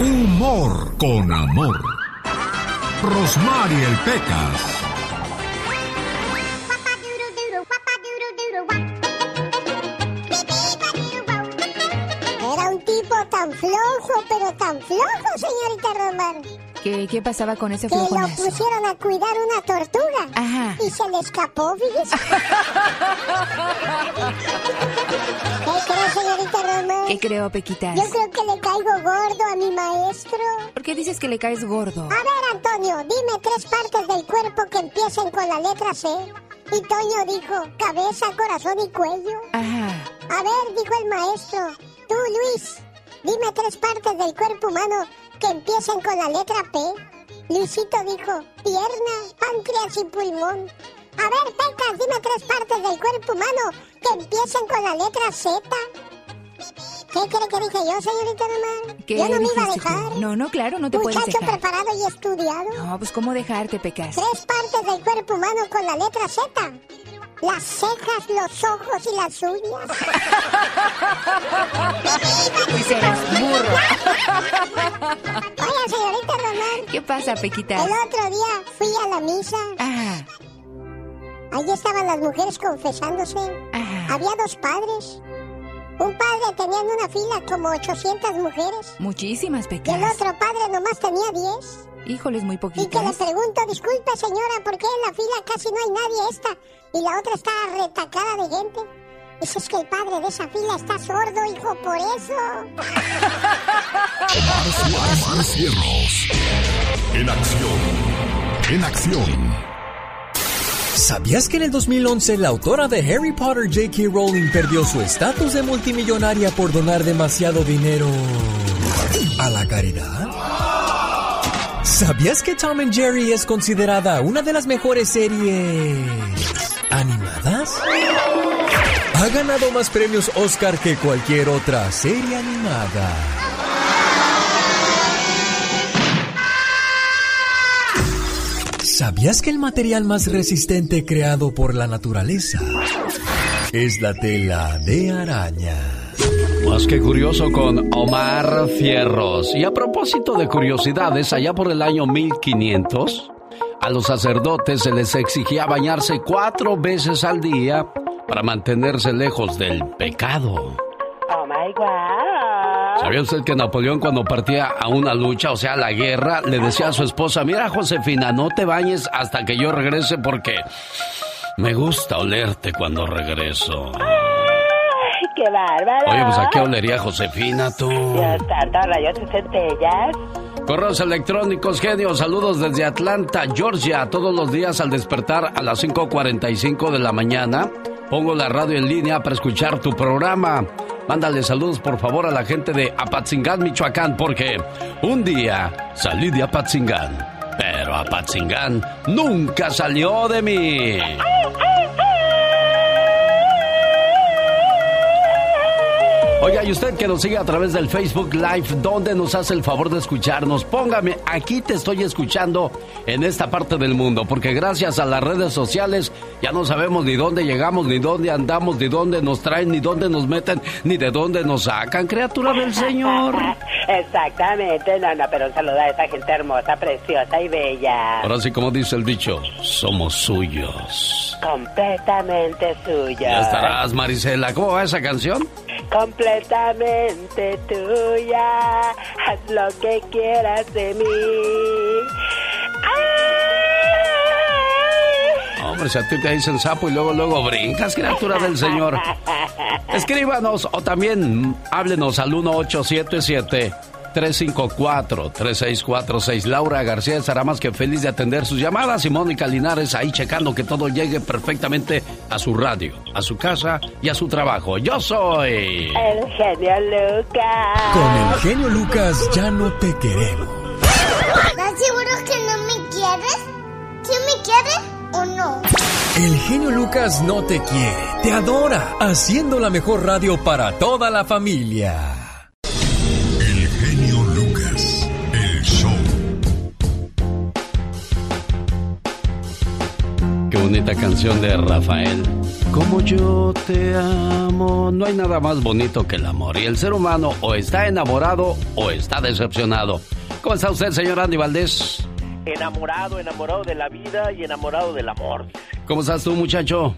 Humor con amor. Rosmarie el Pecas. Era un tipo tan flojo, pero tan flojo, señorita Román. ¿Qué, qué pasaba con ese Que lo flojonazo? pusieron a cuidar una tortuga. Ajá. Y se le escapó, fíjese. ¿Qué cree, señorita Román? ¿Qué creo, Pequitas? Yo creo que le caigo gordo a mi maestro. ¿Por qué dices que le caes gordo? A ver, Antonio, dime tres partes del cuerpo que empiecen con la letra C. Y Toño dijo, cabeza, corazón y cuello. Ajá. A ver, dijo el maestro, tú, Luis, dime tres partes del cuerpo humano que empiecen con la letra P. Luisito dijo, pierna, páncreas y pulmón. A ver, Pecas, dime tres partes del cuerpo humano que empiecen con la letra Z. ¿Qué cree que dije yo, señorita Román? ¿Qué Yo no me iba a tú? dejar. No, no, claro, no te puedes Muchacho dejar. preparado y estudiado. No, pues ¿cómo dejarte, Pecas? Tres partes del cuerpo humano con la letra Z. Las cejas, los ojos y las uñas. Pues eres burro. Oiga, señorita Román, ¿Qué pasa, Pequitas? el otro día fui a la misa. Ah, Allí estaban las mujeres confesándose. Ajá. Había dos padres. Un padre tenía en una fila como 800 mujeres. muchísimas, Y el otro padre nomás tenía 10. Híjoles, muy Y que le poquitas. pregunto, disculpe señora, ¿por qué en la fila casi no hay nadie esta? Y la otra está retacada de gente. Dice, es que el padre de esa fila está sordo, hijo, por eso. Omar Cierros. En acción. En acción. ¿Sabías que en el 2011 la autora de Harry Potter J.K. Rowling perdió su estatus de multimillonaria por donar demasiado dinero a la caridad? ¿Sabías que Tom and Jerry es considerada una de las mejores series animadas? Ha ganado más premios Oscar que cualquier otra serie animada. ¿Sabías que el material más resistente creado por la naturaleza es la tela de araña? Más que curioso con Omar Fierros. Y a propósito de curiosidades, allá por el año 1500, a los sacerdotes se les exigía bañarse cuatro veces al día para mantenerse lejos del pecado. Oh my god. ¿Sabía usted que Napoleón cuando partía a una lucha, o sea, a la guerra, le decía a su esposa, mira Josefina, no te bañes hasta que yo regrese porque me gusta olerte cuando regreso. Ay, qué bárbaro. Oye, pues a qué olería Josefina tú. Dios santo, rayos y centellas. Correos electrónicos, genio, saludos desde Atlanta, Georgia, todos los días al despertar a las 5.45 de la mañana. Pongo la radio en línea para escuchar tu programa. Mándale saludos por favor a la gente de Apatzingán, Michoacán, porque un día salí de Apatzingán, pero Apatzingán nunca salió de mí. Oiga, y usted que nos sigue a través del Facebook Live, ¿dónde nos hace el favor de escucharnos? Póngame, aquí te estoy escuchando en esta parte del mundo, porque gracias a las redes sociales ya no sabemos ni dónde llegamos, ni dónde andamos, ni dónde nos traen, ni dónde nos meten, ni de dónde nos sacan, criatura del Señor. Exactamente, no, no, pero un saludo a esa gente hermosa, preciosa y bella. Ahora sí, como dice el dicho, somos suyos. Completamente suya. Ya estarás, Marisela. ¿Cómo va esa canción? Completamente tuya. Haz lo que quieras de mí. ¡Ay! Hombre, si a ti te dicen sapo y luego, luego brincas, criatura del Señor. Escríbanos o también háblenos al 1877 354-3646. Laura García estará más que feliz de atender sus llamadas y Mónica Linares ahí checando que todo llegue perfectamente a su radio, a su casa y a su trabajo. Yo soy... El genio Lucas. Con el genio Lucas ya no te queremos. ¿Estás seguro que no me quieres? ¿Sí me quieres o no? El genio Lucas no te quiere, te adora, haciendo la mejor radio para toda la familia. Un bonita canción de Rafael. Como yo te amo. No hay nada más bonito que el amor. Y el ser humano o está enamorado o está decepcionado. ¿Cómo está usted, señor Andy Valdés? Enamorado, enamorado de la vida y enamorado del amor. ¿Cómo estás tú, muchacho?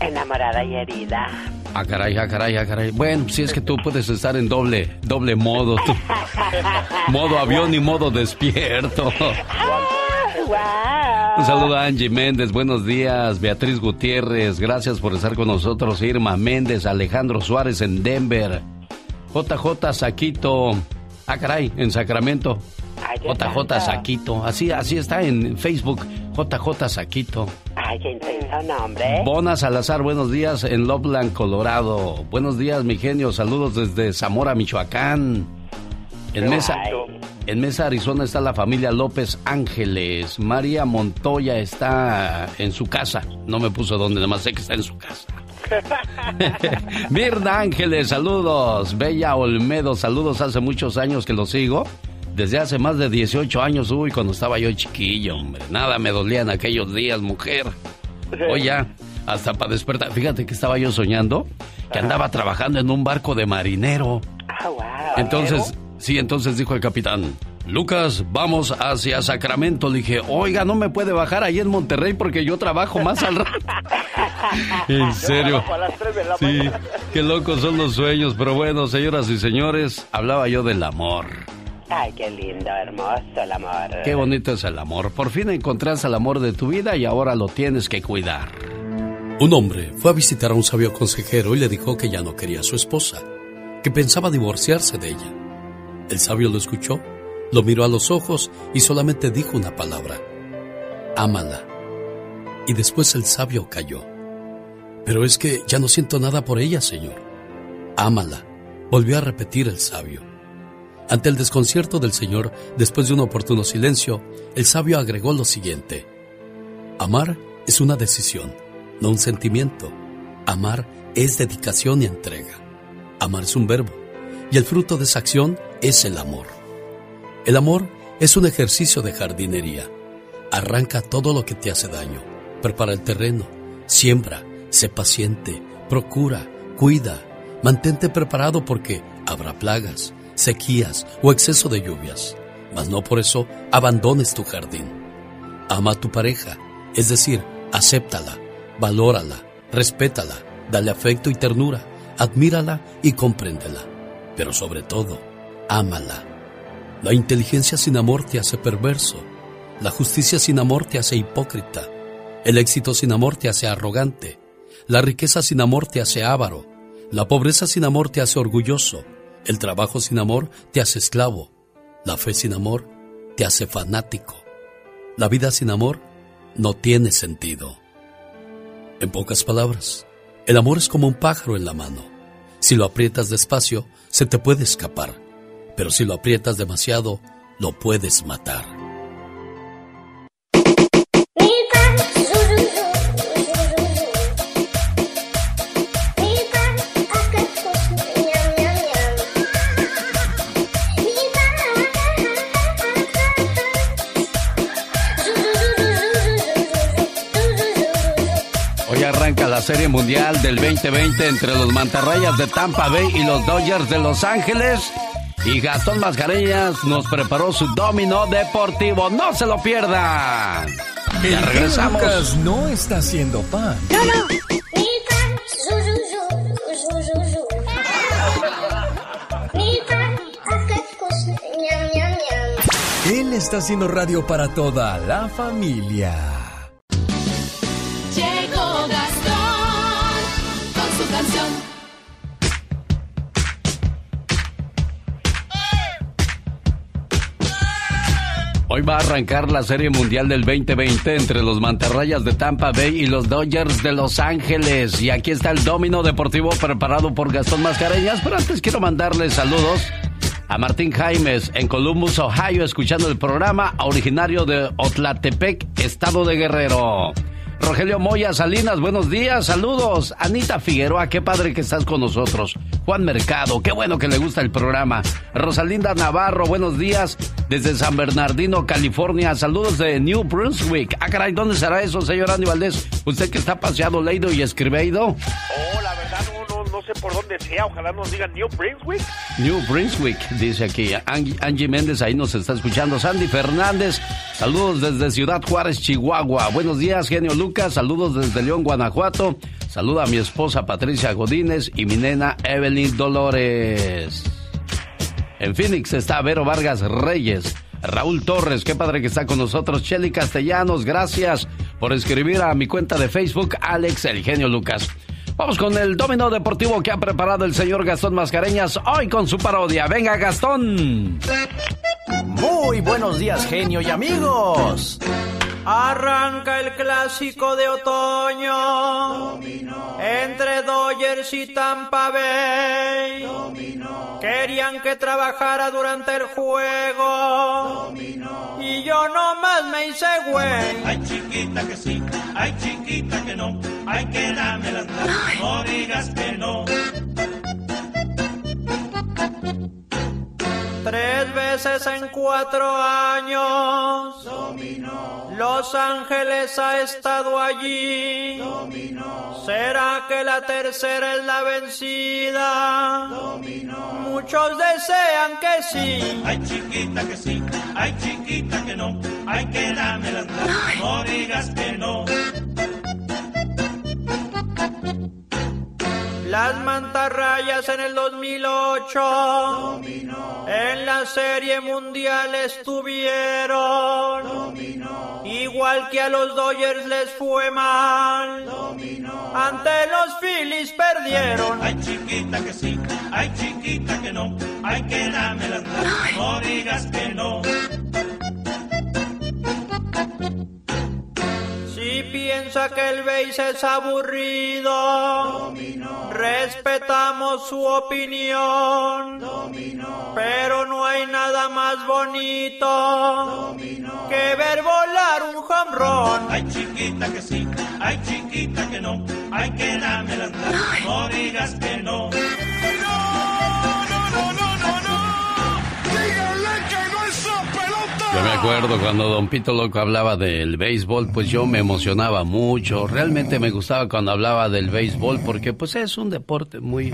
Enamorada y herida. Ah, caray, ah, caray, ah, caray. Bueno, si es que tú puedes estar en doble, doble modo. tú. modo avión y modo despierto. Un saludo a Angie Méndez, buenos días. Beatriz Gutiérrez, gracias por estar con nosotros. Irma Méndez, Alejandro Suárez en Denver. JJ Saquito. Ah, caray, en Sacramento. Ay, JJ. Saquito. Así, así está en Facebook. JJ Saquito. Ay, qué intenso nombre. Bona Salazar, buenos días en Loveland, Colorado. Buenos días, mi genio. Saludos desde Zamora, Michoacán. En Mesa, en Mesa, Arizona está la familia López Ángeles. María Montoya está en su casa. No me puso dónde, nada más sé que está en su casa. Mirna Ángeles, saludos. Bella Olmedo, saludos. Hace muchos años que lo sigo. Desde hace más de 18 años, uy, cuando estaba yo chiquillo, hombre. Nada me dolía en aquellos días, mujer. Oye, hasta para despertar. Fíjate que estaba yo soñando que andaba trabajando en un barco de marinero. Ah, wow. Entonces, sí, entonces dijo el capitán. Lucas, vamos hacia Sacramento. Le dije, oiga, no me puede bajar ahí en Monterrey porque yo trabajo más al rato. en serio. A las 3 de la Sí, mañana. qué locos son los sueños. Pero bueno, señoras y señores, hablaba yo del amor. Ay, qué lindo, hermoso el amor. Qué bonito es el amor. Por fin encontraste el amor de tu vida y ahora lo tienes que cuidar. Un hombre fue a visitar a un sabio consejero y le dijo que ya no quería a su esposa, que pensaba divorciarse de ella. El sabio lo escuchó, lo miró a los ojos y solamente dijo una palabra, ámala. Y después el sabio cayó. Pero es que ya no siento nada por ella, señor. Ámala, volvió a repetir el sabio. Ante el desconcierto del señor, después de un oportuno silencio, el sabio agregó lo siguiente. Amar es una decisión, no un sentimiento. Amar es dedicación y entrega. Amar es un verbo, y el fruto de esa acción es el amor. El amor es un ejercicio de jardinería. Arranca todo lo que te hace daño, prepara el terreno, siembra, sé paciente, procura, cuida, mantente preparado porque habrá plagas, sequías o exceso de lluvias, mas no por eso abandones tu jardín. Ama a tu pareja, es decir, acéptala, valórala, respétala, dale afecto y ternura, admírala y compréndela, pero sobre todo, ámala. La inteligencia sin amor te hace perverso, la justicia sin amor te hace hipócrita, el éxito sin amor te hace arrogante, la riqueza sin amor te hace avaro, la pobreza sin amor te hace orgulloso, el trabajo sin amor te hace esclavo, la fe sin amor te hace fanático, la vida sin amor no tiene sentido. En pocas palabras, el amor es como un pájaro en la mano. Si lo aprietas despacio, se te puede escapar, pero si lo aprietas demasiado, lo puedes matar. Serie Mundial del 2020 entre los Mantarrayas de Tampa Bay y los Dodgers de Los Ángeles. Y Gastón Mascareñas nos preparó su domino deportivo. ¡No se lo pierdan! El Ya regresamos. Lucas no está haciendo pan. Él está haciendo radio para toda la familia. Hoy va a arrancar la Serie Mundial del 2020 entre los Mantarrayas de Tampa Bay y los Dodgers de Los Ángeles. Y aquí está el domino deportivo preparado por Gastón Mascareñas. Pero antes quiero mandarles saludos a Martín Jaimes en Columbus, Ohio, escuchando el programa originario de Otlatepec, estado de Guerrero. Rogelio Moya Salinas, buenos días, saludos. Anita Figueroa, qué padre que estás con nosotros. Juan Mercado, qué bueno que le gusta el programa. Rosalinda Navarro, buenos días. Desde San Bernardino, California, saludos de New Brunswick. Ah, caray, ¿dónde será eso, señor Andy Valdés? Usted que está paseado, leído y escribido. Oh, la verdad por dónde sea. Ojalá nos digan New Brunswick. New Brunswick, dice aquí. Angie, Angie Méndez ahí nos está escuchando. Sandy Fernández, saludos desde Ciudad Juárez, Chihuahua. Buenos días, genio Lucas. Saludos desde León, Guanajuato. Saluda a mi esposa Patricia Godínez y mi nena Evelyn Dolores. En Phoenix está Vero Vargas Reyes. Raúl Torres, qué padre que está con nosotros. Shelly Castellanos, gracias por escribir a mi cuenta de Facebook, Alex El Genio Lucas. Vamos con el domino deportivo que ha preparado el señor Gastón Mascareñas hoy con su parodia. Venga, Gastón. Muy buenos días, genio y amigos. Arranca el clásico de otoño entre Dodgers y Tampa Bay. Querían que trabajara durante el juego y yo nomás me hice güey. Ay chiquita que sí, ay chiquita que no, ay que dame las no digas que no. Tres veces en cuatro años. Los Ángeles ha estado allí. ¿Será que la tercera es la vencida? Muchos desean que sí. Ay chiquita que sí, ay chiquita que no, ay que dame las no digas que no. Las mantarrayas en el 2008 en la serie mundial estuvieron. Igual que a los Dodgers les fue mal. Ante los Phillies perdieron. Ay chiquita que sí, ay chiquita que no, ay que dame las no digas que no. Piensa que el base es aburrido, respetamos su opinión. Pero no hay nada más bonito que ver volar un home Ay chiquita que sí, ay chiquita que no, ay que dame las no digas que no. Yo me acuerdo cuando Don Pito Loco hablaba del béisbol, pues yo me emocionaba mucho. Realmente me gustaba cuando hablaba del béisbol porque pues es un deporte muy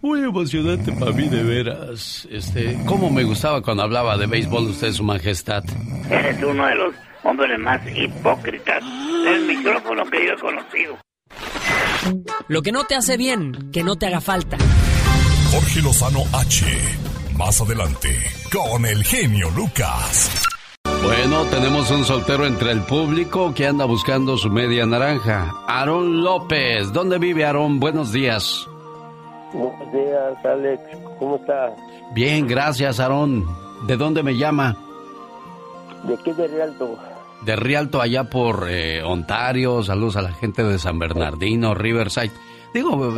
muy emocionante para mí de veras. Este, cómo me gustaba cuando hablaba de béisbol usted su majestad. Eres uno de los hombres más hipócritas del micrófono que yo he conocido. Lo que no te hace bien, que no te haga falta. Jorge Lozano H. Más adelante, con el genio Lucas. Bueno, tenemos un soltero entre el público que anda buscando su media naranja. Aarón López. ¿Dónde vive Aarón? Buenos días. Buenos días, Alex. ¿Cómo está? Bien, gracias, Aarón. ¿De dónde me llama? De aquí de Rialto. De Rialto, allá por eh, Ontario. Saludos a la gente de San Bernardino, Riverside. Digo,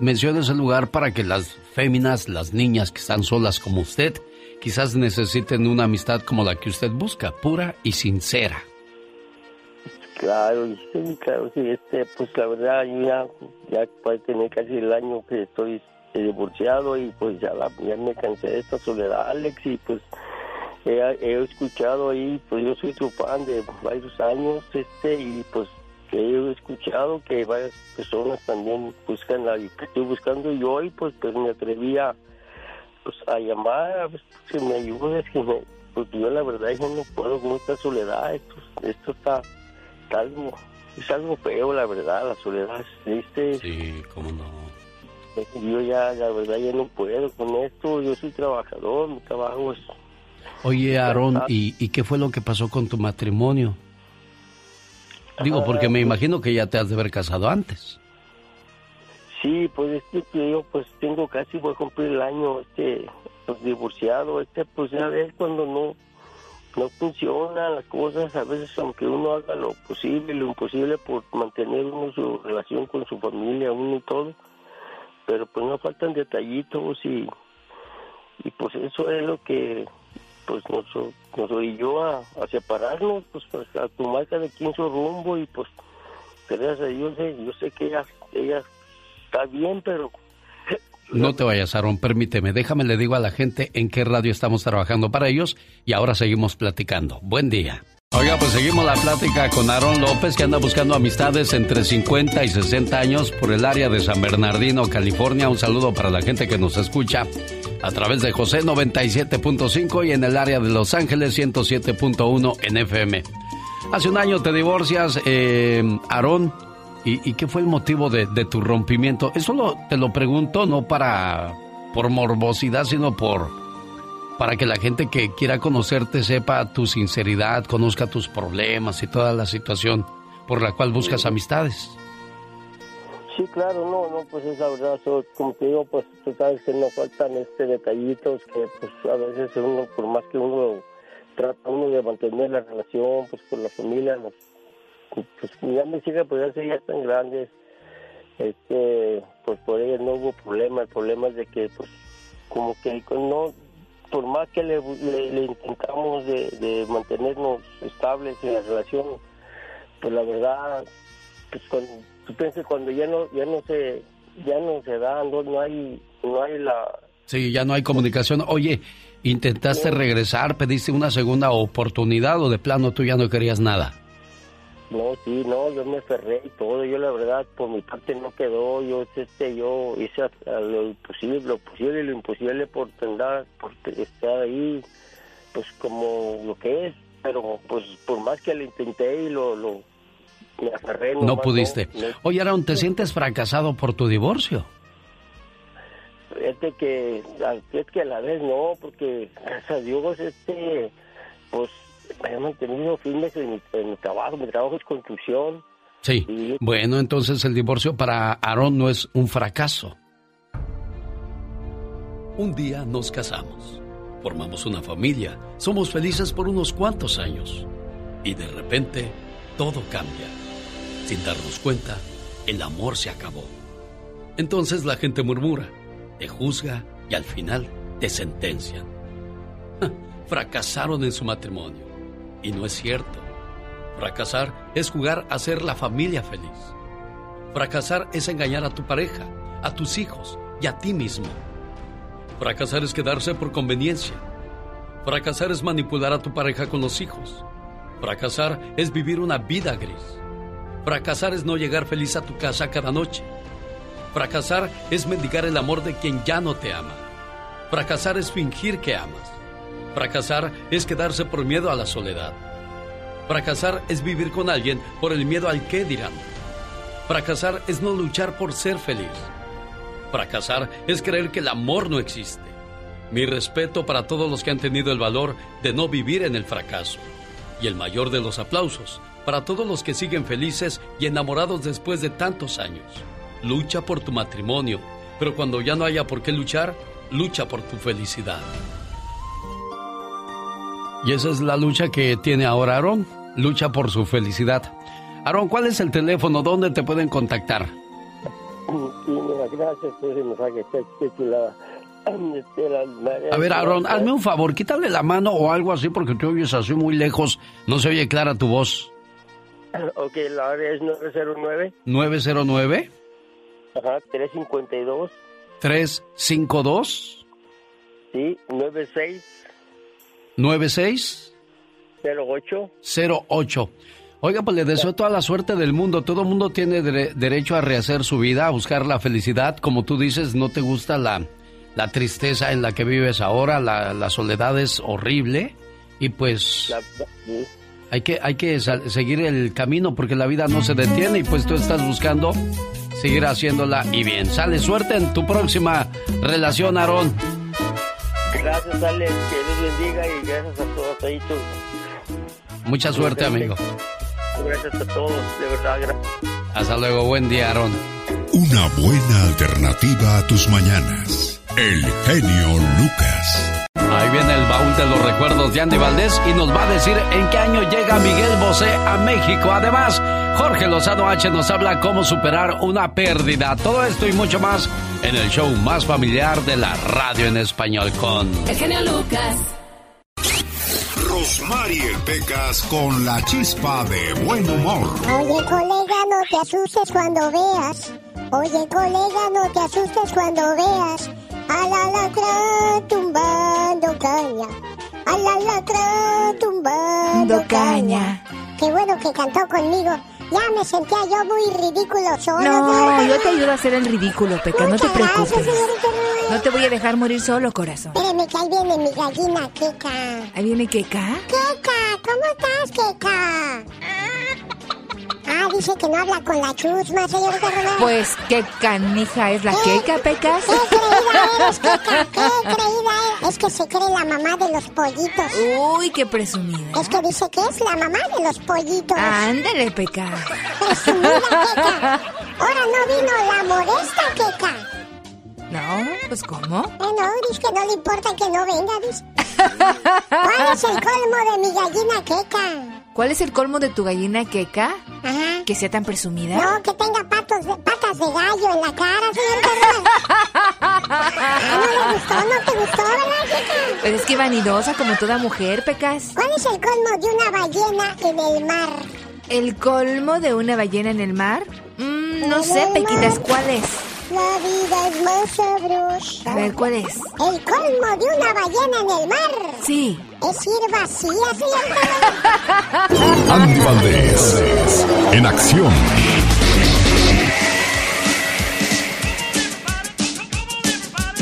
menciono ese lugar para que las féminas, las niñas que están solas como usted, quizás necesiten una amistad como la que usted busca, pura y sincera. Claro, sí, claro, sí, este, pues la verdad, yo ya, ya puede tener casi el año que estoy eh, divorciado y pues ya, la, ya me cansé de esta soledad, Alex, y pues he, he escuchado ahí, pues yo soy tu fan de varios años, este, y pues he escuchado que varias personas también buscan la que estoy buscando y hoy pues pues me atreví a pues a llamar a ver si me ayudes que me, porque yo la verdad yo no puedo con esta soledad esto, esto está, está algo es algo feo la verdad la soledad es triste. Sí cómo no. Yo ya la verdad ya no puedo con esto yo soy trabajador mi trabajo es Oye, Aarón, ¿y, ¿y qué fue lo que pasó con tu matrimonio? Digo, porque me imagino que ya te has de haber casado antes. Sí, pues este que yo pues tengo casi voy a cumplir el año este pues, divorciado, este pues ya ves cuando no no funcionan las cosas, a veces aunque uno haga lo posible, lo imposible por mantener uno su relación con su familia, uno y todo, pero pues no faltan detallitos y y pues eso es lo que pues nos, nos orilló a, a separarnos, pues a tomar cada quien su rumbo y pues gracias a eh, yo sé que ella, ella está bien, pero No te vayas, Aaron, permíteme. Déjame le digo a la gente en qué radio estamos trabajando para ellos y ahora seguimos platicando. Buen día. Oiga, pues seguimos la plática con Aaron López, que anda buscando amistades entre 50 y 60 años por el área de San Bernardino, California. Un saludo para la gente que nos escucha a través de José 97.5 y en el área de Los Ángeles 107.1 en FM. Hace un año te divorcias, eh, Aarón. ¿Y, y qué fue el motivo de, de tu rompimiento? Eso lo- te lo pregunto no para por morbosidad, sino por para que la gente que quiera conocerte sepa tu sinceridad, conozca tus problemas y toda la situación por la cual buscas amistades. Sí, claro, no, no, pues es la verdad, como te digo, pues tú sabes que nos faltan este detallitos que pues a veces uno, por más que uno trata uno de mantener la relación, pues con la familia, nos- pues ya mis hijas pues ya, ya están grandes, este, pues por ellas no hubo problema, el problema es de que pues como que con- no, por más que le, le- le intentamos de, de mantenernos estables en la relación, pues la verdad, pues cuando, tú piensas cuando ya no, ya no se, ya no se da, no, no hay, no hay la, Sí, ya no hay comunicación. Oye, ¿intentaste regresar? ¿Pediste una segunda oportunidad o de plano tú ya no querías nada? no, sí, no, yo me aferré y todo, yo la verdad por mi parte no quedó, yo este, yo hice lo imposible, lo posible y lo imposible por andar, por estar ahí, pues como lo que es, pero pues por más que lo intenté y lo, lo me aferré, No nomás pudiste. no. Oye, Aaron, ¿te sientes fracasado por tu divorcio? Que, es que a la vez no, porque gracias a Dios, este, pues me he mantenido firmes en mi, en mi trabajo, mi trabajo es construcción. Sí. Bueno, entonces el divorcio para Aaron no es un fracaso. Un día nos casamos, formamos una familia, somos felices por unos cuantos años y de repente todo cambia. Sin darnos cuenta, el amor se acabó. Entonces la gente murmura, te juzga y al final te sentencian. Fracasaron en su matrimonio. Y no es cierto. Fracasar es jugar a ser la familia feliz. Fracasar es engañar a tu pareja, a tus hijos y a ti mismo. Fracasar es quedarse por conveniencia. Fracasar es manipular a tu pareja con los hijos. Fracasar es vivir una vida gris. Fracasar es no llegar feliz a tu casa cada noche. Fracasar es mendigar el amor de quien ya no te ama. Fracasar es fingir que amas. Fracasar es quedarse por miedo a la soledad. Fracasar es vivir con alguien por el miedo al qué dirán. Fracasar es no luchar por ser feliz. Fracasar es creer que el amor no existe. Mi respeto para todos los que han tenido el valor de no vivir en el fracaso. Y el mayor de los aplausos para todos los que siguen felices y enamorados después de tantos años. Lucha por tu matrimonio, pero cuando ya no haya por qué luchar, lucha por tu felicidad. Y esa es la lucha que tiene ahora Aarón, lucha por su felicidad. Aarón, ¿cuál es el teléfono? ¿Dónde te pueden contactar? Sí, mira, gracias por ese mensaje, qué, qué chulada. La- A ver, Aarón, hazme un favor, quítale la mano o algo así porque te oyes así muy lejos, no se oye clara tu voz. Ok, la área es 909, 909 ajá, 352, 352 sí, 96 96 08. 08. Oiga, pues le deseo toda la suerte del mundo. Todo el mundo tiene dere- derecho a rehacer su vida, a buscar la felicidad. Como tú dices, no te gusta la, la tristeza en la que vives ahora, la, la soledad es horrible. Y pues La- sí. Hay que, hay que seguir el camino porque la vida no se detiene y pues tú estás buscando seguir haciéndola y bien. Sale suerte en tu próxima relación, Aarón. Gracias, Alex, que Dios bendiga y gracias a todos ahí. tú. Mucha suerte, amigo. Gracias a todos, de verdad, gracias. Hasta luego, buen día, Aarón. Una buena alternativa a tus mañanas. El genio Lucas. Ahí viene el baúl de los recuerdos de Andy Valdés y nos va a decir en qué año llega Miguel Bosé a México. Además, Jorge Lozano H nos habla cómo superar una pérdida. Todo esto y mucho más en el show más familiar de la radio en español con El genio Lucas. Rosmarie Pecas con la chispa de buen humor. Oye, colega, no te asustes cuando veas. Oye, colega, no te asustes cuando veas. A la lacra tumbando caña. A la lacra tumbando caña. Qué bueno que cantó conmigo. Ya me sentía yo muy ridículo solo. No, yo te ayudo a hacer el ridículo, Peca, no te gracias, preocupes. No te voy a dejar morir solo, corazón. Espérame que ahí viene mi gallina Keka. Ahí viene Keka. Keka, ¿cómo estás, Keka? Ah, dice que no habla con la chusma, señorita Romero. Pues qué canija es la Keka, Pecas. ¡Qué creída eres, Keka! ¡Qué creída eres! Es que se cree la mamá de los pollitos. Uy, qué presumida. Es que dice que es la mamá de los pollitos. Ándale, Peca. Presumida, Keka. Ahora no vino la modesta, Keka. No, pues ¿cómo? Eh, no, dice que no le importa que no venga, dice. ¿Cuál es el colmo de mi gallina Keka? ¿Cuál es el colmo de tu gallina Keka? Ajá. Que sea tan presumida. No, que tenga patos de, patas de gallo en la cara. Ah, ¿no le gustó? ¿No te gustó, verdad, Keka? Pero es que vanidosa como toda mujer, Pecas. ¿Cuál es el colmo de una ballena en el mar? ¿El colmo de una ballena en el mar? Mm, no sé, Pequitas, ¿cuál es? La vida es más sabrosa. A ver, ¿cuál es? El colmo de una ballena en el mar Sí. es ir vacía. Andy Valdés, en acción.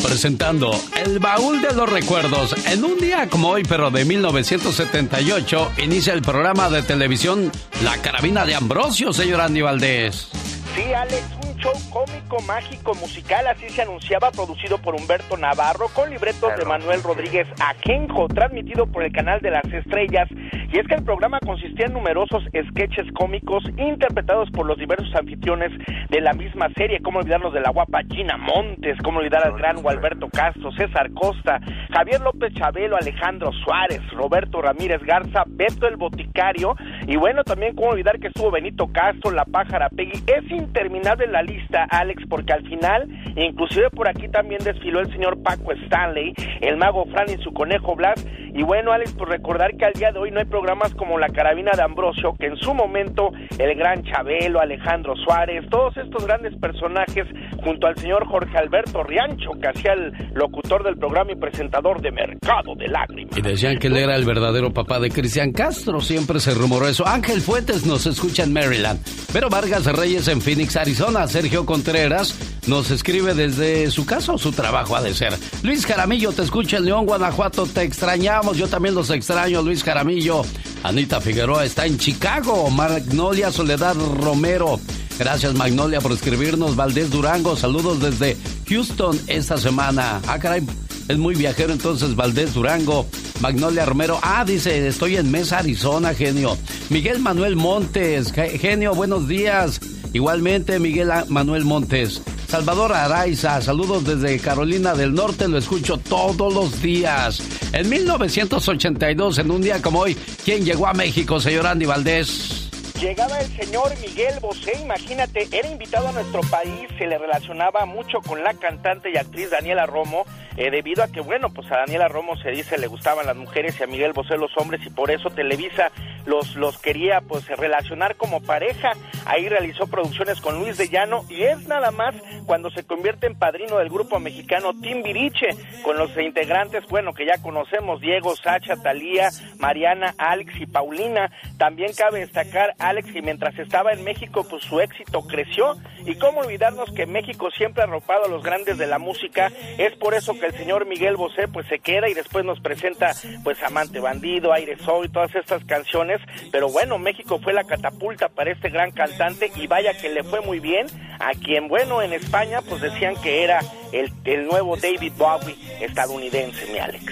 Presentando El Baúl de los Recuerdos. En un día como hoy, pero de 1978, inicia el programa de televisión La Carabina de Ambrosio, señor Andy Valdés. Sí, Alex, show cómico, mágico, musical, así se anunciaba, producido por Humberto Navarro, con libretos de Manuel Rodríguez Ajenjo, transmitido por el canal de las estrellas. Y es que el programa consistía en numerosos sketches cómicos interpretados por los diversos anfitriones de la misma serie, como olvidarnos de la guapa Gina Montes, como olvidar al gran Gualberto Castro, César Costa, Javier López Chabelo, Alejandro Suárez, Roberto Ramírez Garza, Beto el Boticario, y bueno, también como olvidar que estuvo Benito Castro, La Pájara Peggy. Es interminable la lista, Alex, porque al final, inclusive por aquí también desfiló el señor Paco Stanley, el mago Fran y su conejo Blas. Y bueno, Alex, por recordar que al día de hoy no hay programas como La Carabina de Ambrosio, que en su momento el gran Chabelo, Alejandro Suárez, todos estos grandes personajes, junto al señor Jorge Alberto Riancho, que hacía el locutor del programa y presentador de Mercado de Lágrimas. Y decían que él era el verdadero papá de Cristian Castro. Siempre se rumoró eso. Ángel Fuentes nos escucha en Maryland. Pero Vargas Reyes en Phoenix, Arizona. Sergio Contreras nos escribe desde su casa o su trabajo ha de ser. Luis Jaramillo te escucha en León, Guanajuato. Te extrañamos. Yo también los extraño, Luis Jaramillo. Anita Figueroa está en Chicago. Magnolia Soledad Romero. Gracias Magnolia por escribirnos. Valdés Durango, saludos desde Houston esta semana. Ah, caray, es muy viajero entonces Valdés Durango. Magnolia Romero. Ah, dice, estoy en Mesa, Arizona, genio. Miguel Manuel Montes. Ge- Genio, buenos días. Igualmente, Miguel Manuel Montes. Salvador Araiza, saludos desde Carolina del Norte, lo escucho todos los días. En 1982, en un día como hoy, ¿quién llegó a México, señor Andy Valdés? Llegaba el señor Miguel Bosé, imagínate, era invitado a nuestro país, se le relacionaba mucho con la cantante y actriz Daniela Romo, eh, debido a que, bueno, pues a Daniela Romo se dice le gustaban las mujeres y a Miguel Bosé los hombres y por eso Televisa los, los quería pues relacionar como pareja. Ahí realizó producciones con Luis de Llano y es nada más cuando se convierte en padrino del grupo mexicano Timbiriche, con los integrantes, bueno, que ya conocemos, Diego, Sacha, Talía, Mariana, Alex y Paulina. También cabe destacar, Alex, que mientras estaba en México, pues su éxito creció. Y cómo olvidarnos que México siempre ha arropado a los grandes de la música. Es por eso el señor Miguel Bosé pues se queda y después nos presenta pues Amante Bandido, Aire Soy, todas estas canciones. Pero bueno, México fue la catapulta para este gran cantante y vaya que le fue muy bien. A quien, bueno, en España pues decían que era el, el nuevo David Bowie estadounidense, mi Alex.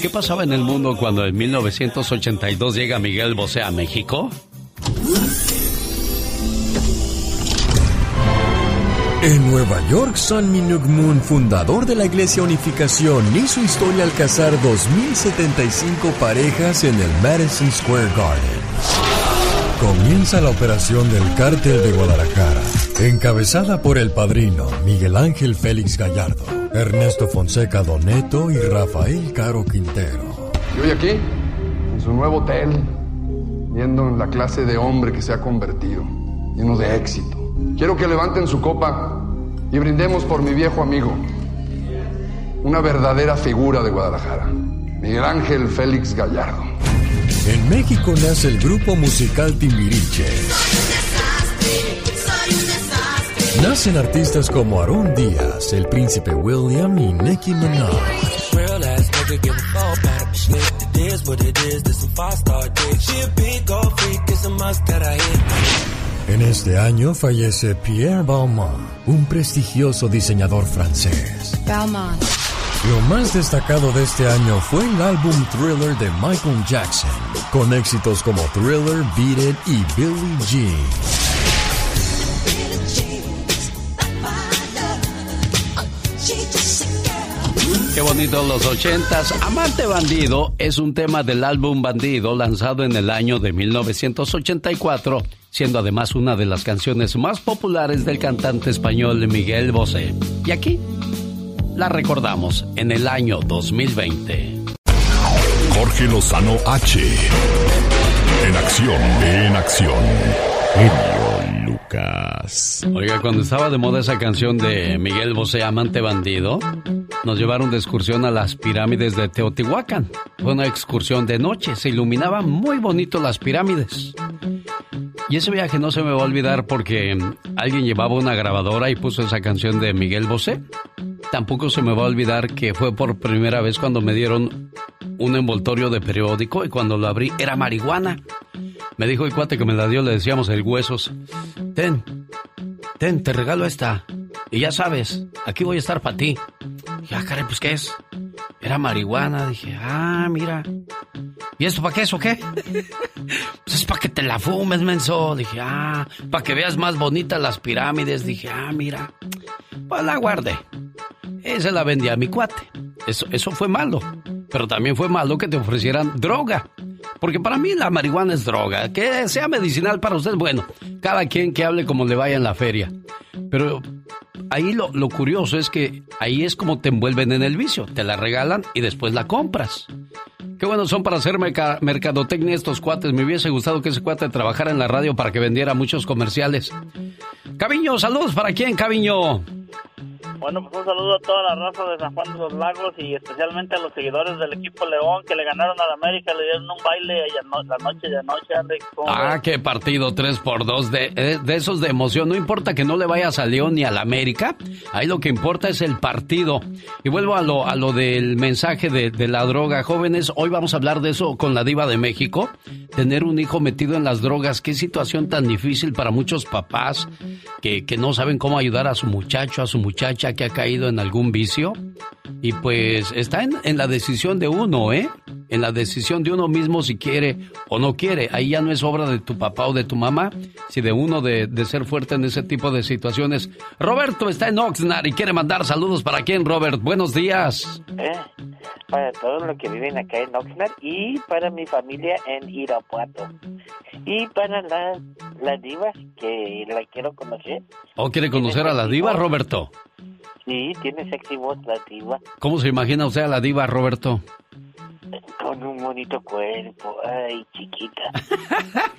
¿Qué pasaba en el mundo cuando en 1982 llega Miguel Bosé a México? En Nueva York, San Minuk Moon, fundador de la Iglesia Unificación, hizo historia al casar 2.075 parejas en el Madison Square Garden. Comienza la operación del Cártel de Guadalajara, encabezada por el padrino Miguel Ángel Félix Gallardo. Ernesto Fonseca Doneto y Rafael Caro Quintero. Y hoy aquí, en su nuevo hotel, viendo en la clase de hombre que se ha convertido, lleno de éxito. Quiero que levanten su copa y brindemos por mi viejo amigo, una verdadera figura de Guadalajara, Miguel Ángel Félix Gallardo. En México nace el grupo musical Timbiriche. Nacen artistas como Aaron Díaz, el príncipe William y Nicki Minaj. En este año fallece Pierre Balmain, un prestigioso diseñador francés. Balmain. Lo más destacado de este año fue el álbum Thriller de Michael Jackson, con éxitos como Thriller, Beat It y Billie Jean. Qué bonito los ochentas. Amante Bandido es un tema del álbum Bandido lanzado en el año de 1984, siendo además una de las canciones más populares del cantante español Miguel Bosé. Y aquí la recordamos en el año 2020. Jorge Lozano H. En acción, en acción. Lucas. Oiga, cuando estaba de moda esa canción de Miguel Bosé, Amante Bandido, nos llevaron de excursión a las pirámides de Teotihuacán. Fue una excursión de noche, se iluminaban muy bonito las pirámides. Y ese viaje no se me va a olvidar porque alguien llevaba una grabadora y puso esa canción de Miguel Bosé. Tampoco se me va a olvidar que fue por primera vez cuando me dieron un envoltorio de periódico y cuando lo abrí era marihuana. Me dijo el cuate que me la dio, le decíamos el huesos. Ten, ten, te regalo esta. Y ya sabes, aquí voy a estar para ti. Ya, caray, pues ¿qué es? Era marihuana. Dije, ah, mira. ¿Y esto para qué es o qué? pues es para que te la fumes, menso. Dije, ah, para que veas más bonitas las pirámides. Dije, ah, mira. Pues la guardé. La vendí a mi cuate. Eso, eso fue malo. Pero también fue malo que te ofrecieran droga. Porque para mí la marihuana es droga. Que sea medicinal para usted, bueno, cada quien que hable como le vaya en la feria. Pero ahí lo, lo, curioso es que ahí es como te envuelven en el vicio. Te la regalan y después la compras. Qué bueno son para hacer mercadotecnia estos cuates. Me hubiese gustado que ese cuate trabajara en la radio para que vendiera muchos comerciales. Caviño, saludos para quién, Caviño. Bueno, pues un saludo a toda la raza de San Juan de los Lagos y especialmente a los seguidores del equipo León que le ganaron a la América, le dieron un baile la noche de anoche, Alex. Ah, qué partido 3 por 2 de, eh, de esos de emoción. No importa que no le vayas a León ni a la América, ahí lo que importa es el partido. Y vuelvo a lo, a lo del mensaje de, de la droga. Jóvenes, hoy vamos a hablar de eso con la diva de México. Tener un hijo metido en las drogas, qué situación tan difícil para muchos papás que, que no saben cómo ayudar a su muchacho, a su muchacha que ha caído en algún vicio. Y pues está en, en, la decisión de uno, ¿eh? En la decisión de uno mismo si quiere o no quiere. Ahí ya no es obra de tu papá o de tu mamá, si de uno de, de ser fuerte en ese tipo de situaciones. Roberto está en Oxnard y quiere mandar saludos para quién, Robert. Buenos días. Eh, para todos los que viven acá en Oxnard y para mi familia en Irapuato. Y para la, la diva que la quiero conocer. ¿O quiere conocer a la diva, Roberto? Sí, tiene sexy voz la diva. ¿Cómo se imagina usted a la diva, Roberto? Con un bonito cuerpo, ay, chiquita.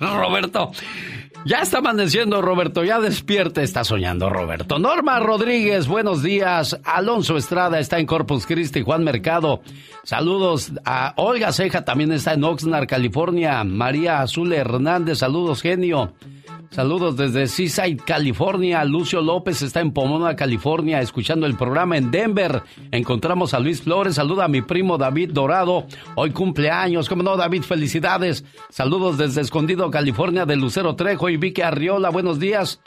Roberto, ya está amaneciendo, Roberto, ya despierte, está soñando, Roberto. Norma Rodríguez, buenos días. Alonso Estrada está en Corpus Christi, Juan Mercado. Saludos a Olga Ceja, también está en Oxnard, California. María Azul Hernández, saludos, genio. Saludos desde Seaside, California. Lucio López está en Pomona, California, escuchando el programa en Denver. Encontramos a Luis Flores. Saluda a mi primo David Dorado. Hoy cumpleaños. ¿Cómo no, David? Felicidades. Saludos desde Escondido, California, de Lucero Trejo y Vicky Arriola. Buenos días.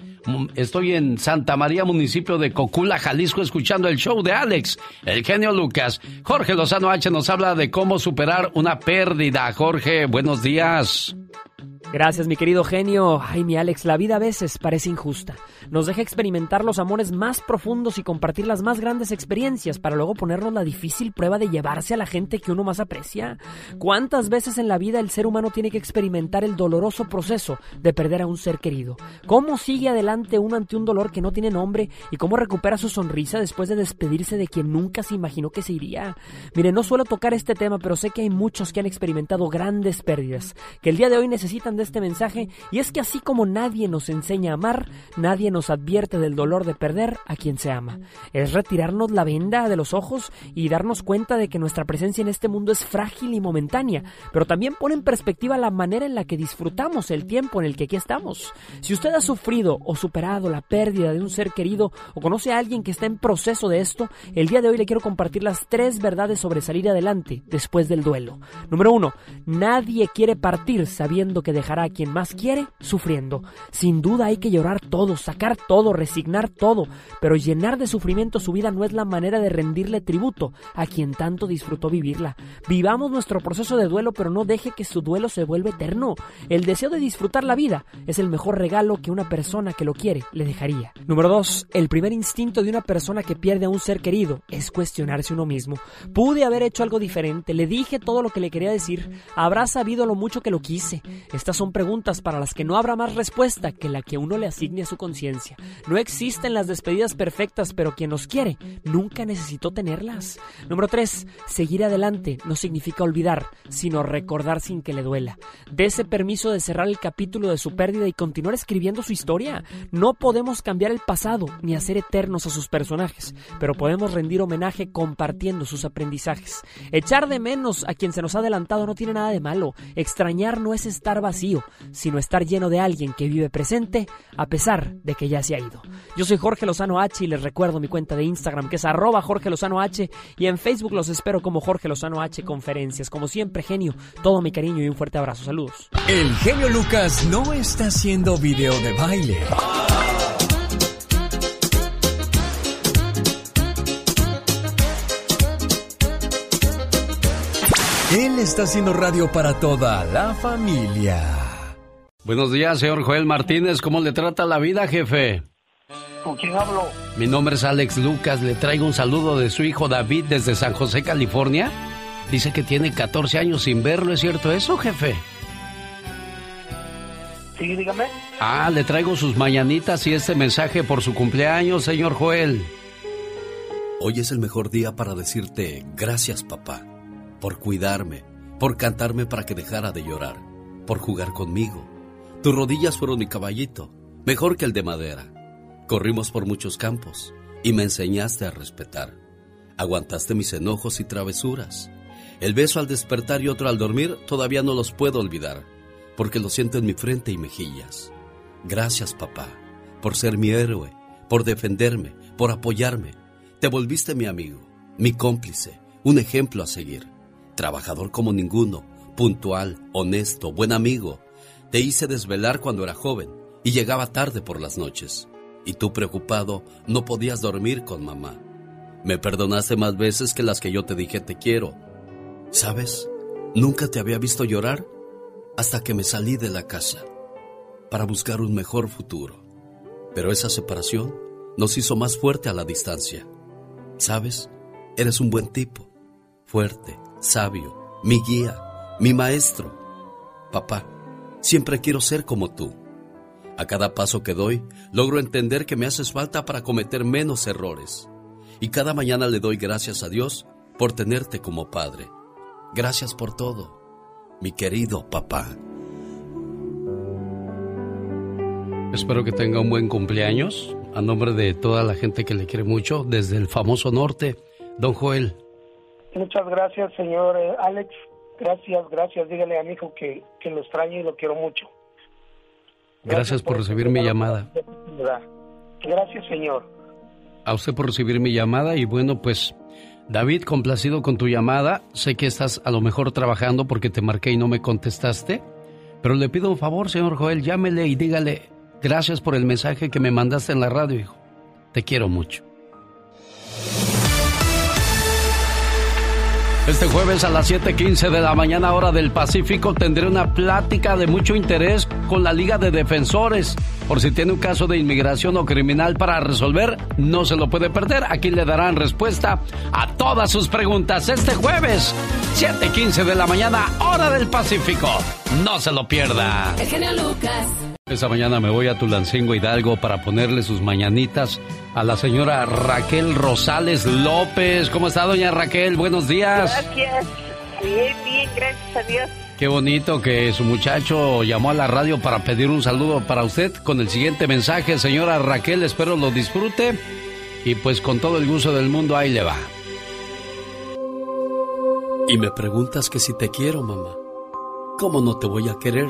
Estoy en Santa María, municipio de Cocula, Jalisco, escuchando el show de Alex, el genio Lucas. Jorge Lozano H nos habla de cómo superar una pérdida. Jorge, buenos días. Gracias, mi querido genio. Ay, mi Alex, la vida a veces parece injusta. Nos deja experimentar los amores más profundos y compartir las más grandes experiencias para luego ponernos la difícil prueba de llevarse a la gente que uno más aprecia. ¿Cuántas veces en la vida el ser humano tiene que experimentar el doloroso proceso de perder a un ser querido? ¿Cómo sigue adelante uno ante un dolor que no tiene nombre y cómo recupera su sonrisa después de despedirse de quien nunca se imaginó que se iría? Mire, no suelo tocar este tema, pero sé que hay muchos que han experimentado grandes pérdidas, que el día de hoy necesitan de este mensaje y es que así como nadie nos enseña a amar, nadie nos advierte del dolor de perder a quien se ama. Es retirarnos la venda de los ojos y darnos cuenta de que nuestra presencia en este mundo es frágil y momentánea, pero también pone en perspectiva la manera en la que disfrutamos el tiempo en el que aquí estamos. Si usted ha sufrido o superado la pérdida de un ser querido o conoce a alguien que está en proceso de esto, el día de hoy le quiero compartir las tres verdades sobre salir adelante después del duelo. Número uno, nadie quiere partir sabiendo que dejará a quien más quiere sufriendo. Sin duda hay que llorar todo, sacar todo, resignar todo, pero llenar de sufrimiento su vida no es la manera de rendirle tributo a quien tanto disfrutó vivirla. Vivamos nuestro proceso de duelo, pero no deje que su duelo se vuelva eterno. El deseo de disfrutar la vida es el mejor regalo que una persona que lo quiere le dejaría. Número 2. El primer instinto de una persona que pierde a un ser querido es cuestionarse uno mismo. Pude haber hecho algo diferente, le dije todo lo que le quería decir, habrá sabido lo mucho que lo quise. Estas son preguntas para las que no habrá más respuesta que la que uno le asigne a su conciencia. No existen las despedidas perfectas, pero quien nos quiere nunca necesitó tenerlas. Número 3. Seguir adelante no significa olvidar, sino recordar sin que le duela. Dese permiso de cerrar el capítulo de su pérdida y continuar escribiendo su historia. No podemos cambiar el pasado ni hacer eternos a sus personajes, pero podemos rendir homenaje compartiendo sus aprendizajes. Echar de menos a quien se nos ha adelantado no tiene nada de malo. Extrañar no es estar vacío, sino estar lleno de alguien que vive presente a pesar de que ya se ha ido. Yo soy Jorge Lozano H y les recuerdo mi cuenta de Instagram que es arroba Jorge Lozano H y en Facebook los espero como Jorge Lozano H Conferencias. Como siempre, genio, todo mi cariño y un fuerte abrazo. Saludos. El genio Lucas no está haciendo video de baile. Él está haciendo radio para toda la familia. Buenos días, señor Joel Martínez. ¿Cómo le trata la vida, jefe? ¿Con quién hablo? Mi nombre es Alex Lucas. Le traigo un saludo de su hijo David desde San José, California. Dice que tiene 14 años sin verlo. ¿Es cierto eso, jefe? Sí, dígame. Ah, le traigo sus mañanitas y este mensaje por su cumpleaños, señor Joel. Hoy es el mejor día para decirte gracias, papá, por cuidarme, por cantarme para que dejara de llorar, por jugar conmigo. Tus rodillas fueron mi caballito, mejor que el de madera. Corrimos por muchos campos y me enseñaste a respetar. Aguantaste mis enojos y travesuras. El beso al despertar y otro al dormir todavía no los puedo olvidar, porque lo siento en mi frente y mejillas. Gracias, papá, por ser mi héroe, por defenderme, por apoyarme. Te volviste mi amigo, mi cómplice, un ejemplo a seguir. Trabajador como ninguno, puntual, honesto, buen amigo. Te hice desvelar cuando era joven y llegaba tarde por las noches. Y tú preocupado no podías dormir con mamá. Me perdonaste más veces que las que yo te dije te quiero. ¿Sabes? Nunca te había visto llorar hasta que me salí de la casa para buscar un mejor futuro. Pero esa separación nos hizo más fuerte a la distancia. ¿Sabes? Eres un buen tipo, fuerte, sabio, mi guía, mi maestro. Papá, siempre quiero ser como tú. A cada paso que doy, logro entender que me haces falta para cometer menos errores. Y cada mañana le doy gracias a Dios por tenerte como padre. Gracias por todo, mi querido papá. Espero que tenga un buen cumpleaños. A nombre de toda la gente que le quiere mucho, desde el famoso norte, don Joel. Muchas gracias, señor eh, Alex. Gracias, gracias. Dígale a mi hijo que, que lo extraño y lo quiero mucho. Gracias por recibir mi llamada. Gracias, señor. A usted por recibir mi llamada y bueno, pues David, complacido con tu llamada. Sé que estás a lo mejor trabajando porque te marqué y no me contestaste. Pero le pido un favor, señor Joel, llámele y dígale gracias por el mensaje que me mandaste en la radio, hijo. Te quiero mucho. Este jueves a las 7:15 de la mañana hora del Pacífico tendré una plática de mucho interés con la Liga de Defensores. Por si tiene un caso de inmigración o criminal para resolver, no se lo puede perder. Aquí le darán respuesta a todas sus preguntas este jueves, 7:15 de la mañana hora del Pacífico. No se lo pierda. Lucas. Esta mañana me voy a Tulancingo Hidalgo para ponerle sus mañanitas a la señora Raquel Rosales López. ¿Cómo está, doña Raquel? Buenos días. Gracias. Bien, bien, gracias a Dios. Qué bonito que su muchacho llamó a la radio para pedir un saludo para usted con el siguiente mensaje. Señora Raquel, espero lo disfrute. Y pues con todo el gusto del mundo, ahí le va. Y me preguntas que si te quiero, mamá. ¿Cómo no te voy a querer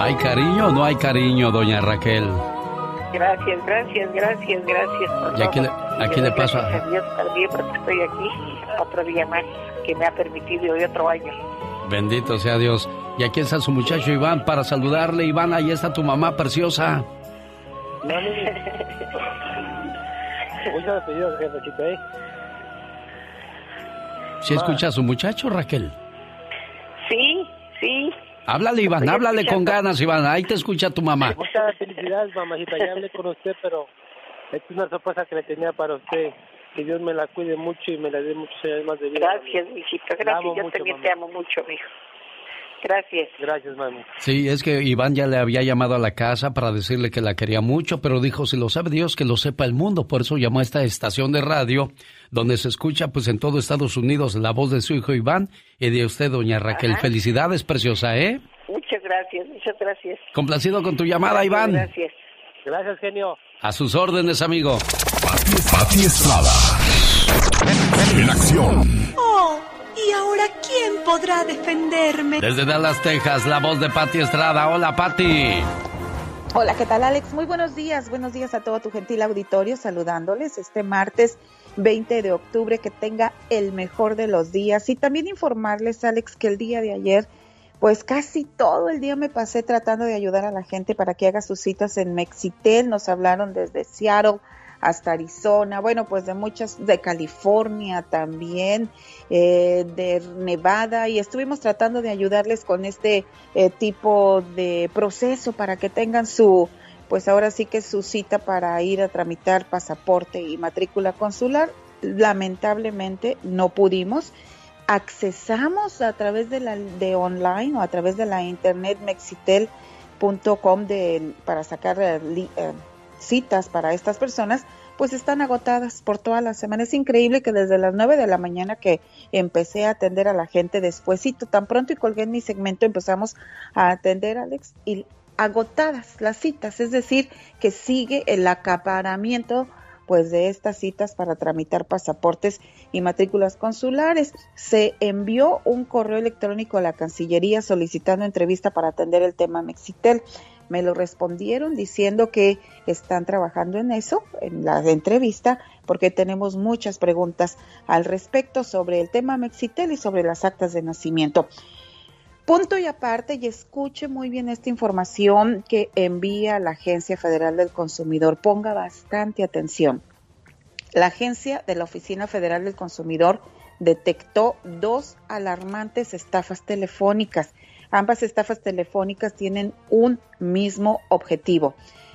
¿Hay cariño o no hay cariño, doña Raquel? Gracias, gracias, gracias, gracias. por ¿Y aquí todo. le- aquí le a Dios también porque estoy aquí otro día más que me ha permitido y otro año. Bendito sea Dios. Y aquí está su muchacho Iván para saludarle. Iván, ahí está tu mamá preciosa. Muchas gracias, jefecito, ¿eh? ¿Sí escucha a su muchacho, Raquel? Sí, sí. Háblale, Iván, háblale con ganas, Iván. Ahí te escucha tu mamá. Muchas felicidades, mamacita. Ya hablé con usted, pero es una sorpresa que le tenía para usted. Que Dios me la cuide mucho y me la dé muchos años más de vida. Gracias, mijito. Gracias. Yo mucho, también mamá. te amo mucho, mijo. Gracias. Gracias, mami. Sí, es que Iván ya le había llamado a la casa para decirle que la quería mucho, pero dijo, si lo sabe Dios, que lo sepa el mundo. Por eso llamó a esta estación de radio, donde se escucha pues en todo Estados Unidos la voz de su hijo Iván y de usted, doña Raquel. Ajá. Felicidades, preciosa, ¿eh? Muchas gracias, muchas gracias. Complacido con tu llamada, Iván. Gracias. Gracias, genio. A sus órdenes, amigo. Pati Estrada. En acción. Oh, ¿y ahora quién podrá defenderme? Desde Dallas, Texas, la voz de Patti Estrada. Hola, Patti. Hola, ¿qué tal Alex? Muy buenos días, buenos días a todo tu gentil auditorio, saludándoles este martes 20 de octubre, que tenga el mejor de los días y también informarles Alex que el día de ayer, pues casi todo el día me pasé tratando de ayudar a la gente para que haga sus citas en Mexitel, nos hablaron desde Seattle hasta Arizona, bueno, pues de muchas, de California también, eh, de Nevada, y estuvimos tratando de ayudarles con este eh, tipo de proceso para que tengan su, pues ahora sí que su cita para ir a tramitar pasaporte y matrícula consular. Lamentablemente no pudimos. Accesamos a través de la de online o a través de la internet mexitel.com para sacar eh, li- eh, citas para estas personas, pues están agotadas por toda la semana. Es increíble que desde las 9 de la mañana que empecé a atender a la gente despuésito, tan pronto y colgué en mi segmento, empezamos a atender, Alex, y agotadas las citas, es decir, que sigue el acaparamiento pues de estas citas para tramitar pasaportes y matrículas consulares. Se envió un correo electrónico a la Cancillería solicitando entrevista para atender el tema Mexitel. Me lo respondieron diciendo que están trabajando en eso, en la entrevista, porque tenemos muchas preguntas al respecto sobre el tema Mexitel y sobre las actas de nacimiento. Punto y aparte, y escuche muy bien esta información que envía la Agencia Federal del Consumidor. Ponga bastante atención. La Agencia de la Oficina Federal del Consumidor detectó dos alarmantes estafas telefónicas. Ambas estafas telefónicas tienen un mismo objetivo.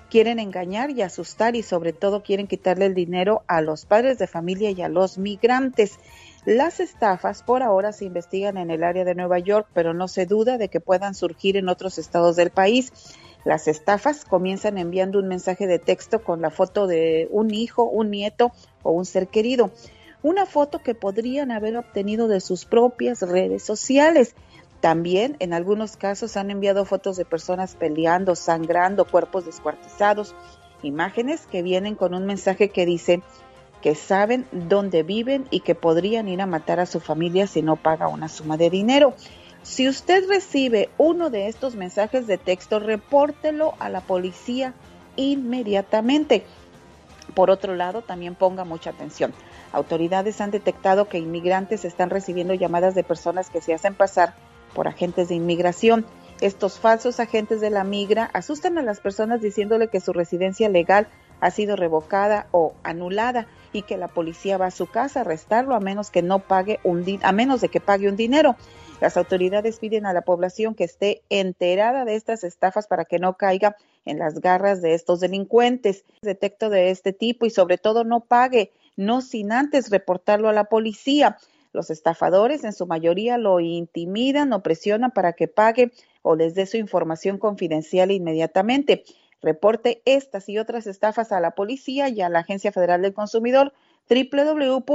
Quieren engañar y asustar y sobre todo quieren quitarle el dinero a los padres de familia y a los migrantes. Las estafas por ahora se investigan en el área de Nueva York, pero no se duda de que puedan surgir en otros estados del país. Las estafas comienzan enviando un mensaje de texto con la foto de un hijo, un nieto o un ser querido. Una foto que podrían haber obtenido de sus propias redes sociales. También en algunos casos han enviado fotos de personas peleando, sangrando, cuerpos descuartizados, imágenes que vienen con un mensaje que dice que saben dónde viven y que podrían ir a matar a su familia si no paga una suma de dinero. Si usted recibe uno de estos mensajes de texto, repórtelo a la policía inmediatamente. Por otro lado, también ponga mucha atención. Autoridades han detectado que inmigrantes están recibiendo llamadas de personas que se hacen pasar por agentes de inmigración. Estos falsos agentes de la migra asustan a las personas diciéndole que su residencia legal ha sido revocada o anulada y que la policía va a su casa a arrestarlo a menos que no pague un a menos de que pague un dinero. Las autoridades piden a la población que esté enterada de estas estafas para que no caiga en las garras de estos delincuentes. Detecto de este tipo y sobre todo no pague, no sin antes reportarlo a la policía. Los estafadores en su mayoría lo intimidan o presionan para que pague o les dé su información confidencial inmediatamente. Reporte estas y otras estafas a la policía y a la Agencia Federal del Consumidor www.ftc.gov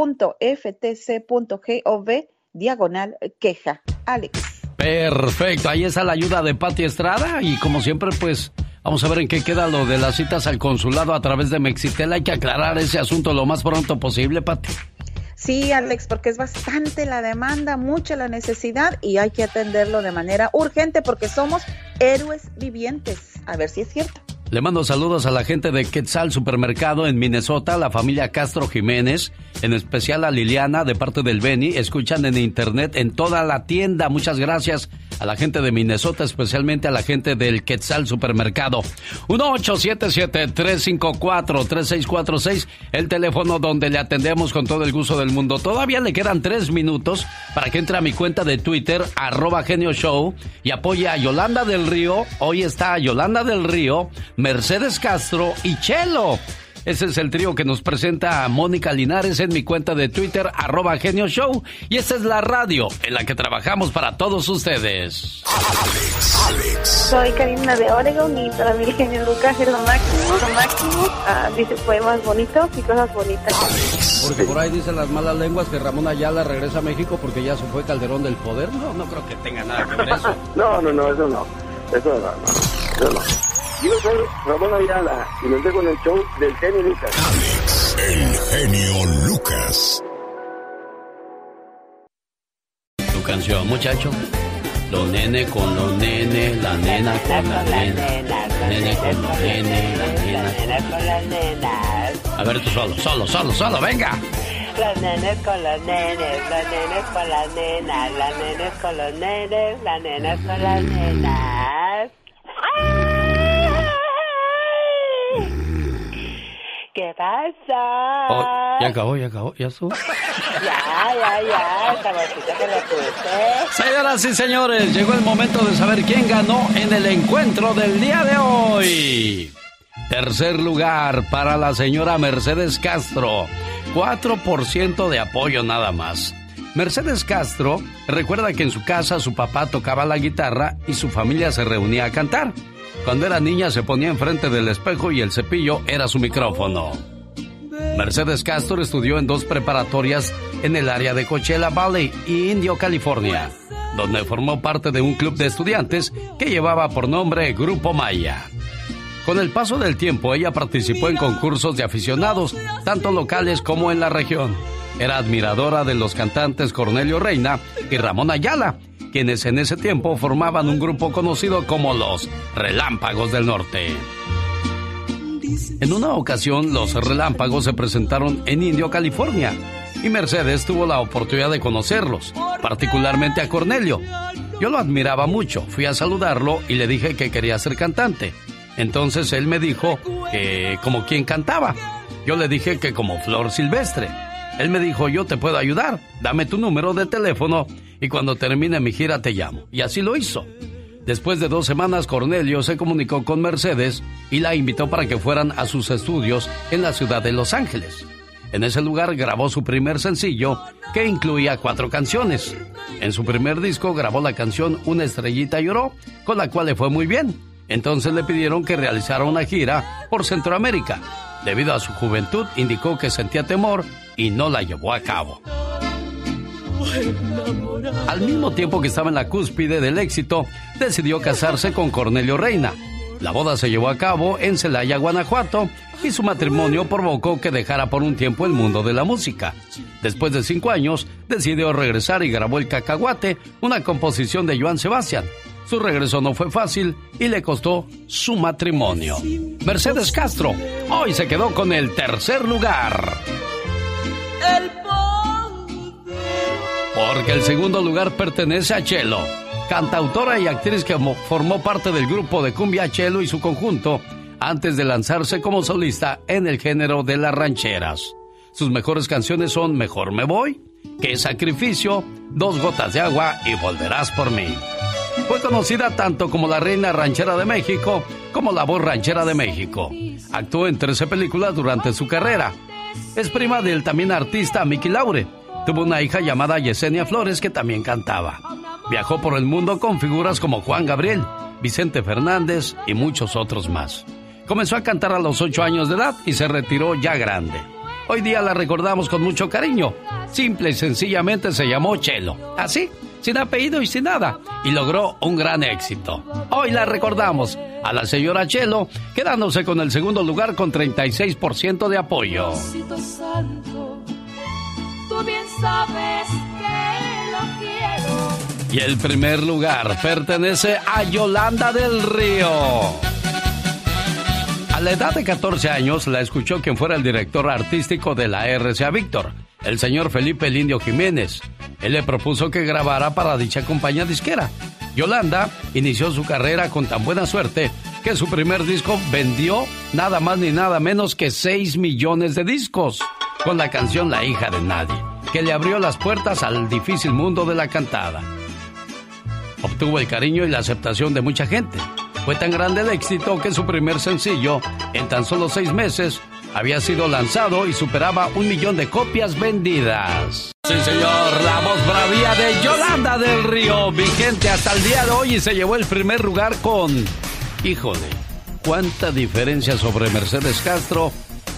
diagonal queja. Alex. Perfecto, ahí está la ayuda de Pati Estrada y como siempre pues vamos a ver en qué queda lo de las citas al consulado a través de Mexitel. Hay que aclarar ese asunto lo más pronto posible, Pati. Sí, Alex, porque es bastante la demanda, mucha la necesidad y hay que atenderlo de manera urgente porque somos héroes vivientes. A ver si es cierto. Le mando saludos a la gente de Quetzal Supermercado en Minnesota, la familia Castro Jiménez, en especial a Liliana de parte del Beni. Escuchan en internet en toda la tienda. Muchas gracias a la gente de Minnesota, especialmente a la gente del Quetzal Supermercado. 1877-354-3646, el teléfono donde le atendemos con todo el gusto del mundo. Todavía le quedan tres minutos para que entre a mi cuenta de Twitter, arroba genio show, y apoye a Yolanda del Río. Hoy está Yolanda del Río Mercedes Castro y Chelo. Ese es el trío que nos presenta Mónica Linares en mi cuenta de Twitter, arroba Genio Show. Y esta es la radio en la que trabajamos para todos ustedes. Soy Karina de Oregon y para mí Genio Lucas es lo máximo, lo máximo. Ah, dice poemas bonitos y cosas bonitas. Porque por ahí dicen las malas lenguas que Ramón Ayala regresa a México porque ya se fue Calderón del Poder. No, no creo que tenga nada que ver eso. no, no, no, eso no. Eso no, no. Eso no. Yo soy Ramón Ayala y nos dejo en el show del genio Lucas. Alex, el genio Lucas. Tu canción, muchacho. Los nene con los nene, la nena con la nena. Nene con los nene, la nena con las nenas. A ver tú solo, solo, solo, solo, venga. Los nenes con los nenes, los nenes con las nenas, las nenes con los nenes, las nenas con las nenas. ¿Qué pasa? Oh, ya acabó, ya acabó, ya subo. Ya, ya, ya, esta que le puse. Señoras y señores, llegó el momento de saber quién ganó en el encuentro del día de hoy. Tercer lugar para la señora Mercedes Castro. 4% de apoyo nada más. Mercedes Castro recuerda que en su casa su papá tocaba la guitarra y su familia se reunía a cantar. Cuando era niña se ponía enfrente del espejo y el cepillo era su micrófono. Mercedes Castro estudió en dos preparatorias en el área de Coachella Valley y Indio, California, donde formó parte de un club de estudiantes que llevaba por nombre Grupo Maya. Con el paso del tiempo, ella participó en concursos de aficionados, tanto locales como en la región. Era admiradora de los cantantes Cornelio Reina y Ramón Ayala, quienes en ese tiempo formaban un grupo conocido como los Relámpagos del Norte. En una ocasión, los Relámpagos se presentaron en Indio, California, y Mercedes tuvo la oportunidad de conocerlos, particularmente a Cornelio. Yo lo admiraba mucho, fui a saludarlo y le dije que quería ser cantante. Entonces él me dijo que como quien cantaba. Yo le dije que como Flor Silvestre. Él me dijo, yo te puedo ayudar, dame tu número de teléfono y cuando termine mi gira te llamo. Y así lo hizo. Después de dos semanas, Cornelio se comunicó con Mercedes y la invitó para que fueran a sus estudios en la ciudad de Los Ángeles. En ese lugar grabó su primer sencillo, que incluía cuatro canciones. En su primer disco grabó la canción Una estrellita lloró, con la cual le fue muy bien. Entonces le pidieron que realizara una gira por Centroamérica. Debido a su juventud, indicó que sentía temor y no la llevó a cabo. Al mismo tiempo que estaba en la cúspide del éxito, decidió casarse con Cornelio Reina. La boda se llevó a cabo en Celaya, Guanajuato, y su matrimonio provocó que dejara por un tiempo el mundo de la música. Después de cinco años, decidió regresar y grabó El Cacahuate, una composición de Joan Sebastián. Su regreso no fue fácil y le costó su matrimonio. Mercedes Castro hoy se quedó con el tercer lugar. Porque el segundo lugar pertenece a Chelo, cantautora y actriz que formó parte del grupo de Cumbia Chelo y su conjunto antes de lanzarse como solista en el género de las rancheras. Sus mejores canciones son Mejor me voy, Qué sacrificio, Dos gotas de agua y Volverás por mí. Fue conocida tanto como la reina ranchera de México como la voz ranchera de México. Actuó en 13 películas durante su carrera. Es prima del también artista Mickey Laure. Tuvo una hija llamada Yesenia Flores que también cantaba. Viajó por el mundo con figuras como Juan Gabriel, Vicente Fernández y muchos otros más. Comenzó a cantar a los 8 años de edad y se retiró ya grande. Hoy día la recordamos con mucho cariño. Simple y sencillamente se llamó Chelo. Así, sin apellido y sin nada. Y logró un gran éxito. Hoy la recordamos a la señora Chelo, quedándose con el segundo lugar con 36% de apoyo. Y el primer lugar pertenece a Yolanda del Río. A la edad de 14 años la escuchó quien fuera el director artístico de la RCA Víctor, el señor Felipe Lindio Jiménez. Él le propuso que grabara para dicha compañía disquera. Yolanda inició su carrera con tan buena suerte que su primer disco vendió nada más ni nada menos que 6 millones de discos con la canción La hija de nadie, que le abrió las puertas al difícil mundo de la cantada. Obtuvo el cariño y la aceptación de mucha gente fue tan grande el éxito que su primer sencillo, en tan solo seis meses, había sido lanzado y superaba un millón de copias vendidas. Sí, señor, la voz bravía de Yolanda del Río, vigente hasta el día de hoy y se llevó el primer lugar con... Híjole, cuánta diferencia sobre Mercedes Castro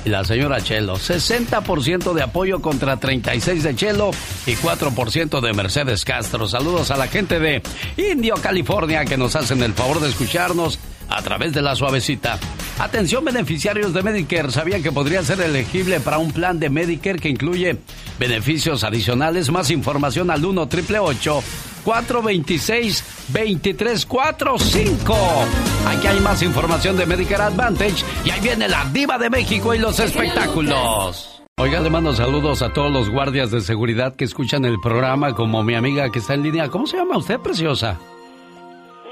y la señora Chelo. 60% de apoyo contra 36 de Chelo y 4% de Mercedes Castro. Saludos a la gente de Indio, California, que nos hacen el favor de escucharnos a través de la suavecita. Atención beneficiarios de Medicare, ¿sabían que podría ser elegible para un plan de Medicare que incluye beneficios adicionales? Más información al 1 888 426-2345. Aquí hay más información de Medicare Advantage y ahí viene la diva de México y los espectáculos. Oiga, le mando saludos a todos los guardias de seguridad que escuchan el programa, como mi amiga que está en línea. ¿Cómo se llama usted, preciosa?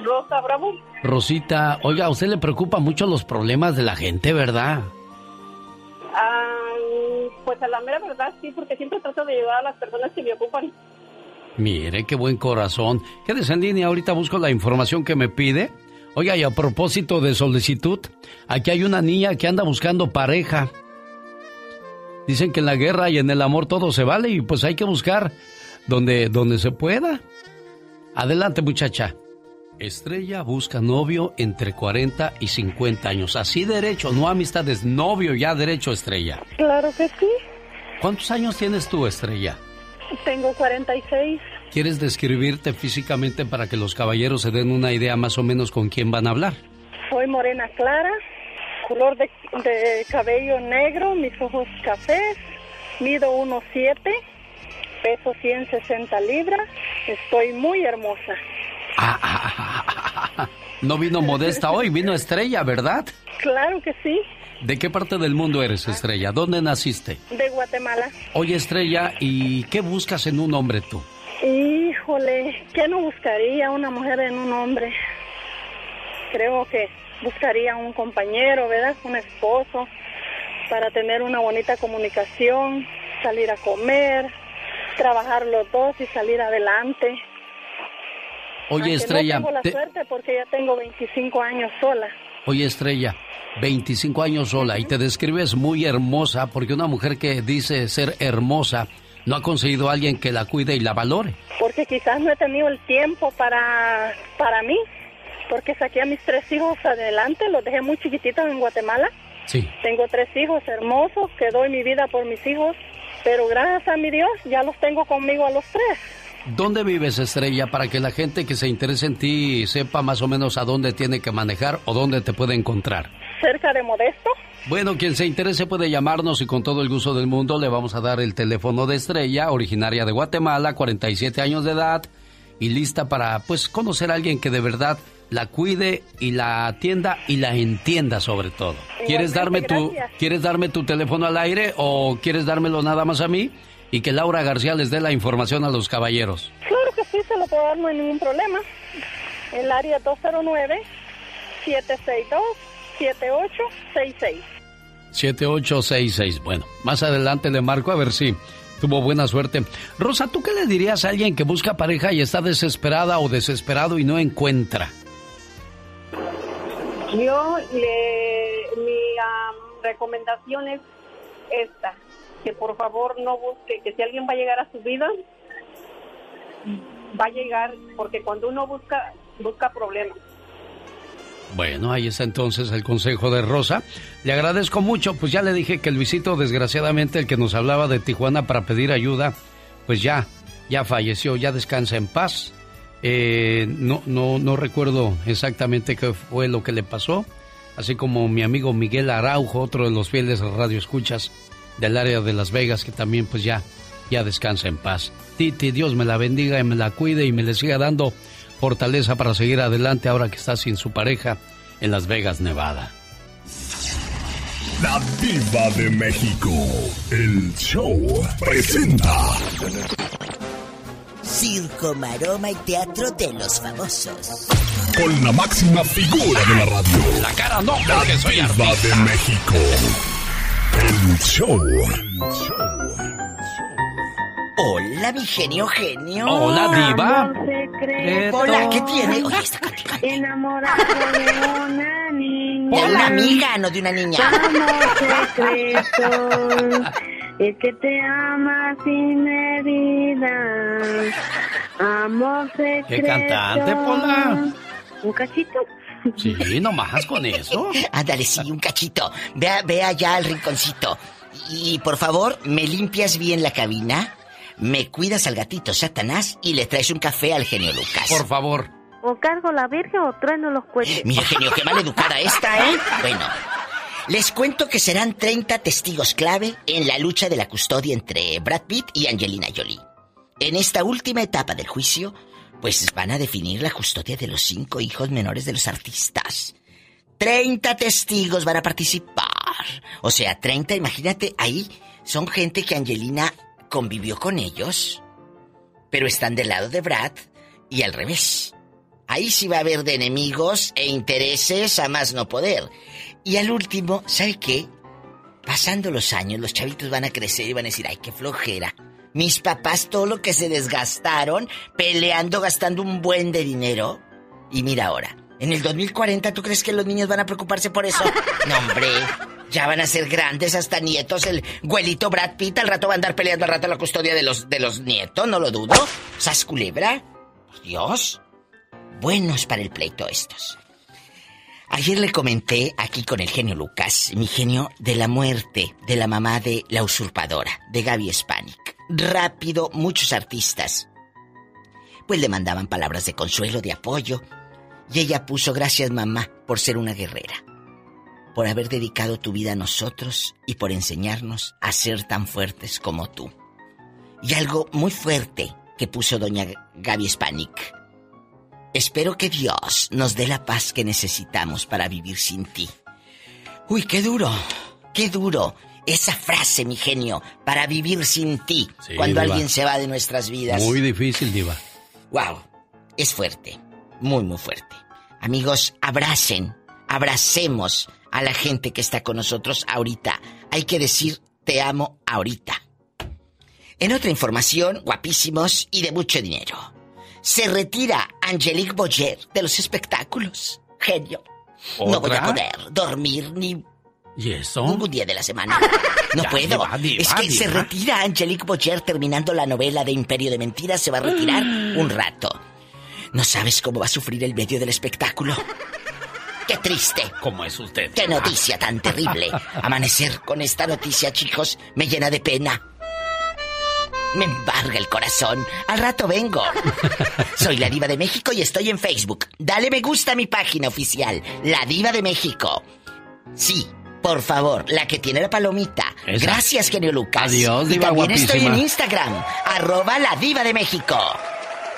Rosa Bravo. Rosita, oiga, a usted le preocupa mucho los problemas de la gente, ¿verdad? Ah, pues a la mera verdad sí, porque siempre trato de ayudar a las personas que me ocupan. Mire, qué buen corazón. Quédese en línea, ahorita busco la información que me pide. Oiga, y a propósito de solicitud, aquí hay una niña que anda buscando pareja. Dicen que en la guerra y en el amor todo se vale y pues hay que buscar donde, donde se pueda. Adelante, muchacha. Estrella busca novio entre 40 y 50 años. Así derecho, no amistades, novio ya derecho, Estrella. Claro que sí. ¿Cuántos años tienes tú, Estrella? Tengo 46. ¿Quieres describirte físicamente para que los caballeros se den una idea más o menos con quién van a hablar? Soy morena clara, color de, cabello negro, mis ojos cafés, mido 1,7, peso 160 libras, estoy muy hermosa. Ah, ah, ah, no vino modesta hoy, vino estrella, ¿verdad? Claro que sí. ¿De qué parte del mundo eres, Estrella? ¿Dónde naciste? De Guatemala. Oye, Estrella, ¿y qué buscas en un hombre tú? Híjole, ¿qué no buscaría una mujer en un hombre? Creo que buscaría un compañero, ¿verdad? Un esposo, para tener una bonita comunicación, salir a comer, trabajar los dos y salir adelante. Oye, Estrella. No tengo la suerte porque ya tengo 25 años sola. Oye, Estrella, 25 años sola y te describes muy hermosa porque una mujer que dice ser hermosa no ha conseguido a alguien que la cuide y la valore. Porque quizás no he tenido el tiempo para, para mí, porque saqué a mis tres hijos adelante, los dejé muy chiquititos en Guatemala. Sí. Tengo tres hijos hermosos, que doy mi vida por mis hijos, pero gracias a mi Dios ya los tengo conmigo a los tres. ¿Dónde vives, Estrella, para que la gente que se interese en ti sepa más o menos a dónde tiene que manejar o dónde te puede encontrar? Cerca de Modesto. Bueno, quien se interese puede llamarnos y con todo el gusto del mundo le vamos a dar el teléfono de Estrella, originaria de Guatemala, 47 años de edad y lista para pues conocer a alguien que de verdad la cuide y la atienda y la entienda sobre todo. ¿Quieres darme tu quieres darme tu teléfono al aire o quieres dármelo nada más a mí y que Laura García les dé la información a los caballeros? Claro que sí, se lo puedo dar, no hay ningún problema. El área 209 762 7866. 7866. Bueno, más adelante le marco a ver si tuvo buena suerte. Rosa, ¿tú qué le dirías a alguien que busca pareja y está desesperada o desesperado y no encuentra? Yo le, mi recomendación es esta, que por favor no busque, que si alguien va a llegar a su vida, va a llegar, porque cuando uno busca, busca problemas. Bueno, ahí está entonces el consejo de Rosa. Le agradezco mucho, pues ya le dije que Luisito, desgraciadamente, el que nos hablaba de Tijuana para pedir ayuda, pues ya, ya falleció, ya descansa en paz. Eh, no, no, no recuerdo exactamente qué fue lo que le pasó, así como mi amigo Miguel Araujo, otro de los fieles radioescuchas del área de Las Vegas, que también pues ya, ya descansa en paz. Titi, Dios me la bendiga y me la cuide y me le siga dando fortaleza para seguir adelante ahora que está sin su pareja en Las Vegas, Nevada. La Diva de México, el show presenta. Circo, maroma y teatro de los famosos. Con la máxima figura de la radio. La cara no, La porque soy Diva artista. de México, el show. Hola, mi genio, genio. Hola, diva. Amor secreto. Hola, ¿qué tiene? Oye, está Enamorado de una niña. De una amiga, no de una niña. Amor secreto. Es que te ama sin medida. Amor secreto. ¿Qué cantante, Pola? Un cachito. Sí, nomás con eso. Ándale, sí, un cachito. Ve, ve allá al rinconcito. Y por favor, me limpias bien la cabina, me cuidas al gatito Satanás y le traes un café al genio Lucas. Por favor. O cargo la virgen o trueno los cohetes. Mira, genio, qué maleducada esta, ¿eh? Bueno, les cuento que serán 30 testigos clave en la lucha de la custodia entre Brad Pitt y Angelina Jolie. En esta última etapa del juicio, pues van a definir la custodia de los cinco hijos menores de los artistas. 30 testigos van a participar. O sea, 30, imagínate, ahí son gente que Angelina convivió con ellos, pero están del lado de Brad y al revés. Ahí sí va a haber de enemigos e intereses a más no poder. Y al último, ¿sabe qué? Pasando los años, los chavitos van a crecer y van a decir, ay, qué flojera. Mis papás todo lo que se desgastaron peleando, gastando un buen de dinero. Y mira ahora, en el 2040, ¿tú crees que los niños van a preocuparse por eso? No, hombre. Ya van a ser grandes, hasta nietos. El güelito Brad Pitt al rato va a andar peleando al rato la custodia de los, de los nietos, no lo dudo. ¿Sas culebra? Dios. Buenos para el pleito estos. Ayer le comenté aquí con el genio Lucas, mi genio, de la muerte de la mamá de la usurpadora, de Gaby Spanik. Rápido, muchos artistas. Pues le mandaban palabras de consuelo, de apoyo. Y ella puso gracias mamá por ser una guerrera. Por haber dedicado tu vida a nosotros y por enseñarnos a ser tan fuertes como tú. Y algo muy fuerte que puso doña Gaby Spanik. Espero que Dios nos dé la paz que necesitamos para vivir sin ti. Uy, qué duro, qué duro. Esa frase, mi genio, para vivir sin ti, Sí, cuando Diva. alguien se va de nuestras vidas. Muy difícil, Diva. Wow, es fuerte, muy, muy fuerte. Amigos, abracen, abracemos a la gente que está con nosotros ahorita. Hay que decir te amo ahorita. En otra información, guapísimos y de mucho dinero. Se retira Angelique Boyer de los espectáculos. Genio. No voy a poder dormir ni ¿Y eso? ningún día de la semana. No Ya, puedo. diva, diva, es que se diva. retira Angelique Boyer terminando la novela de Imperio de Mentiras. Se va a retirar un rato. No sabes cómo va a sufrir el medio del espectáculo. Qué triste. ¿Cómo es usted? Qué noticia tan terrible. Amanecer con esta noticia, chicos, me llena de pena. Me embarga el corazón. Al rato vengo. Soy la Diva de México y estoy en Facebook. Dale me gusta a mi página oficial, La Diva de México. Sí, por favor, la que tiene la palomita. Esa. Gracias, genio Lucas. Adiós, y diva también estoy en. Instagram, arroba la Diva de México.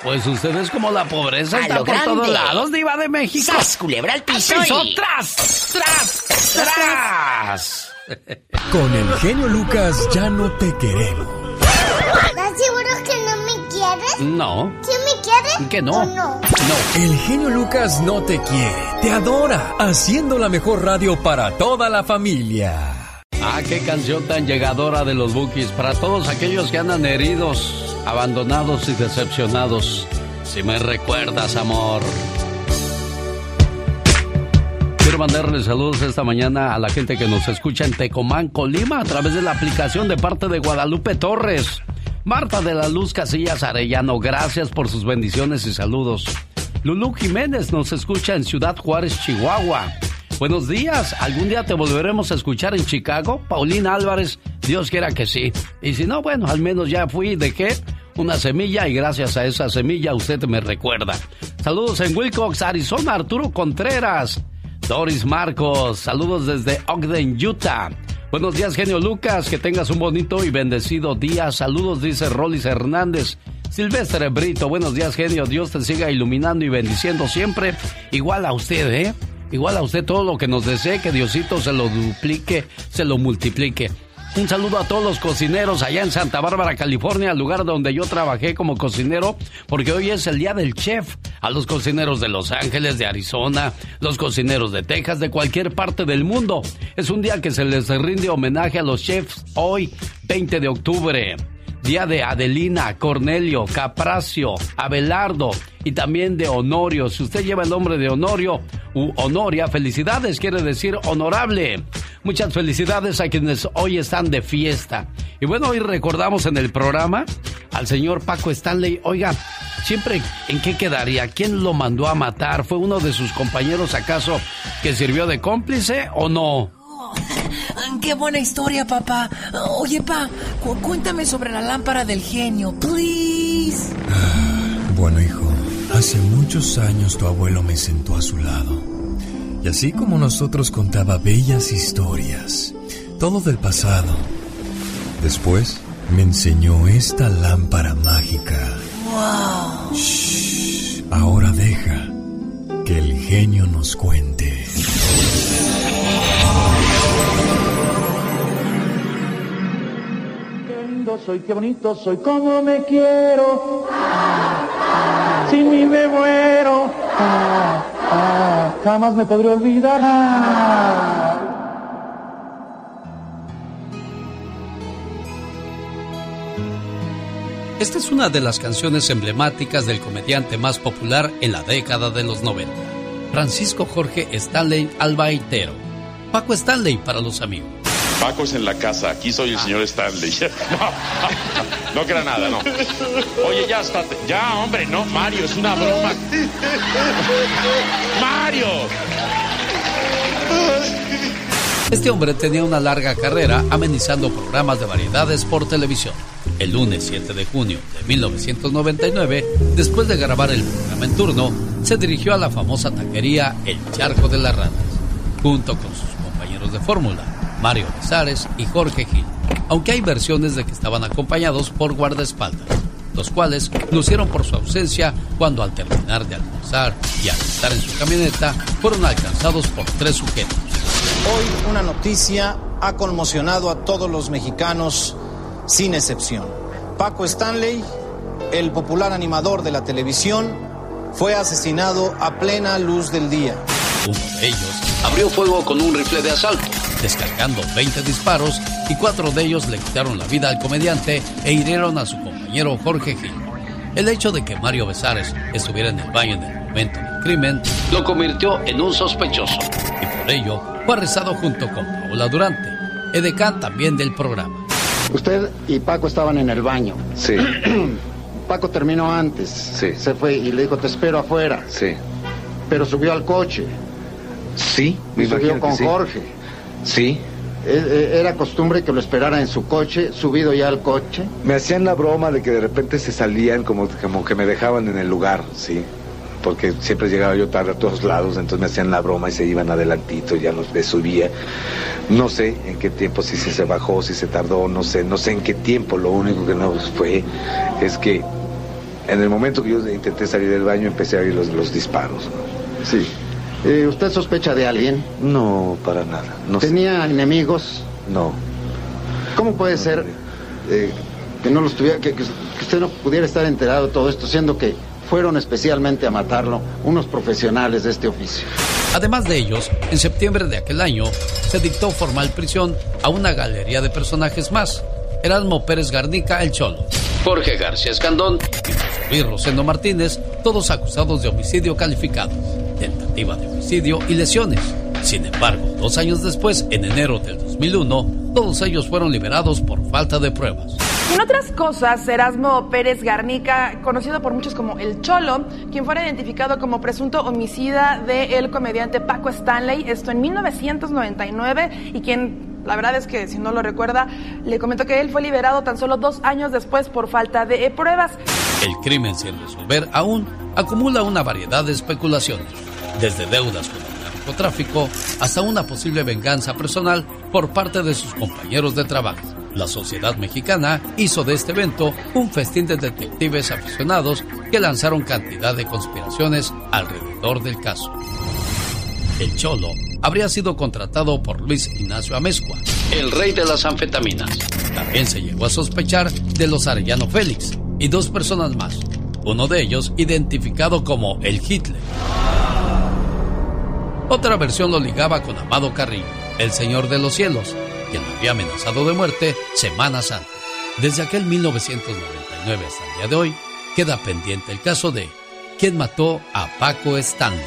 Pues usted es como la pobreza, A está lo por todos grande. lados, diva de México. ¡Sas, culebra al piso y- tras, tras, tras! Con el genio Lucas ya no te queremos. ¿Estás seguro que no me quieres? No, ¿Sí me quieres? Que no. ¿O no? El genio Lucas no te quiere, te adora, haciendo la mejor radio para toda la familia. Ah, qué canción tan llegadora de los Bookies para todos aquellos que andan heridos, abandonados y decepcionados. Si me recuerdas, amor. Quiero mandarle saludos esta mañana a la gente que nos escucha en Tecomán, Colima, a través de la aplicación de parte de Guadalupe Torres. Marta de la Luz Casillas Arellano, gracias por sus bendiciones y saludos. Lulú Jiménez nos escucha en Ciudad Juárez, Chihuahua. Buenos días, ¿algún día te volveremos a escuchar en Chicago? Paulina Álvarez, Dios quiera que sí. Y si no, bueno, al menos ya fui y dejé una semilla y gracias a esa semilla usted me recuerda. Saludos en Wilcox, Arizona, Arturo Contreras. Doris Marcos, saludos desde Ogden, Utah. Buenos días, genio Lucas, que tengas un bonito y bendecido día. Saludos, dice Rolis Hernández. Silvestre Brito, buenos días, genio. Dios te siga iluminando y bendiciendo siempre. Igual a usted, ¿eh? Igual a usted todo lo que nos desee, que Diosito se lo duplique, se lo multiplique. Un saludo a todos los cocineros allá en Santa Bárbara, California, lugar donde yo trabajé como cocinero, porque hoy es el día del chef. A los cocineros de Los Ángeles, de Arizona, los cocineros de Texas, de cualquier parte del mundo. Es un día que se les rinde homenaje a los chefs hoy, 20 de octubre. Día de Adelina, Cornelio, Capracio, Abelardo y también de Honorio. Si usted lleva el nombre de Honorio u Honoria, felicidades, quiere decir honorable. Muchas felicidades a quienes hoy están de fiesta. Y bueno, hoy recordamos en el programa al señor Paco Stanley. Oiga, siempre en qué quedaría, quién lo mandó a matar, fue uno de sus compañeros acaso que sirvió de cómplice o no. Qué buena historia, papá. Oye, pa, cu- cuéntame sobre la lámpara del genio, please. Bueno, hijo, hace muchos años tu abuelo me sentó a su lado. Y así como nosotros contaba bellas historias, todo del pasado. Después me enseñó esta lámpara mágica. Wow. Shh, ahora deja que el genio nos cuente. Soy, qué bonito soy, cómo me quiero. Sin mí me muero. Jamás me podré olvidar. Esta es una de las canciones emblemáticas del comediante más popular en la década de los 90, Francisco Jorge Stanley Albaitero. Paco Stanley para los amigos. Paco es en la casa, aquí soy el señor Stanley. No, no, que era nada, no. Oye, ya está, ya hombre, no, Mario, es una broma. Mario. Este hombre tenía una larga carrera amenizando programas de variedades por televisión. El lunes 7 de junio de 1999, después de grabar el programa en turno, se dirigió a la famosa taquería El Charco de las Ranas, junto con sus compañeros de fórmula, Mario Besares y Jorge Gil, aunque hay versiones de que estaban acompañados por guardaespaldas, los cuales lucieron por su ausencia cuando al terminar de almorzar y al estar en su camioneta, fueron alcanzados por tres sujetos. Hoy una noticia ha conmocionado a todos los mexicanos sin excepción. Paco Stanley, el popular animador de la televisión, fue asesinado a plena luz del día. Uno de ellos abrió fuego con un rifle de asalto, descargando 20 disparos y cuatro de ellos le quitaron la vida al comediante e hirieron a su compañero Jorge Gil. El hecho de que Mario Besares estuviera en el baño en el momento del crimen lo convirtió en un sospechoso y por ello fue arrestado junto con Paola Durante, edecán también del programa. Usted y Paco estaban en el baño. Sí. Paco terminó antes. Sí. Se fue y le dijo, te espero afuera. Sí. Pero subió al coche. Sí, me imagino con que sí. Jorge. Sí. eh, eh, era costumbre que lo esperara en su coche, subido ya al coche. Me hacían la broma de que de repente se salían como, como que me dejaban en el lugar, sí. Porque siempre llegaba yo tarde a todos lados, entonces me hacían la broma y se iban adelantito, ya nos subía. No sé en qué tiempo, si se bajó, si se tardó, no sé, no sé en qué tiempo. Lo único que no fue es que en el momento que yo intenté salir del baño empecé a oír los, los disparos. Sí. Eh, ¿Usted sospecha de alguien? No, para nada. No ¿Tenía enemigos? No. ¿Cómo puede ser eh, que no los tuviera, que, que usted no pudiera estar enterado de todo esto, siendo que fueron especialmente a matarlo unos profesionales de este oficio? Además de ellos, en septiembre de aquel año se dictó formal prisión a una galería de personajes más. Erasmo Pérez Garnica, el Cholo. Jorge García Escandón y Rosendo Martínez, todos acusados de homicidio calificado, de homicidio y lesiones. Sin embargo, dos años después, en enero del 2001, todos ellos fueron liberados por falta de pruebas. En otras cosas, Erasmo Pérez Garnica, conocido por muchos como El Cholo, quien fuera identificado como presunto homicida del comediante Paco Stanley, esto en 1999, y quien la verdad es que si no lo recuerda, le comentó que él fue liberado tan solo dos años después por falta de pruebas. El crimen sin resolver aún acumula una variedad de especulaciones, desde deudas con el narcotráfico hasta una posible venganza personal por parte de sus compañeros de trabajo. La sociedad mexicana hizo de este evento un festín de detectives aficionados que lanzaron cantidad de conspiraciones alrededor del caso. El Cholo habría sido contratado por Luis Ignacio Amezcua, el rey de las anfetaminas. También se llegó a sospechar de los Arellano Félix y dos personas más, uno de ellos identificado como el Hitler. Otra versión lo ligaba con Amado Carrillo, el Señor de los Cielos, quien lo había amenazado de muerte semanas antes. Desde aquel 1999 hasta el día de hoy, queda pendiente el caso de quién mató a Paco Stanley.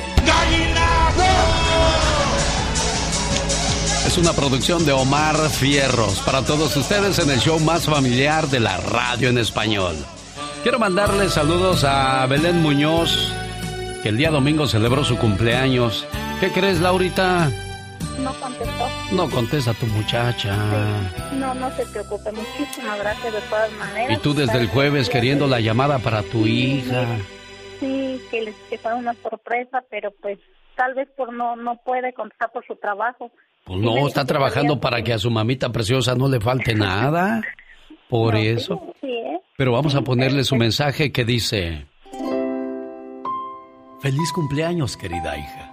Es una producción de Omar Fierros para todos ustedes en el show más familiar de la radio en español. Quiero mandarle saludos a Belén Muñoz, que el día domingo celebró su cumpleaños. ¿Qué crees, Laurita? No contestó. No contesta tu muchacha. No, no se preocupe. Muchísimas gracias de todas maneras. Y tú desde el jueves queriendo la llamada para tu hija. Sí, que les que fue una sorpresa, pero pues tal vez por no no puede contestar por su trabajo. Pues no, está trabajando para que a su mamita preciosa no le falte nada. Por eso. Sí, ¿eh? Pero vamos a ponerle su mensaje que dice... Feliz cumpleaños, querida hija.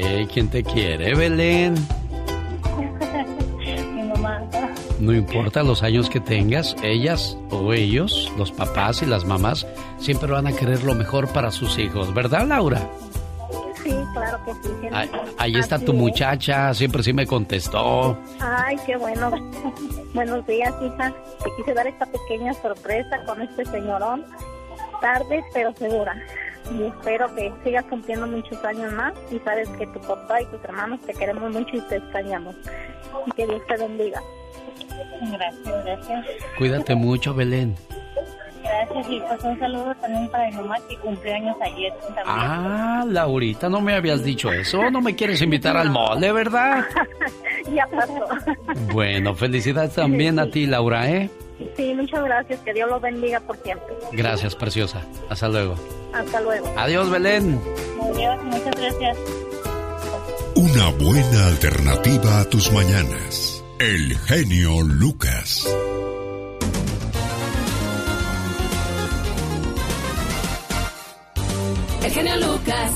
De quien te quiere, Belén. Mi mamá. No importa los años que tengas, ellas o ellos, los papás y las mamás, siempre van a querer lo mejor para sus hijos, ¿verdad, Laura? Sí, claro que sí. siempre. Ahí, ahí está tu muchacha, siempre sí me contestó. Ay, qué bueno. Buenos días, hija. Te quise dar esta pequeña sorpresa con este señorón. Tarde, pero segura. Y espero que sigas cumpliendo muchos años más. Y sabes que tu papá y tus hermanos te queremos mucho y te extrañamos. Y que Dios te bendiga. Gracias, gracias. Cuídate mucho, Belén. Gracias. Y pues un saludo también para mi mamá que cumpleaños ayer también. Ah, Laurita, no me habías dicho eso. No me quieres invitar al mole, ¿verdad? ya pasó. Bueno, felicidades también a ti, Laura, ¿eh? Sí, muchas gracias. Que Dios los bendiga por siempre. Gracias, preciosa. Hasta luego. Hasta luego. Adiós, Belén. Adiós, muchas gracias. Una buena alternativa a tus mañanas. El genio Lucas. El genio Lucas.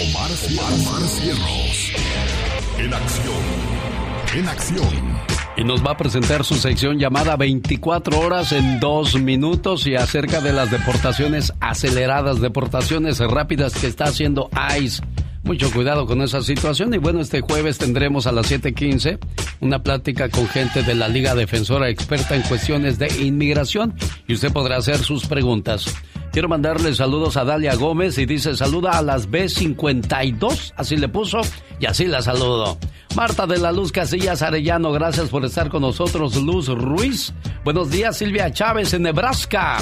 Omar, Omar Cierros. En acción. En acción. Y nos va a presentar su sección llamada 24 horas en 2 minutos y acerca de las deportaciones aceleradas, deportaciones rápidas que está haciendo ICE. Mucho cuidado con esa situación y bueno, este jueves tendremos a las 7.15 una plática con gente de la Liga Defensora experta en cuestiones de inmigración y usted podrá hacer sus preguntas. Quiero mandarle saludos a Dalia Gómez y dice saluda a las B52, así le puso y así la saludo. Marta de la Luz Casillas Arellano, gracias por estar con nosotros. Luz Ruiz, buenos días Silvia Chávez en Nebraska.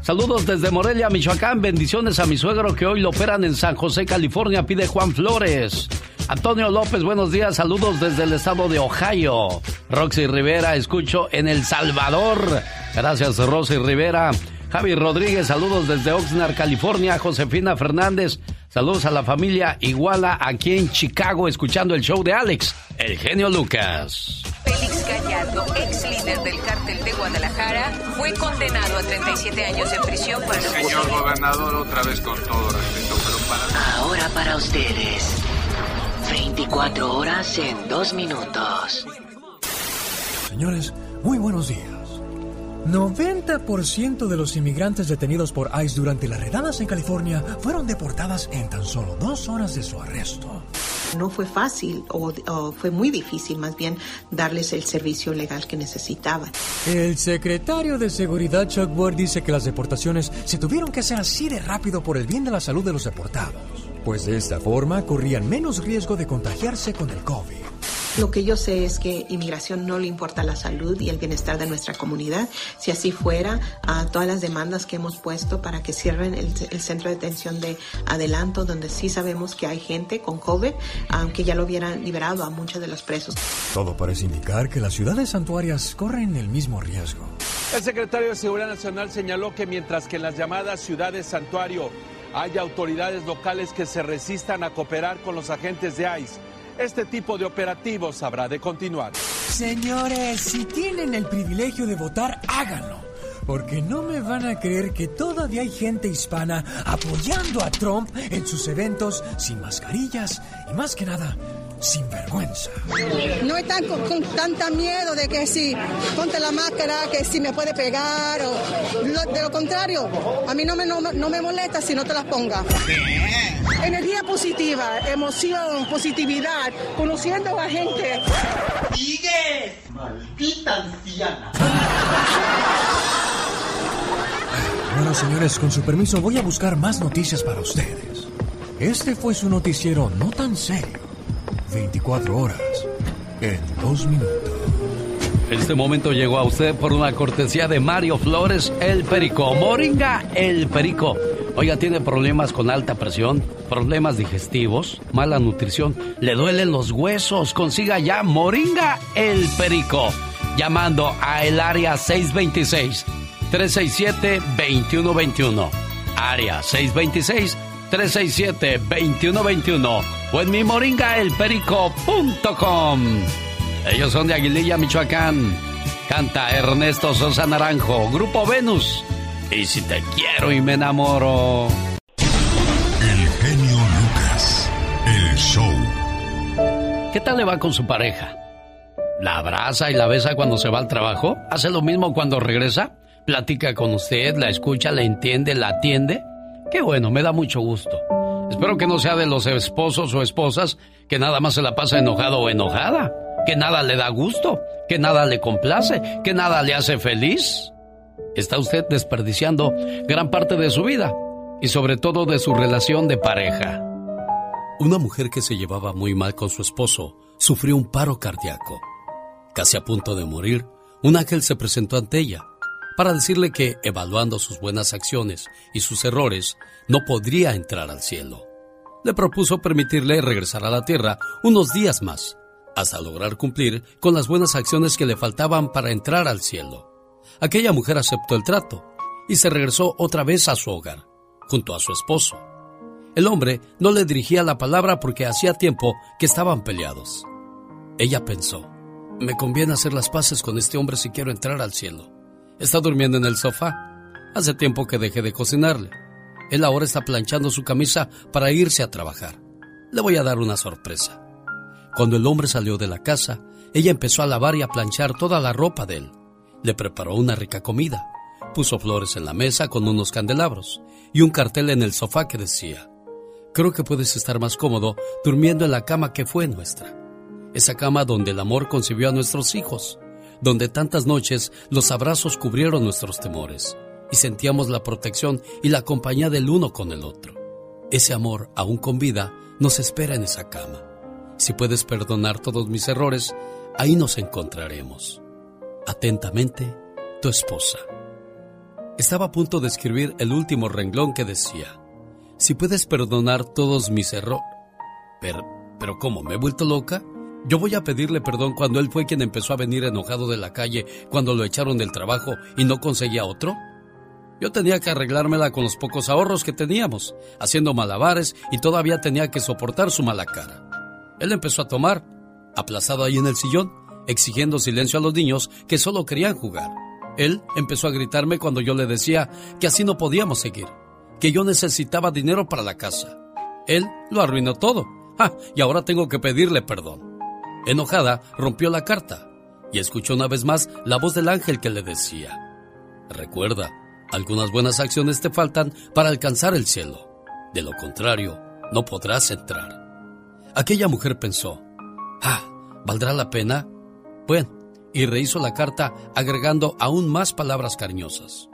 Saludos desde Morelia, Michoacán. Bendiciones a mi suegro que hoy lo operan en San José, California. Pide Juan Flores. Antonio López, buenos días. Saludos desde el estado de Ohio. Roxy Rivera, escucho en El Salvador. Gracias, Rosy Rivera. Javi Rodríguez, saludos desde Oxnard, California. Josefina Fernández, saludos a la familia Iguala aquí en Chicago, escuchando el show de Alex, el genio Lucas. Félix Gallardo, ex líder del cártel de Guadalajara, fue condenado a 37 años de prisión por el Señor gobernador, otra vez con todo respeto, pero para... Ahora para ustedes, 24 horas en 2 minutos. Señores, muy buenos días. 90% de los inmigrantes detenidos por ICE durante las redadas en California fueron deportadas en tan solo dos horas de su arresto. No fue fácil o, o, fue muy difícil más bien darles el servicio legal que necesitaban. El secretario de Seguridad Chuck Ward dice que las deportaciones se tuvieron que hacer así de rápido por el bien de la salud de los deportados, pues de esta forma corrían menos riesgo de contagiarse con el COVID. Lo que yo sé es que inmigración no le importa la salud y el bienestar de nuestra comunidad. Si así fuera, a todas las demandas que hemos puesto para que cierren el, el, centro de detención de adelanto, donde sí sabemos que hay gente con COVID, aunque ya lo hubieran liberado a muchos de los presos. Todo parece indicar que las ciudades santuarias corren el mismo riesgo. El secretario de Seguridad Nacional señaló que mientras que en las llamadas ciudades santuario hay autoridades locales que se resistan a cooperar con los agentes de ICE, este tipo de operativos habrá de continuar. Señores, si tienen el privilegio de votar, háganlo. Porque no me van a creer que todavía hay gente hispana apoyando a Trump en sus eventos sin mascarillas y más que nada sin vergüenza. No están con, con tanta miedo de que si ponte la máscara, que si me puede pegar o lo, de lo contrario, a mí no me, no, no me molesta si no te las ponga. Energía positiva, emoción, positividad, conociendo a gente. ¡Sigue! ¡Maldita anciana! Bueno, señores, con su permiso voy a buscar más noticias para ustedes. Este fue su noticiero no tan serio. 24 horas en 2 minutos. Este momento llegó a usted por una cortesía de Mario Flores, el Perico. Moringa, el Perico. Oiga, tiene problemas con alta presión, problemas digestivos, mala nutrición, le duelen los huesos. Consiga ya Moringa, el Perico. Llamando a el área 626 367 2121. Área 626 367 2121 o en mi moringaelperico.com. Ellos son de Aguililla, Michoacán. Canta Ernesto Sosa Naranjo, Grupo Venus. Y si te quiero y me enamoro. El genio Lucas, el show. ¿Qué tal le va con su pareja? ¿La abraza y la besa cuando se va al trabajo? ¿Hace lo mismo cuando regresa? ¿Platica con usted? ¿La escucha? ¿La entiende? ¿La atiende? Qué bueno, me da mucho gusto. Espero que no sea de los esposos o esposas que nada más se la pasa enojado o enojada, que nada le da gusto, que nada le complace, que nada le hace feliz. Está usted desperdiciando gran parte de su vida y sobre todo de su relación de pareja. Una mujer que se llevaba muy mal con su esposo sufrió un paro cardíaco. Casi a punto de morir, un ángel se presentó ante ella para decirle que, evaluando sus buenas acciones y sus errores, no podría entrar al cielo. Le propuso permitirle regresar a la tierra unos días más, hasta lograr cumplir con las buenas acciones que le faltaban para entrar al cielo. Aquella mujer aceptó el trato y se regresó otra vez a su hogar, junto a su esposo. El hombre no le dirigía la palabra porque hacía tiempo que estaban peleados. Ella pensó, me conviene hacer las paces con este hombre si quiero entrar al cielo. Está durmiendo en el sofá. Hace tiempo que dejé de cocinarle. Él ahora está planchando su camisa para irse a trabajar. Le voy a dar una sorpresa. Cuando el hombre salió de la casa, ella empezó a lavar y a planchar toda la ropa de él. Le preparó una rica comida. Puso flores en la mesa con unos candelabros y un cartel en el sofá que decía, creo que puedes estar más cómodo durmiendo en la cama que fue nuestra. esa cama donde el amor concibió a nuestros hijos, donde tantas noches los abrazos cubrieron nuestros temores y sentíamos la protección y la compañía del uno con el otro. Ese amor, aún con vida, nos espera en esa cama. Si puedes perdonar todos mis errores, ahí nos encontraremos. Atentamente, tu esposa. Estaba a punto de escribir el último renglón que decía, si puedes perdonar todos mis errores. Pero, pero ¿cómo? ¿Me he vuelto loca? Yo voy a pedirle perdón cuando él fue quien empezó a venir enojado de la calle cuando lo echaron del trabajo y no conseguía otro. Yo tenía que arreglármela con los pocos ahorros que teníamos, haciendo malabares y todavía tenía que soportar su mala cara. Él empezó a tomar, aplazado ahí en el sillón, exigiendo silencio a los niños que solo querían jugar. Él empezó a gritarme cuando yo le decía que así no podíamos seguir, que yo necesitaba dinero para la casa. Él lo arruinó todo. Ah, y ahora tengo que pedirle perdón. Enojada, rompió la carta y escuchó una vez más la voz del ángel que le decía, Recuerda, algunas buenas acciones te faltan para alcanzar el cielo. De lo contrario, no podrás entrar. Aquella mujer pensó, Ah, ¿valdrá la pena? Bueno, y rehizo la carta agregando aún más palabras cariñosas.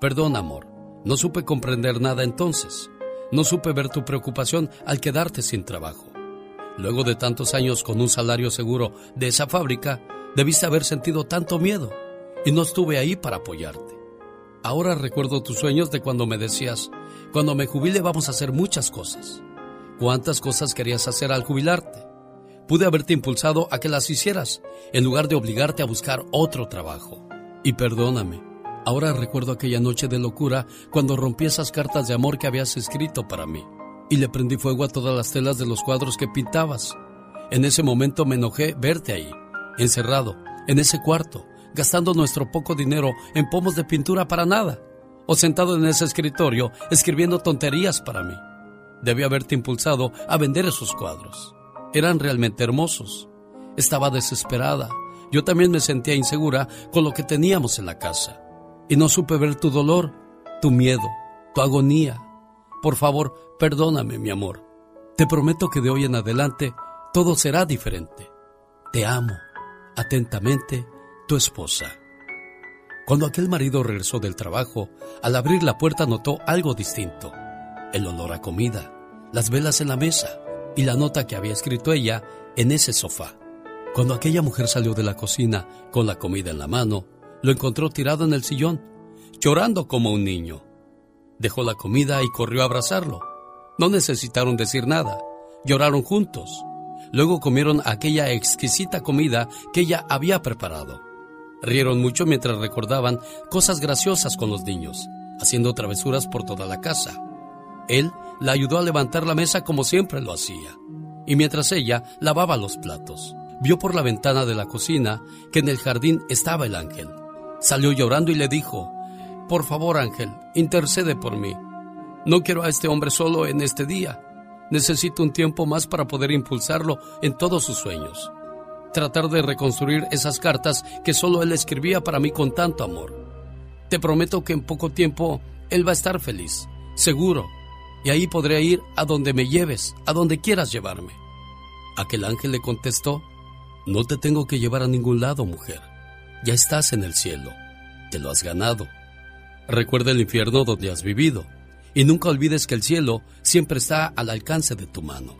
Perdón, amor, no supe comprender nada entonces. No supe ver tu preocupación al quedarte sin trabajo. Luego de tantos años con un salario seguro de esa fábrica, debiste haber sentido tanto miedo y no estuve ahí para apoyarte. Ahora recuerdo tus sueños de cuando me decías, cuando me jubile vamos a hacer muchas cosas. ¿Cuántas cosas querías hacer al jubilarte? Pude haberte impulsado a que las hicieras, en lugar de obligarte a buscar otro trabajo. Y perdóname, ahora recuerdo aquella noche de locura cuando rompí esas cartas de amor que habías escrito para mí, y le prendí fuego a todas las telas de los cuadros que pintabas. En ese momento me enojé verte ahí, encerrado, en ese cuarto, gastando nuestro poco dinero en pomos de pintura para nada, o sentado en ese escritorio escribiendo tonterías para mí. Debí haberte impulsado a vender esos cuadros eran realmente hermosos. Estaba desesperada. Yo también me sentía insegura con lo que teníamos en la casa. Y no supe ver tu dolor, tu miedo, tu agonía. Por favor, perdóname, mi amor. Te prometo que de hoy en adelante todo será diferente. Te amo. Atentamente, tu esposa. Cuando aquel marido regresó del trabajo, al abrir la puerta notó algo distinto. El olor a comida, las velas en la mesa, y la nota que había escrito ella en ese sofá. Cuando aquella mujer salió de la cocina con la comida en la mano, lo encontró tirado en el sillón, llorando como un niño. Dejó la comida y corrió a abrazarlo. No necesitaron decir nada, lloraron juntos. Luego comieron aquella exquisita comida que ella había preparado. Rieron mucho mientras recordaban cosas graciosas con los niños, haciendo travesuras por toda la casa. Él la ayudó a levantar la mesa como siempre lo hacía. Y mientras ella lavaba los platos, vio por la ventana de la cocina que en el jardín estaba el ángel. Salió llorando y le dijo, Por favor ángel, intercede por mí. No quiero a este hombre solo en este día. Necesito un tiempo más para poder impulsarlo en todos sus sueños. Tratar de reconstruir esas cartas que solo él escribía para mí con tanto amor. Te prometo que en poco tiempo él va a estar feliz, seguro, y ahí podré ir a donde me lleves, a donde quieras llevarme. Aquel ángel le contestó, no te tengo que llevar a ningún lado, mujer. Ya estás en el cielo, te lo has ganado. Recuerda el infierno donde has vivido, y nunca olvides que el cielo siempre está al alcance de tu mano.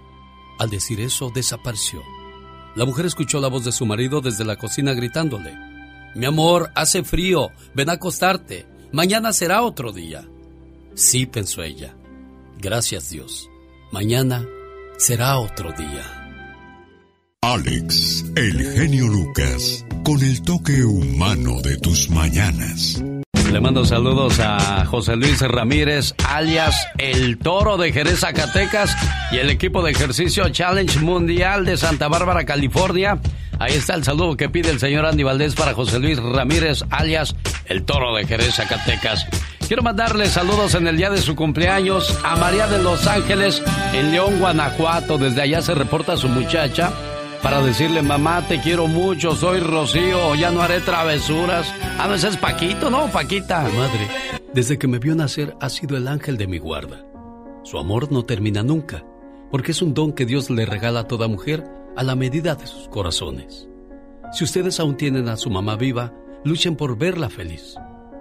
Al decir eso, desapareció. La mujer escuchó la voz de su marido desde la cocina gritándole, Mi amor, hace frío, ven a acostarte, mañana será otro día. Sí, pensó ella, Gracias Dios. Mañana será otro día. Alex, el genio Lucas, con el toque humano de tus mañanas. Le mando saludos a José Luis Ramírez, alias El Toro de Jerez, Zacatecas, y el equipo de ejercicio Challenge Mundial de Santa Bárbara, California. Ahí está el saludo que pide el señor Andy Valdés para José Luis Ramírez, alias El Toro de Jerez, Zacatecas. Quiero mandarle saludos en el día de su cumpleaños a María de Los Ángeles en León, Guanajuato. Desde allá se reporta su muchacha para decirle, mamá, te quiero mucho, soy Rocío, ya no haré travesuras. A veces Paquito, ¿no? Paquita. Madre, desde que me vio nacer ha sido el ángel de mi guarda. Su amor no termina nunca, porque es un don que Dios le regala a toda mujer a la medida de sus corazones. Si ustedes aún tienen a su mamá viva, luchen por verla feliz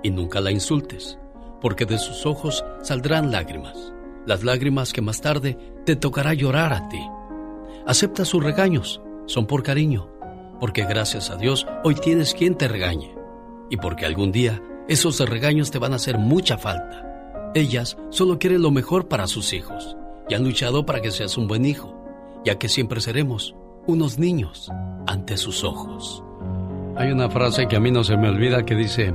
y nunca la insultes, porque de sus ojos saldrán lágrimas, las lágrimas que más tarde te tocará llorar a ti. Acepta sus regaños, son por cariño, porque gracias a Dios hoy tienes quien te regañe y porque algún día esos regaños te van a hacer mucha falta. Ellas solo quieren lo mejor para sus hijos y han luchado para que seas un buen hijo, ya que siempre seremos unos niños ante sus ojos. Hay una frase que a mí no se me olvida que dice,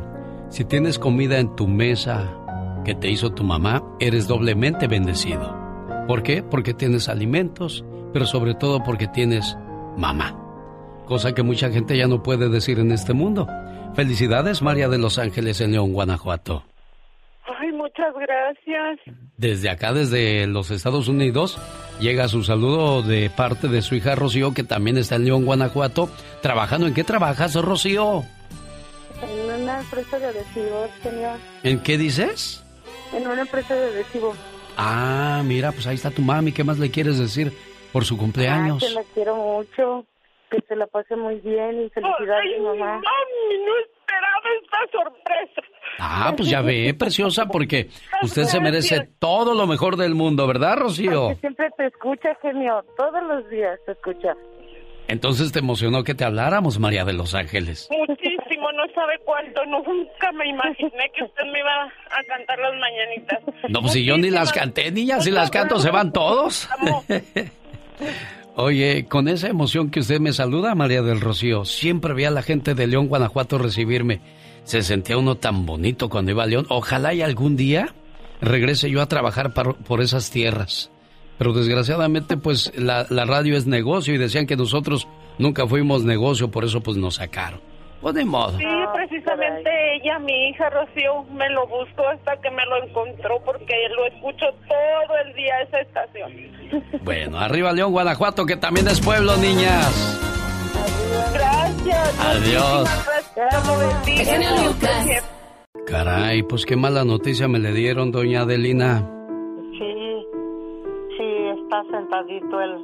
si tienes comida en tu mesa que te hizo tu mamá, eres doblemente bendecido. ¿Por qué? Porque tienes alimentos, pero sobre todo porque tienes mamá. Cosa que mucha gente ya no puede decir en este mundo. Felicidades, María de Los Ángeles en León, Guanajuato. Ay, muchas gracias. Desde acá, desde los Estados Unidos, llega su saludo de parte de su hija Rocío, que también está en León, Guanajuato, trabajando. ¿En qué trabajas, Rocío? En una empresa de adhesivos, señor. ¿En qué dices? En una empresa de adhesivos. Ah, mira, pues ahí está tu mami. ¿Qué más le quieres decir por su cumpleaños? Ay, que la quiero mucho. Que se la pase muy bien y felicidades, mamá. Mami, no esperaba esta sorpresa. Ah, pues ya ve, preciosa, porque usted se merece todo lo mejor del mundo, ¿verdad, Rocío? Porque siempre te escucha, genio. Todos los días te escucha. Entonces te emocionó que te habláramos, María de Los Ángeles. Muchísimo, no sabe cuánto. Nunca me imaginé que usted me iba a cantar las mañanitas. No, pues si yo ni las canté, niña, si las canto se van todos. Oye, con esa emoción que usted me saluda, María del Rocío, siempre veía a la gente de León, Guanajuato recibirme. Se sentía uno tan bonito cuando iba a León. Ojalá y algún día regrese yo a trabajar por, esas tierras. Pero desgraciadamente, pues la, radio es negocio y decían que nosotros nunca fuimos negocio, por eso pues nos sacaron. Pues de modo. Precisamente ella, mi hija Rocío, me lo buscó hasta que me lo encontró porque lo escucho todo el día esa estación. Bueno, arriba León, Guanajuato, que también es pueblo, niñas. Gracias. Adiós. Gracias. Caray, pues qué mala noticia me le dieron, doña Adelina. Sí, sí, está sentadito él.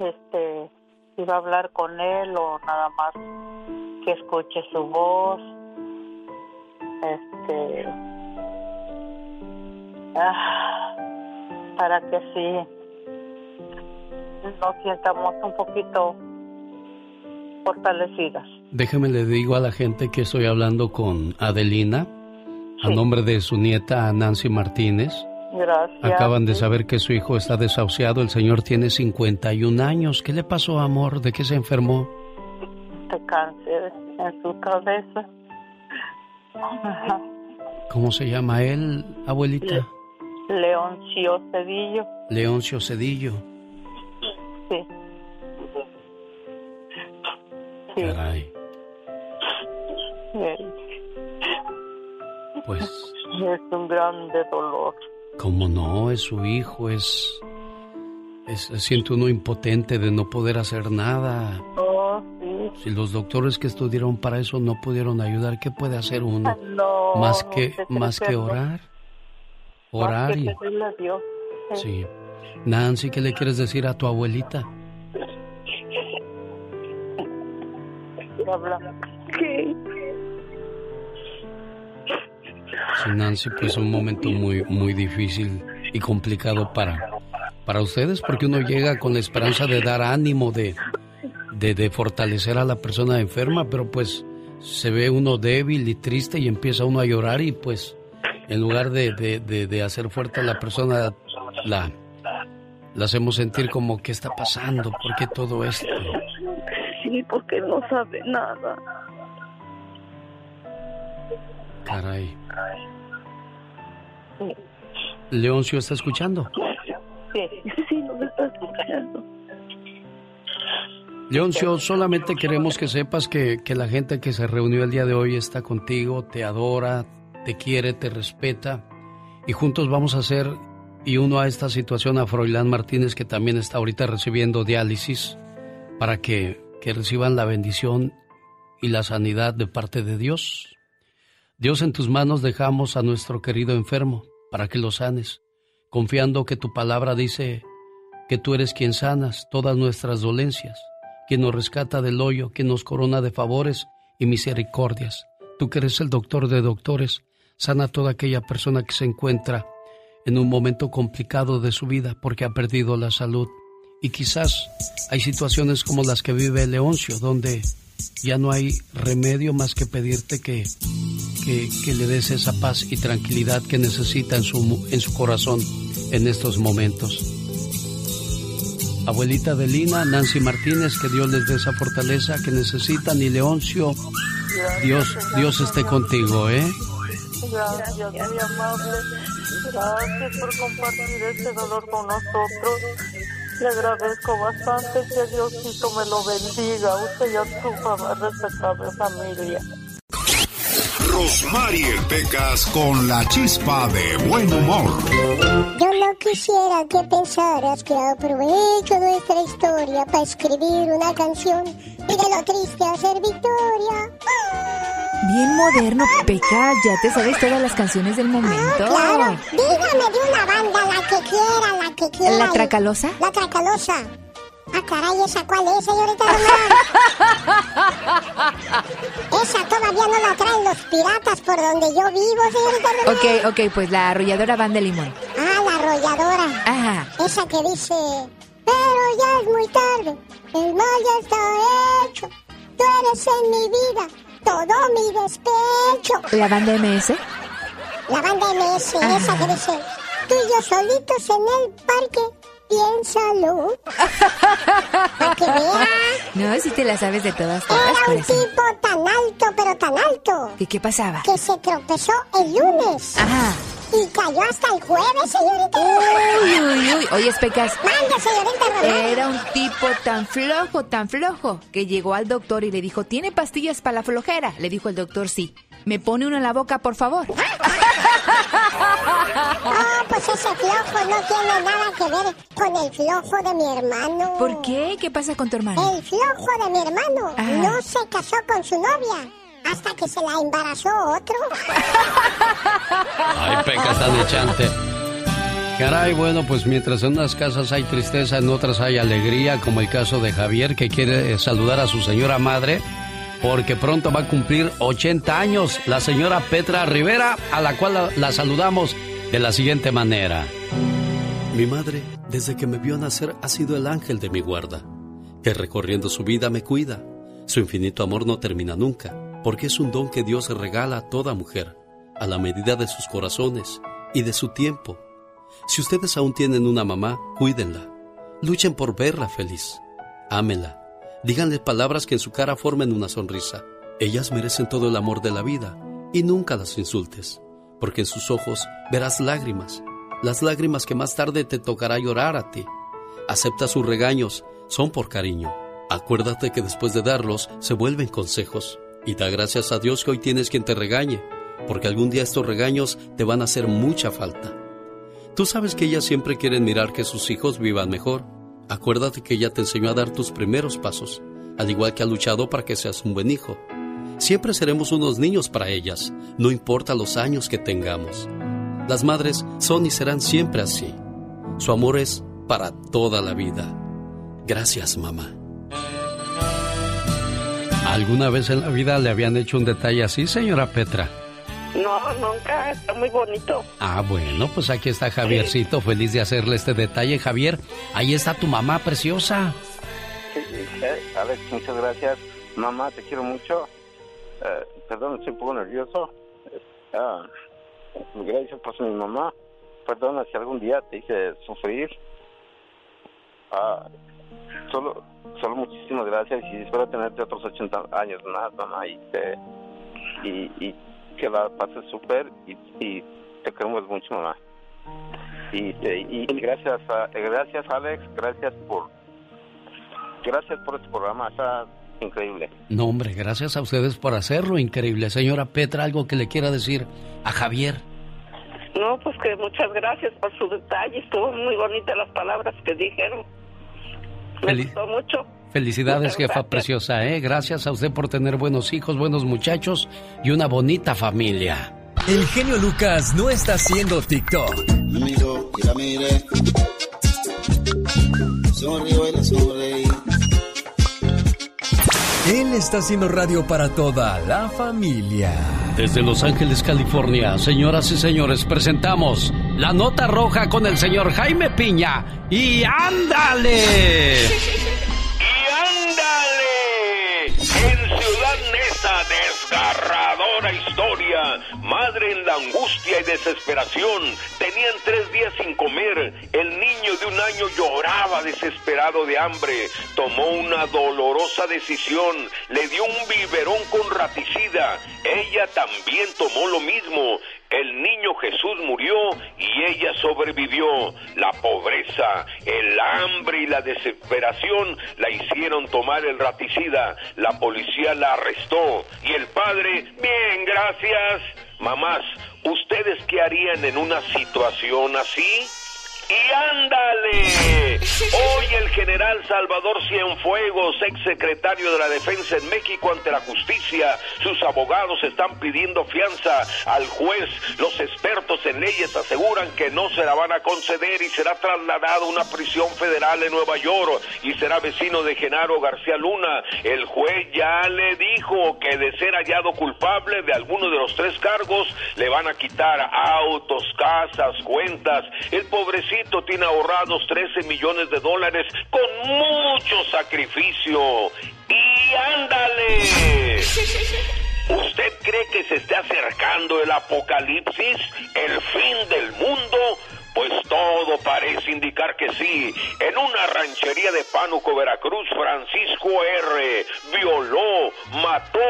Este, iba a hablar con él o nada más que escuche su voz. Este, ah, para que sí nos sientamos un poquito fortalecidas. Déjeme le digo a la gente que estoy hablando con Adelina, a nombre de su nieta Nancy Martínez. Gracias. Acaban de saber que su hijo está desahuciado. El señor tiene 51 años. ¿Qué le pasó, amor? ¿De qué se enfermó? De cáncer en su cabeza. ¿Cómo se llama él, abuelita? Leoncio Cedillo. Leoncio Cedillo. Sí. sí. Caray. Pues. Es un grande dolor. ¿Cómo no? Es su hijo, es, es... Se siente uno impotente de no poder hacer nada. Oh. Si los doctores que estudiaron para eso no pudieron ayudar, ¿qué puede hacer uno? No, más que más que orar. Orar y sí. Nancy, ¿qué le quieres decir a tu abuelita? Sí, Nancy, pues un momento muy muy difícil y complicado para para ustedes porque uno llega con la esperanza de dar ánimo de de, de fortalecer a la persona enferma, pero pues se ve uno débil y triste y empieza uno a llorar y pues en lugar de, de, de, de hacer fuerte a la persona, la, la hacemos sentir como qué está pasando, por qué todo esto. Sí, porque no sabe nada. Caray. Leoncio está escuchando. Sí, sí, nos está escuchando. Leoncio, solamente queremos que sepas que, que la gente que se reunió el día de hoy está contigo, te adora, te quiere, te respeta y juntos vamos a hacer y uno a esta situación a Froilán Martínez que también está ahorita recibiendo diálisis para que, que reciban la bendición y la sanidad de parte de Dios. Dios en tus manos dejamos a nuestro querido enfermo para que lo sanes, confiando que tu palabra dice que tú eres quien sanas todas nuestras dolencias, quien nos rescata del hoyo, quien nos corona de favores y misericordias. Tú que eres el doctor de doctores, sana a toda aquella persona que se encuentra en un momento complicado de su vida porque ha perdido la salud. Y quizás hay situaciones como las que vive Leoncio, donde ya no hay remedio más que pedirte que, que, le des esa paz y tranquilidad que necesita en su, en su corazón en estos momentos. Abuelita de Lina, Nancy Martínez, que Dios les dé esa fortaleza que necesitan y Leoncio, Dios, Dios esté contigo, ¿eh? Gracias, muy amable. Gracias por compartir este dolor con nosotros. Le agradezco bastante que Diosito me lo bendiga. Usted ya su respetable familia. Rosmarie Pecas con la chispa de buen humor. Yo no quisiera que pensaras que aprovecho nuestra historia para escribir una canción y de lo triste hacer victoria. Bien moderno, Peca, ya te sabes todas las canciones del momento. Ah, claro, dígame de una banda, la que quiera, la que quiera. ¿La Tracalosa? La Tracalosa. Ah, caray, ¿esa cuál es, señorita Esa todavía no la traen los piratas por donde yo vivo, señorita Ok, ok, pues la arrolladora van de limón. Ah, la arrolladora. Ajá. Esa que dice, pero ya es muy tarde, el mal ya está hecho, tú eres en mi vida, todo mi despecho. ¿La banda MS? La banda MS, esa que dice, tú y yo solitos en el parque, piénsalo. Para que vea. No, si te la sabes de todas, todas. Era un tipo tan alto, pero tan alto. ¿Y qué pasaba? Que se tropezó el lunes. Ajá. Y cayó hasta el jueves, señorita. Uy, uy, uy. Oye, Pecas. Manda, señorita Román. Era un tipo tan flojo, tan flojo, que llegó al doctor y le dijo, ¿tiene pastillas para la flojera? Le dijo el doctor, sí. ¿Me pone una en la boca, por favor? Oh, pues ese flojo no tiene nada que ver con el flojo de mi hermano. ¿Por qué? ¿Qué pasa con tu hermano? El flojo de mi hermano no se casó con su novia hasta que se la embarazó otro. Ay, peca tan echante. Caray, bueno, pues mientras en unas casas hay tristeza, en otras hay alegría, como el caso de Javier, que quiere saludar a su señora madre, porque pronto va a cumplir 80 años la señora Petra Rivera, a la cual la, saludamos de la siguiente manera. Mi madre, desde que me vio nacer, ha sido el ángel de mi guarda, que recorriendo su vida me cuida. Su infinito amor no termina nunca, porque es un don que Dios regala a toda mujer, a la medida de sus corazones y de su tiempo. Si ustedes aún tienen una mamá, cuídenla. Luchen por verla feliz. Ámenla Díganle palabras que en su cara formen una sonrisa. Ellas merecen todo el amor de la vida y nunca las insultes, porque en sus ojos verás lágrimas, las lágrimas que más tarde te tocará llorar a ti. Acepta sus regaños, son por cariño. Acuérdate que después de darlos se vuelven consejos y da gracias a Dios que hoy tienes quien te regañe, porque algún día estos regaños te van a hacer mucha falta. Tú sabes que ellas siempre quieren mirar que sus hijos vivan mejor Acuérdate que ella te enseñó a dar tus primeros pasos, al igual que ha luchado para que seas un buen hijo. Siempre seremos unos niños para ellas, no importa los años que tengamos. Las madres son y serán siempre así. Su amor es para toda la vida. Gracias, mamá. ¿Alguna vez en la vida le habían hecho un detalle así, señora Petra? No, nunca, está muy bonito. Ah, bueno, pues aquí está Javiercito, feliz de hacerle este detalle. Javier, ahí está tu mamá preciosa. Sí, Alex, muchas gracias. Mamá, te quiero mucho. Eh, perdón, estoy un poco nervioso. Ah, gracias por mi mamá. Perdona si algún día te hice sufrir. Ah, solo, solo muchísimas gracias y espero tenerte otros 80 años más, mamá. Y, y, y que la pases súper y, te queremos mucho, mamá. Y, y, gracias, gracias Alex, gracias por, gracias por este programa, está increíble. No, hombre, gracias a ustedes por hacerlo increíble. Señora Petra, ¿algo que le quiera decir a Javier? No, pues que muchas gracias por su detalle, estuvo muy bonitas las palabras que dijeron. Me gustó mucho. Felicidades, jefa preciosa, ¿eh? Gracias a usted por tener buenos hijos, buenos muchachos y una bonita familia. El genio Lucas no está haciendo TikTok. Él está haciendo radio para toda la familia. Desde Los Ángeles, California, señoras y señores, presentamos la nota roja con el señor Jaime Piña. ¡Y ándale! ¡Ándale! historia. Madre en la angustia y desesperación. Tenían tres días sin comer. El niño de un año lloraba desesperado de hambre. Tomó una dolorosa decisión. Le dio un biberón con raticida. Ella también tomó lo mismo. El niño Jesús murió y ella sobrevivió. La pobreza, el hambre y la desesperación la hicieron tomar el raticida. La policía la arrestó y el padre, bien, gracias. Mamás, ¿ustedes qué harían en una situación así? ¡Y ándale! Hoy el general Salvador Cienfuegos, ex secretario de la Defensa en México ante la justicia, sus abogados están pidiendo fianza al juez. Los expertos en leyes aseguran que no se la van a conceder y será trasladado a una prisión federal en Nueva York y será vecino de Genaro García Luna. El juez ya le dijo que de ser hallado culpable de alguno de los tres cargos, le van a quitar autos, casas, cuentas. El pobrecito tiene ahorrados 13 millones de dólares con mucho sacrificio. ¡Y ándale! ¿Usted cree que se esté acercando el apocalipsis, el fin del mundo? Pues todo parece indicar que sí. En una ranchería de Pánuco, Veracruz, Francisco R. violó, mató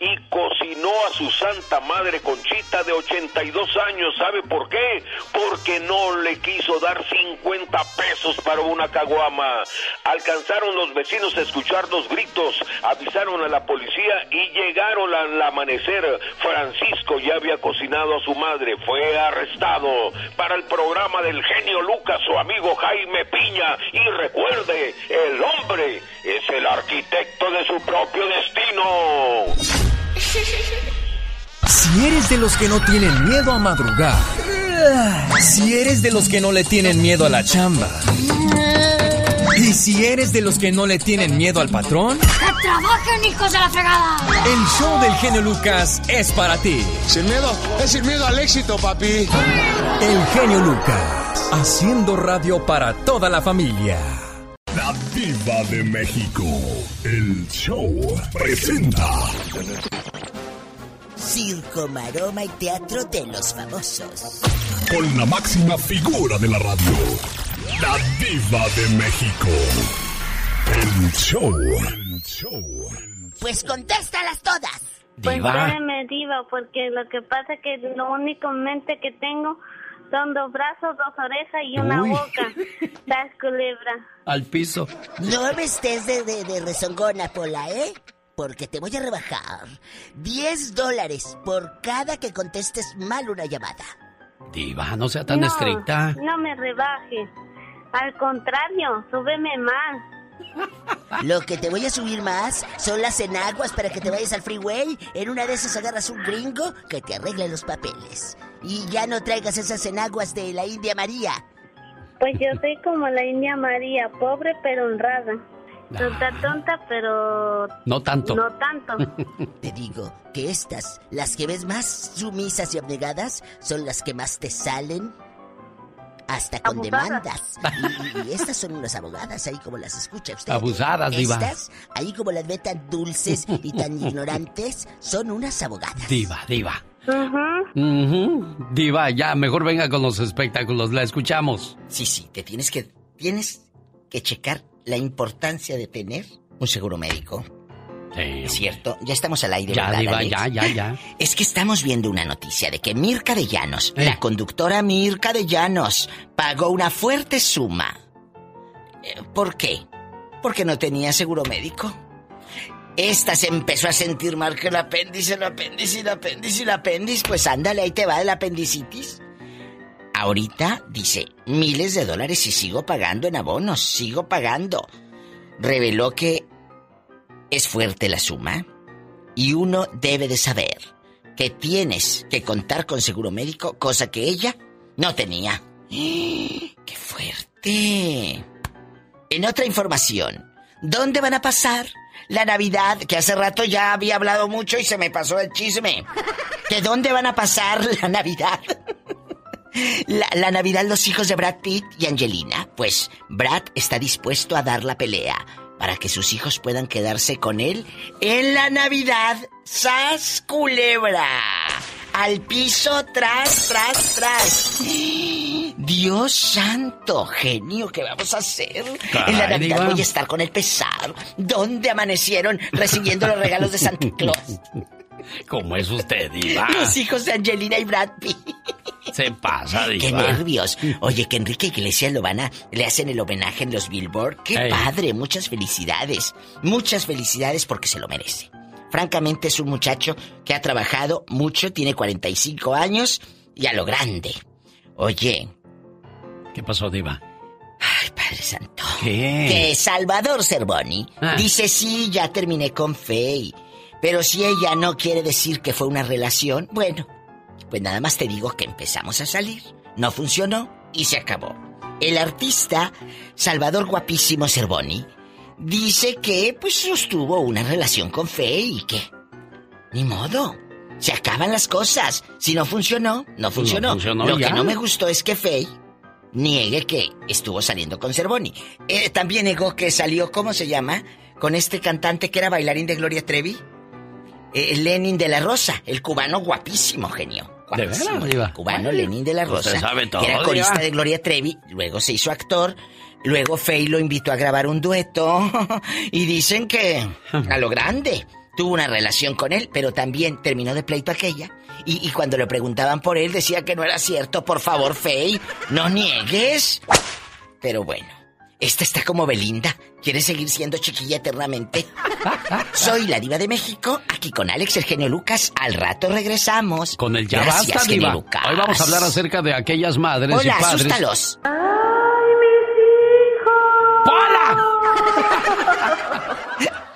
y cocinó a su santa madre Conchita de 82 años. ¿Sabe por qué? Porque no le quiso dar 50 pesos para una caguama. Alcanzaron los vecinos a escuchar los gritos, avisaron a la policía y llegaron al amanecer. Francisco ya había cocinado a su madre, fue arrestado para el programa del genio Lucas, su amigo Jaime Piña. Y recuerde, el hombre es el arquitecto de su propio destino. Si eres de los que no tienen miedo a madrugar, si eres de los que no le tienen miedo a la chamba, y si eres de los que no le tienen miedo al patrón, ¡Que trabajen, hijos de la fregada! el show del genio Lucas es para ti. Sin miedo, es sin miedo al éxito, papi. El genio Lucas, haciendo radio para toda la familia. La Diva de México. El show presenta. Circo, maroma y teatro de los famosos. Con la máxima figura de la radio. La Diva de México. El show. El show. Pues contéstalas todas. Pues espérame, diva, porque lo que pasa es que lo únicamente que tengo son dos brazos, dos orejas y una Uy. boca. Das culebra. Al piso. No me estés de, de, de rezongona, Pola, ¿eh? Porque te voy a rebajar 10 dólares por cada que contestes mal una llamada. Diva, no sea tan no, estricta. No me rebajes. Al contrario, súbeme más. Lo que te voy a subir más son las enaguas para que te vayas al freeway. En una de esas agarras un gringo que te arregle los papeles. Y ya no traigas esas enaguas de la India María. Pues yo soy como la India María, pobre pero honrada. Tonta, tonta, pero... No tanto. No tanto. Te digo que estas, las que ves más sumisas y abnegadas, son las que más te salen. Hasta con Abusadas. demandas. Y, y estas son unas abogadas, ahí como las escucha usted. Abusadas, diva. Estas, ahí como las ve tan dulces y tan ignorantes, son unas abogadas. Diva, diva. Ujú. Diva, ya, mejor venga con los espectáculos. La escuchamos. Sí, sí, te tienes que, tienes que checar la importancia de tener un seguro médico. Es cierto, ya estamos al aire, Ya, ¿verdad, diva, Alex? ya, ya, ya. Es que estamos viendo una noticia de que Mirka de Llanos, la conductora Mirka de Llanos, pagó una fuerte suma. Eh, ¿Por qué? Porque no tenía seguro médico. Esta se empezó a sentir mal que el apéndice, el apéndice, el apéndice, el apéndice. Pues ándale, ahí te va el apendicitis. Ahorita dice miles de dólares y sigo pagando en abonos, sigo pagando. Reveló que es fuerte la suma y uno debe de saber que tienes que contar con seguro médico, cosa que ella no tenía. ¡Qué fuerte! En otra información, ¿dónde van a pasar la Navidad? Que hace rato ya había hablado mucho y se me pasó el chisme. ¿De dónde van a pasar la Navidad? La, la, Navidad los hijos de Brad Pitt y Angelina. Pues Brad está dispuesto a dar la pelea para que sus hijos puedan quedarse con él en la Navidad. ¡Sas culebra! Al piso, tras, tras, tras. Dios santo, genio, ¿qué vamos a hacer? en la Navidad voy a estar con el pesar. ¿Dónde amanecieron recibiendo los regalos de Santa Claus? ¿Cómo es usted, Diva? Los hijos de Angelina y Brad Pitt. Se pasa, Diva. Qué nervios. Oye, que Enrique Iglesias lo van a... Le hacen el homenaje en los Billboard. Qué Ey. padre. Muchas felicidades. Muchas felicidades porque se lo merece. Francamente es un muchacho que ha trabajado mucho, tiene 45 años y a lo grande. Oye, ¿Qué pasó, Diva? Ay, Padre Santo. ¿Qué? que Salvador Cervoni Ah. dice sí, ya terminé con Faye. Pero si ella no quiere decir que fue una relación, bueno, pues nada más te digo que empezamos a salir. No funcionó y se acabó. El artista Salvador Guapísimo Cervoni dice que pues sostuvo una relación con Faye y que ni modo. Se acaban las cosas. Si no funcionó, no funcionó. funcionó, Lo ya. que no me gustó es que Faye niegue que estuvo saliendo con Cervoni. Eh, también negó que salió, ¿cómo se llama? Con este cantante que era bailarín de Gloria Trevi. Eh, Lenin de la Rosa, el cubano guapísimo, genio. ¿De veras, el cubano Ay, Lenin de la Rosa. sabe todo, que era corista Diva. de Gloria Trevi, luego se hizo actor. Luego Faye lo invitó a grabar un dueto y dicen que a lo grande tuvo una relación con él, pero también terminó de pleito aquella. Y, y cuando le preguntaban por él decía que no era cierto. Por favor, Faye, no niegues. Pero bueno, esta está como Belinda. ¿Quiere seguir siendo chiquilla eternamente? Soy la diva de México, aquí con Alex, el genio Lucas. Al rato regresamos. Con el ya Gracias, basta, Diva. Lucas. Hoy vamos a hablar acerca de aquellas madres Hola, y padres. asústalos.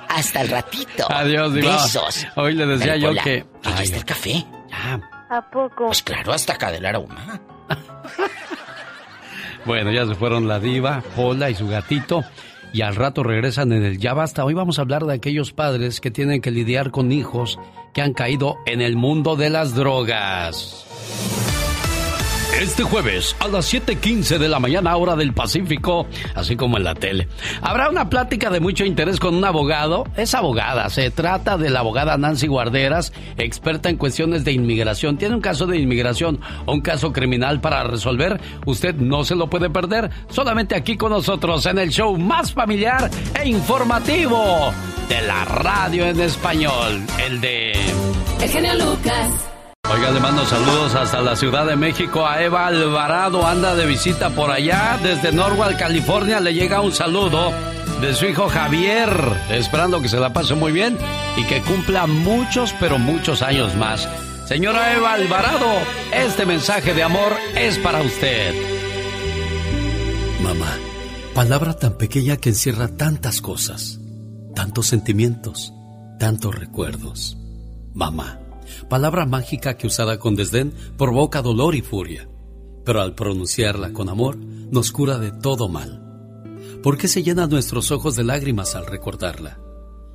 Hasta el ratito. Adiós, Diva. Besos. Hoy le decía Dale, yo Pola, que. que ya está el café. ¿A poco? Pues claro, hasta acá del aroma. Bueno, ya se fueron la diva, Pola y su gatito. Y al rato regresan en el Ya Basta. Hoy vamos a hablar de aquellos padres que tienen que lidiar con hijos que han caído en el mundo de las drogas. Este jueves a las 7:15 de la mañana, hora del Pacífico, así como en la tele, habrá una plática de mucho interés con un abogado. Es abogada, se trata de la abogada Nancy Guarderas, experta en cuestiones de inmigración. Tiene un caso de inmigración o un caso criminal para resolver. Usted no se lo puede perder, solamente aquí con nosotros en el show más familiar e informativo de la radio en español, el de. El genio Lucas. Oiga, le mando saludos hasta la Ciudad de México a Eva Alvarado, anda de visita por allá. Desde Norwalk, California, le llega un saludo de su hijo Javier, esperando que se la pase muy bien y que cumpla muchos, pero muchos años más. Señora Eva Alvarado, este mensaje de amor es para usted. Mamá, palabra tan pequeña que encierra tantas cosas, tantos sentimientos, tantos recuerdos. Mamá, palabra mágica que usada con desdén provoca dolor y furia, pero al pronunciarla con amor nos cura de todo mal. ¿Por qué se llenan nuestros ojos de lágrimas al recordarla?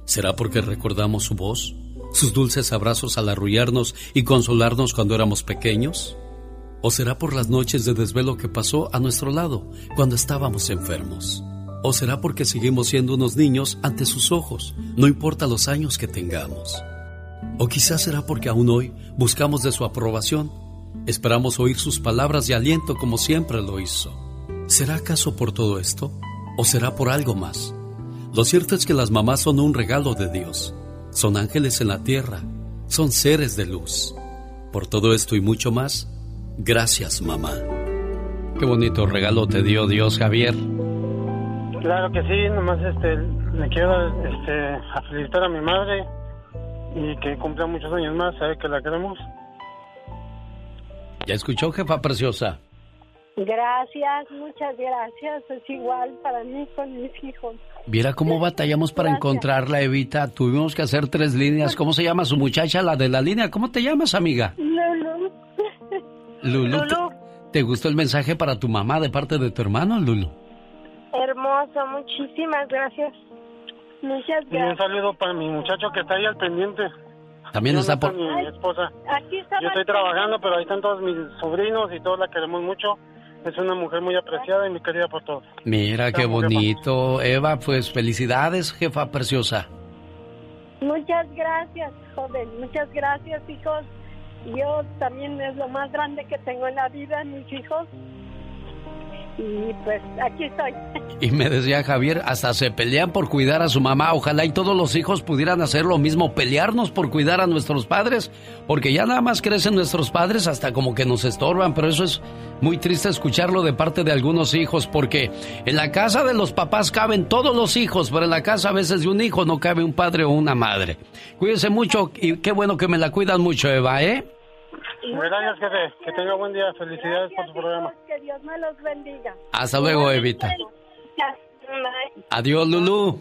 ¿Será porque recordamos su voz, sus dulces abrazos al arrullarnos y consolarnos cuando éramos pequeños? ¿O será por las noches de desvelo que pasó a nuestro lado cuando estábamos enfermos? ¿O será porque seguimos siendo unos niños ante sus ojos, no importa los años que tengamos? ¿O quizás será porque aún hoy buscamos de su aprobación? Esperamos oír sus palabras de aliento como siempre lo hizo. ¿Será acaso por todo esto? ¿O será por algo más? Lo cierto es que las mamás son un regalo de Dios. Son ángeles en la tierra. Son seres de luz. Por todo esto y mucho más, gracias mamá. Qué bonito regalo te dio Dios, Javier. Claro que sí, nomás este, le quiero este, felicitar a mi madre y que cumpla muchos años más, sabe que la queremos. ¿Ya escuchó, jefa preciosa? Gracias, muchas gracias. Es igual para mí con mis hijos. Viera cómo batallamos para Gracias. encontrarla, Evita. Tuvimos que hacer tres líneas. ¿Cómo se llama su muchacha, la de la línea? ¿Cómo te llamas, amiga? Lulu. Lulu. ¿te- Lulu. ¿Te gustó el mensaje para tu mamá de parte de tu hermano, Lulu? Hermoso, muchísimas gracias. Muchas Y un gracias. saludo para mi muchacho que está ahí al pendiente. También está por... Mi esposa. Aquí está Yo estoy trabajando, pero ahí están todos mis sobrinos y todos la queremos mucho. Es una mujer muy apreciada y muy querida por todos. Mira qué bonito. Eva, pues felicidades, jefa preciosa. Muchas gracias, joven. Muchas gracias, hijos. Yo también es lo más grande que tengo en la vida, mis hijos. Y pues aquí estoy. Y me decía Javier, hasta se pelean por cuidar a su mamá. Ojalá y todos los hijos pudieran hacer lo mismo, pelearnos por cuidar a nuestros padres, porque ya nada más crecen nuestros padres hasta como que nos estorban, pero eso es muy triste escucharlo de parte de algunos hijos, porque en la casa de los papás caben todos los hijos, pero en la casa a veces de un hijo no cabe un padre o una madre. Cuídense mucho y qué bueno que me la cuidan mucho, Eva, ¿eh? Gracias, jefe. Que tenga buen día. Felicidades por su programa. Que Dios me los bendiga. Hasta luego, Evita. Bye. Adiós, Lulú.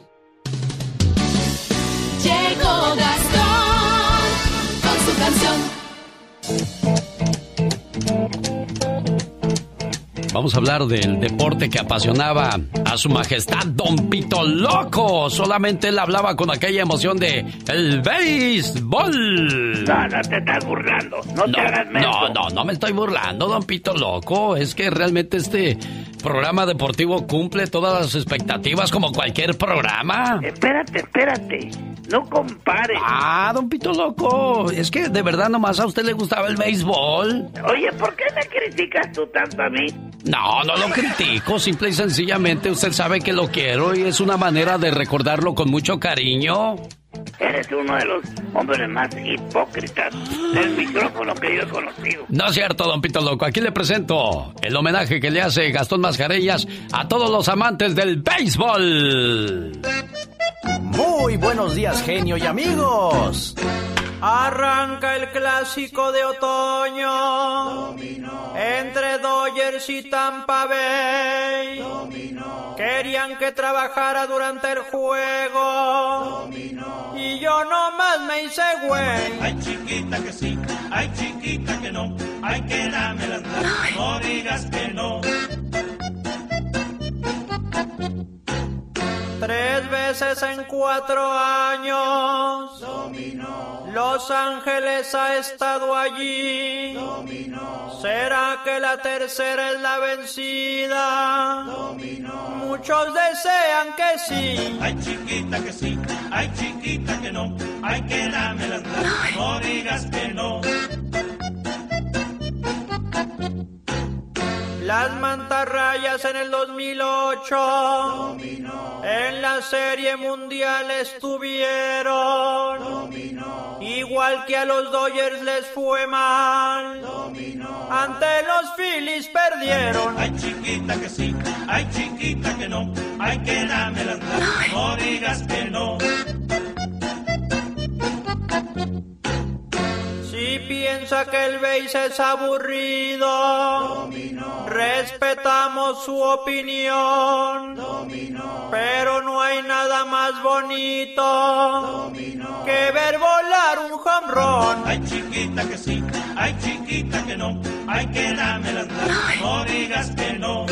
Llegó Gastón con su canción. Vamos a hablar del deporte que apasionaba a su majestad Don Pito Loco. Solamente él hablaba con aquella emoción de el béisbol. No, no te estás burlando. No, te hagas menso. no, no, no me estoy burlando, Don Pito Loco. Es que realmente este programa deportivo cumple todas las expectativas como cualquier programa. Espérate, espérate. No compares. Ah, Don Pito Loco. Es que de verdad nomás a usted le gustaba el béisbol. Oye, ¿por qué me criticas tú tanto a mí? No, no lo critico, simple y sencillamente usted sabe que lo quiero y es una manera de recordarlo con mucho cariño. Eres uno de los hombres más hipócritas del micrófono que yo he conocido. No es cierto, don Pito Loco. Aquí le presento el homenaje que le hace Gastón Mascareñas a todos los amantes del béisbol. Muy buenos días, genio y amigos. Arranca el clásico de otoño entre Dodgers y Tampa Bay. Querían que trabajara durante el juego y yo nomás me hice güey. Ay, chiquita que sí, ay, chiquita que no, ay, que dame las no digas que no. Tres veces en cuatro años. Los Ángeles ha estado allí. ¿Será que la tercera es la vencida? Muchos desean que sí. Ay, chiquita que sí, ay, chiquita que no, ay, que dame las gracias, no digas que no. Las mantarrayas en el 2008 en la serie mundial estuvieron. Igual que a los Dodgers les fue mal. Ante los Phillies perdieron. Ay, chiquita que sí, ay, chiquita que no, ay, que dame las no digas que no. Piensa que el base es aburrido, respetamos su opinión. Pero no hay nada más bonito que ver volar un home Ay, chiquita que sí, ay, chiquita que no, ay, que dame las no digas que no.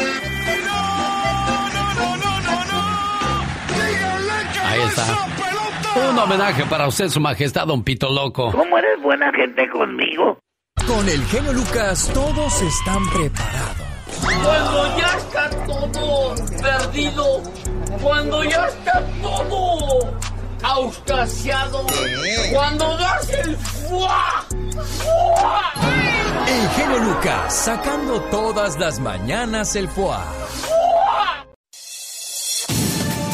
Ahí está. Un homenaje para usted, su majestad, don Pito Loco. ¿Cómo eres buena gente conmigo? Con el genio Lucas todos están preparados. Cuando ya está todo perdido, cuando ya está todo auscasiado, cuando das el fuá, fuá. El genio Lucas sacando todas las mañanas el foie.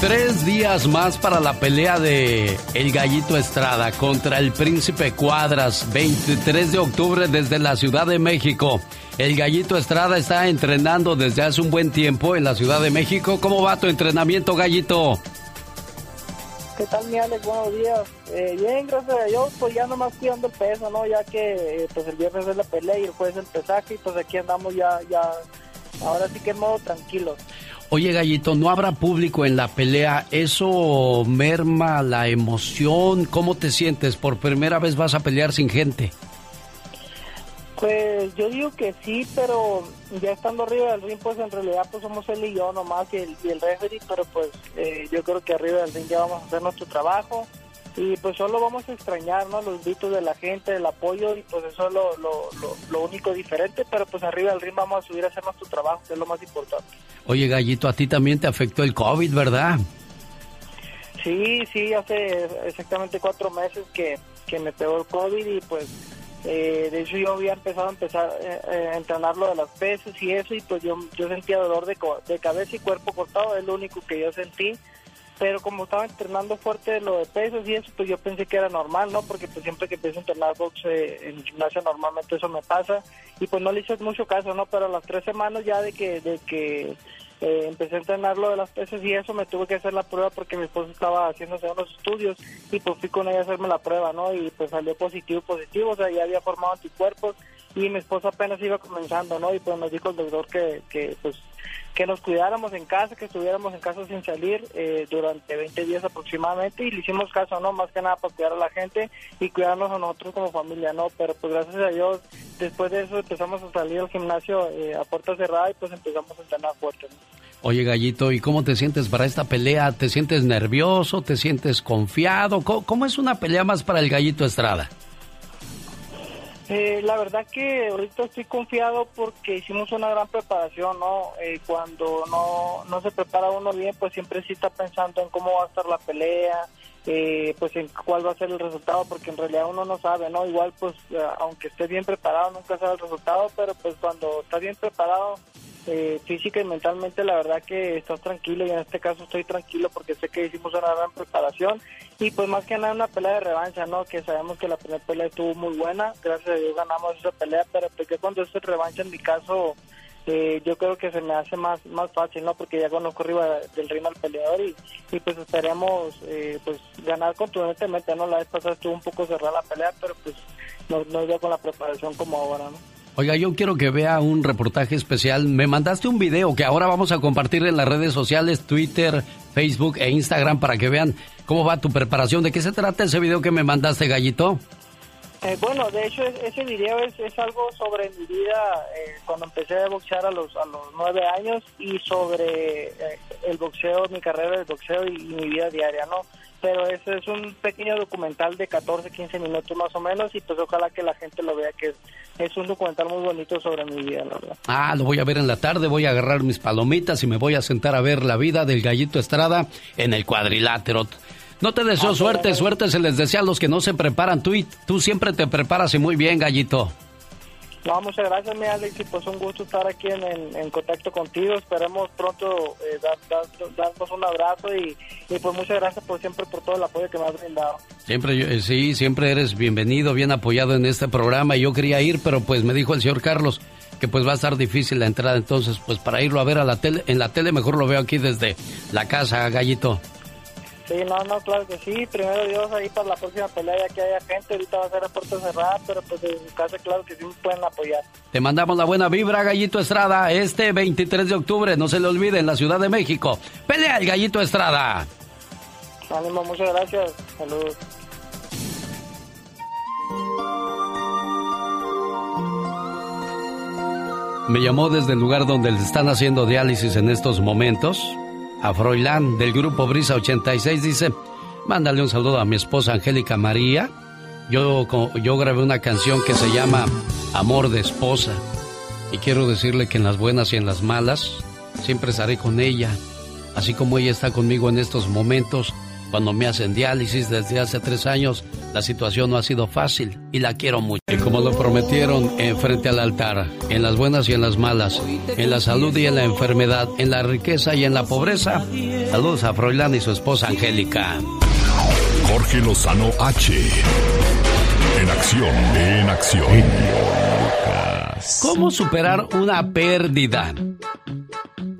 Tres días más para la pelea de El Gallito Estrada contra el Príncipe Cuadras, 23 de octubre desde la Ciudad de México. El Gallito Estrada está entrenando desde hace un buen tiempo en la Ciudad de México. ¿Cómo va tu entrenamiento, Gallito? ¿Qué tal, mi Alex? Buenos días. Eh, bien, gracias a Dios, pues ya nomás cuidando el peso, ¿no? Ya que eh, pues el viernes es la pelea y el jueves el pesaje y pues aquí andamos ya, ya, ahora sí que en modo tranquilo. Oye, Gallito, no habrá público en la pelea. ¿Eso merma la emoción? ¿Cómo te sientes? ¿Por primera vez vas a pelear sin gente? Pues yo digo que sí, pero ya estando arriba del ring, pues en realidad pues somos él y yo nomás y el, y el referee, pero pues eh, yo creo que arriba del ring ya vamos a hacer nuestro trabajo y pues solo vamos a extrañar, ¿no? Los gritos de la gente, el apoyo y pues eso es lo, lo, lo, lo único diferente, pero pues arriba del ring vamos a subir a hacer nuestro trabajo, que es lo más importante. Oye, Gallito, a ti también te afectó el COVID, ¿verdad? Sí, sí, hace exactamente cuatro meses que, que me pegó el COVID y pues eh, de hecho yo había empezado a empezar eh, eh, a entrenar lo de las pesas y eso y pues yo, yo sentía dolor de, co- de cabeza y cuerpo cortado, es lo único que yo sentí. Pero como estaba entrenando fuerte lo de pesos y eso, pues yo pensé que era normal, ¿no? Porque pues siempre que empiezo a entrenar box eh, en el gimnasio normalmente eso me pasa. Y pues no le hice mucho caso, ¿no? Pero a las tres semanas ya de que, de que eh, empecé a entrenar lo de las pesas y eso, me tuve que hacer la prueba porque mi esposo estaba haciéndose unos estudios y pues fui con ella a hacerme la prueba, ¿no? Y pues salió positivo, positivo, o sea, ya había formado anticuerpos y mi esposo apenas iba comenzando, ¿no? Y pues nos dijo el doctor que, que pues que nos cuidáramos en casa, que estuviéramos en casa sin salir eh, durante 20 días aproximadamente y le hicimos caso, ¿no? Más que nada para cuidar a la gente y cuidarnos a nosotros como familia, ¿no? Pero pues gracias a Dios, después de eso empezamos a salir al gimnasio eh, a puerta cerrada y pues empezamos a entrenar fuerte, ¿no? Oye, Gallito, ¿y cómo te sientes para esta pelea? ¿Te sientes nervioso? ¿Te sientes confiado? ¿Cómo, cómo es una pelea más para el Gallito Estrada? Eh, la verdad que ahorita estoy confiado porque hicimos una gran preparación, ¿no? Eh, cuando no, no se prepara uno bien, pues siempre sí está pensando en cómo va a estar la pelea, eh, pues en cuál va a ser el resultado, porque en realidad uno no sabe, ¿no? Igual, pues, eh, aunque esté bien preparado, nunca sabe el resultado, pero pues cuando está bien preparado, eh, física y mentalmente, la verdad que estás tranquilo y en este caso estoy tranquilo porque sé que hicimos una gran preparación y pues más que nada una pelea de revancha, ¿no? Que sabemos que la primera pelea estuvo muy buena, gracias a Dios ganamos esa pelea, pero pues que cuando es revancha en mi caso, eh, yo creo que se me hace más más fácil, ¿no? Porque ya conozco arriba del ring al peleador y, y pues esperemos eh, pues ganar contundentemente, ¿no? La vez pasada estuvo un poco cerrada la pelea, pero pues no, no con la preparación como ahora, ¿no? Oiga, yo quiero que vea un reportaje especial. Me mandaste un video que ahora vamos a compartir en las redes sociales, Twitter, Facebook e Instagram para que vean cómo va tu preparación. ¿De qué se trata ese video que me mandaste, Gallito? Eh, bueno, de hecho es- ese video es, es algo sobre mi vida eh, cuando empecé a boxear a los a los nueve años y sobre eh, el boxeo, mi carrera de boxeo y mi vida diaria, ¿no? Pero ese es un pequeño documental de 14, 15 minutos más o menos y pues ojalá que la gente lo vea que es, es un documental muy bonito sobre mi vida, la verdad. Ah, lo voy a ver en la tarde, voy a agarrar mis palomitas y me voy a sentar a ver la vida del Gallito Estrada en el cuadrilátero. No te deseo suerte, suerte se les desea a los que no se preparan. Tú, y, tú siempre te preparas y muy bien, Gallito. No, muchas gracias, mi Alex, y pues un gusto estar aquí en, en- contacto contigo. Esperemos pronto eh, dar- dar- darnos un abrazo y, y pues muchas gracias por siempre por todo el apoyo que me has brindado. Siempre, yo- eh, sí, siempre eres bienvenido, bien apoyado en este programa. Y Yo quería ir, pero pues me dijo el señor Carlos que pues va a estar difícil la entrada. Entonces, pues para irlo a ver a la tele, en la tele mejor lo veo aquí desde la casa, Gallito. Sí, no, no, claro que sí. Primero Dios, ahí para la próxima pelea ya que haya gente. Ahorita va a ser a puerta cerrada, pero pues desde su casa, claro que sí me pueden apoyar. Te mandamos la buena vibra, Gallito Estrada, este 23 de octubre, no se le olvide, en la Ciudad de México. Pelea el Gallito Estrada. Ánimo, muchas gracias. Saludos. Me llamó desde el lugar donde le están haciendo diálisis en estos momentos. A Froilán del grupo Brisa 86 dice, mándale un saludo a mi esposa Angélica María. Yo, yo grabé una canción que se llama Amor de Esposa. Y quiero decirle que en las buenas y en las malas siempre estaré con ella. Así como ella está conmigo en estos momentos, cuando me hacen diálisis desde hace tres años, la situación no ha sido fácil y la quiero mucho. Y como lo prometieron en frente al altar, en las buenas y en las malas, en la salud y en la enfermedad, en la riqueza y en la pobreza, saludos a Froilán y su esposa Angélica. Jorge Lozano H. En acción, en acción. ¿Cómo superar una pérdida?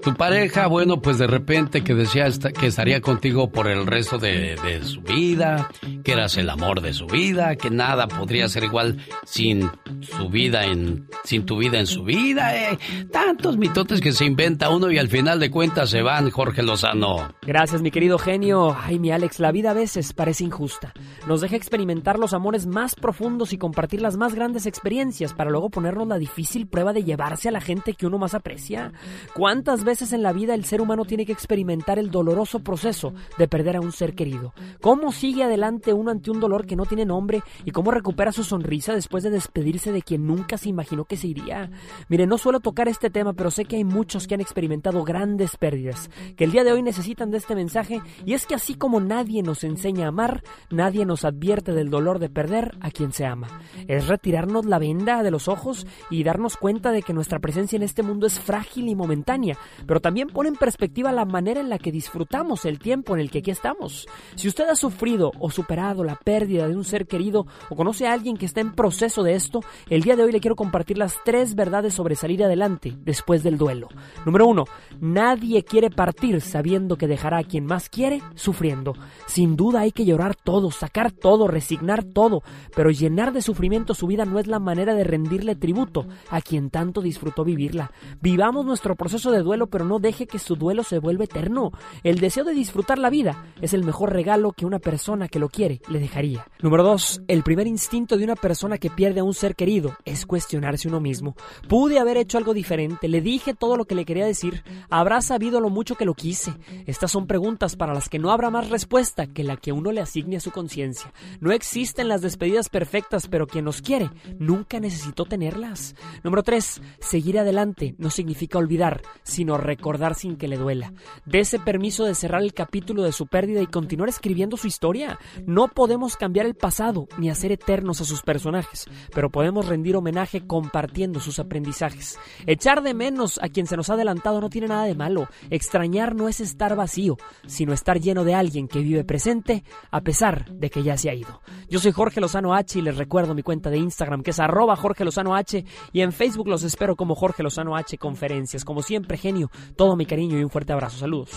Tu pareja, bueno, pues de repente que decía que estaría contigo por el resto de, de su vida, que eras el amor de su vida, que nada podría ser igual sin su vida en, sin tu vida en su vida, eh. Tantos mitotes que se inventa uno y al final de cuentas se van, Jorge Lozano. Gracias, mi querido genio. Ay, mi Alex, la vida a veces parece injusta. Nos deja experimentar los amores más profundos y compartir las más grandes experiencias para luego ponernos la difícil prueba de llevarse a la gente que uno más aprecia. ¿Cuántas veces en la vida el ser humano tiene que experimentar el doloroso proceso de perder a un ser querido? ¿Cómo sigue adelante uno ante un dolor que no tiene nombre y cómo recupera su sonrisa después de despedirse de quien nunca se imaginó que se iría? Mire, no suelo tocar este tema, pero sé que hay muchos que han experimentado grandes pérdidas, que el día de hoy necesitan de este mensaje y es que así como nadie nos enseña a amar, nadie nos advierte del dolor de perder a quien se ama. Es retirarnos la venda de los ojos y darnos cuenta de que nuestra presencia en este mundo es frágil y momentánea, pero también pone en perspectiva la manera en la que disfrutamos el tiempo en el que aquí estamos. Si usted ha sufrido o superado la pérdida de un ser querido o conoce a alguien que está en proceso de esto, el día de hoy le quiero compartir las tres verdades sobre salir adelante después del duelo. Número uno, nadie quiere partir sabiendo que dejará a quien más quiere sufriendo. Sin duda hay que llorar todo, sacar todo, resignar todo, pero llenar de sufrimiento su vida no es la manera de rendirle tributo a quien tanto disfrutó vivirla. Vivamos nuestro proceso de duelo, pero no deje que su duelo se vuelva eterno. El deseo de disfrutar la vida es el mejor regalo que una persona que lo quiere le dejaría. Número 2. El primer instinto de una persona que pierde a un ser querido es cuestionarse uno mismo. Pude haber hecho algo diferente, le dije todo lo que le quería decir, habrá sabido lo mucho que lo quise. Estas son preguntas para las que no habrá más respuesta que la que uno le asigne a su conciencia. No existen las despedidas perfectas, pero quien nos quiere nunca necesitó tenerlas. Número 3. Seguir adelante no significa olvidar, sino recordar sin que le duela. Dese permiso de cerrar el capítulo de su pérdida y continuar escribiendo su historia. No podemos cambiar el pasado ni hacer eternos a sus personajes, pero podemos rendir homenaje compartiendo sus aprendizajes. Echar de menos a quien se nos ha adelantado no tiene nada de malo. Extrañar no es estar vacío, sino estar lleno de alguien que vive presente a pesar de que ya se ha ido. Yo soy Jorge Lozano H y les recuerdo mi cuenta de Instagram que es arroba Jorge Lozano H y en Facebook los espero como Jorge Lozano H Conferencias. Como siempre, genio, todo mi cariño y un fuerte abrazo. Saludos.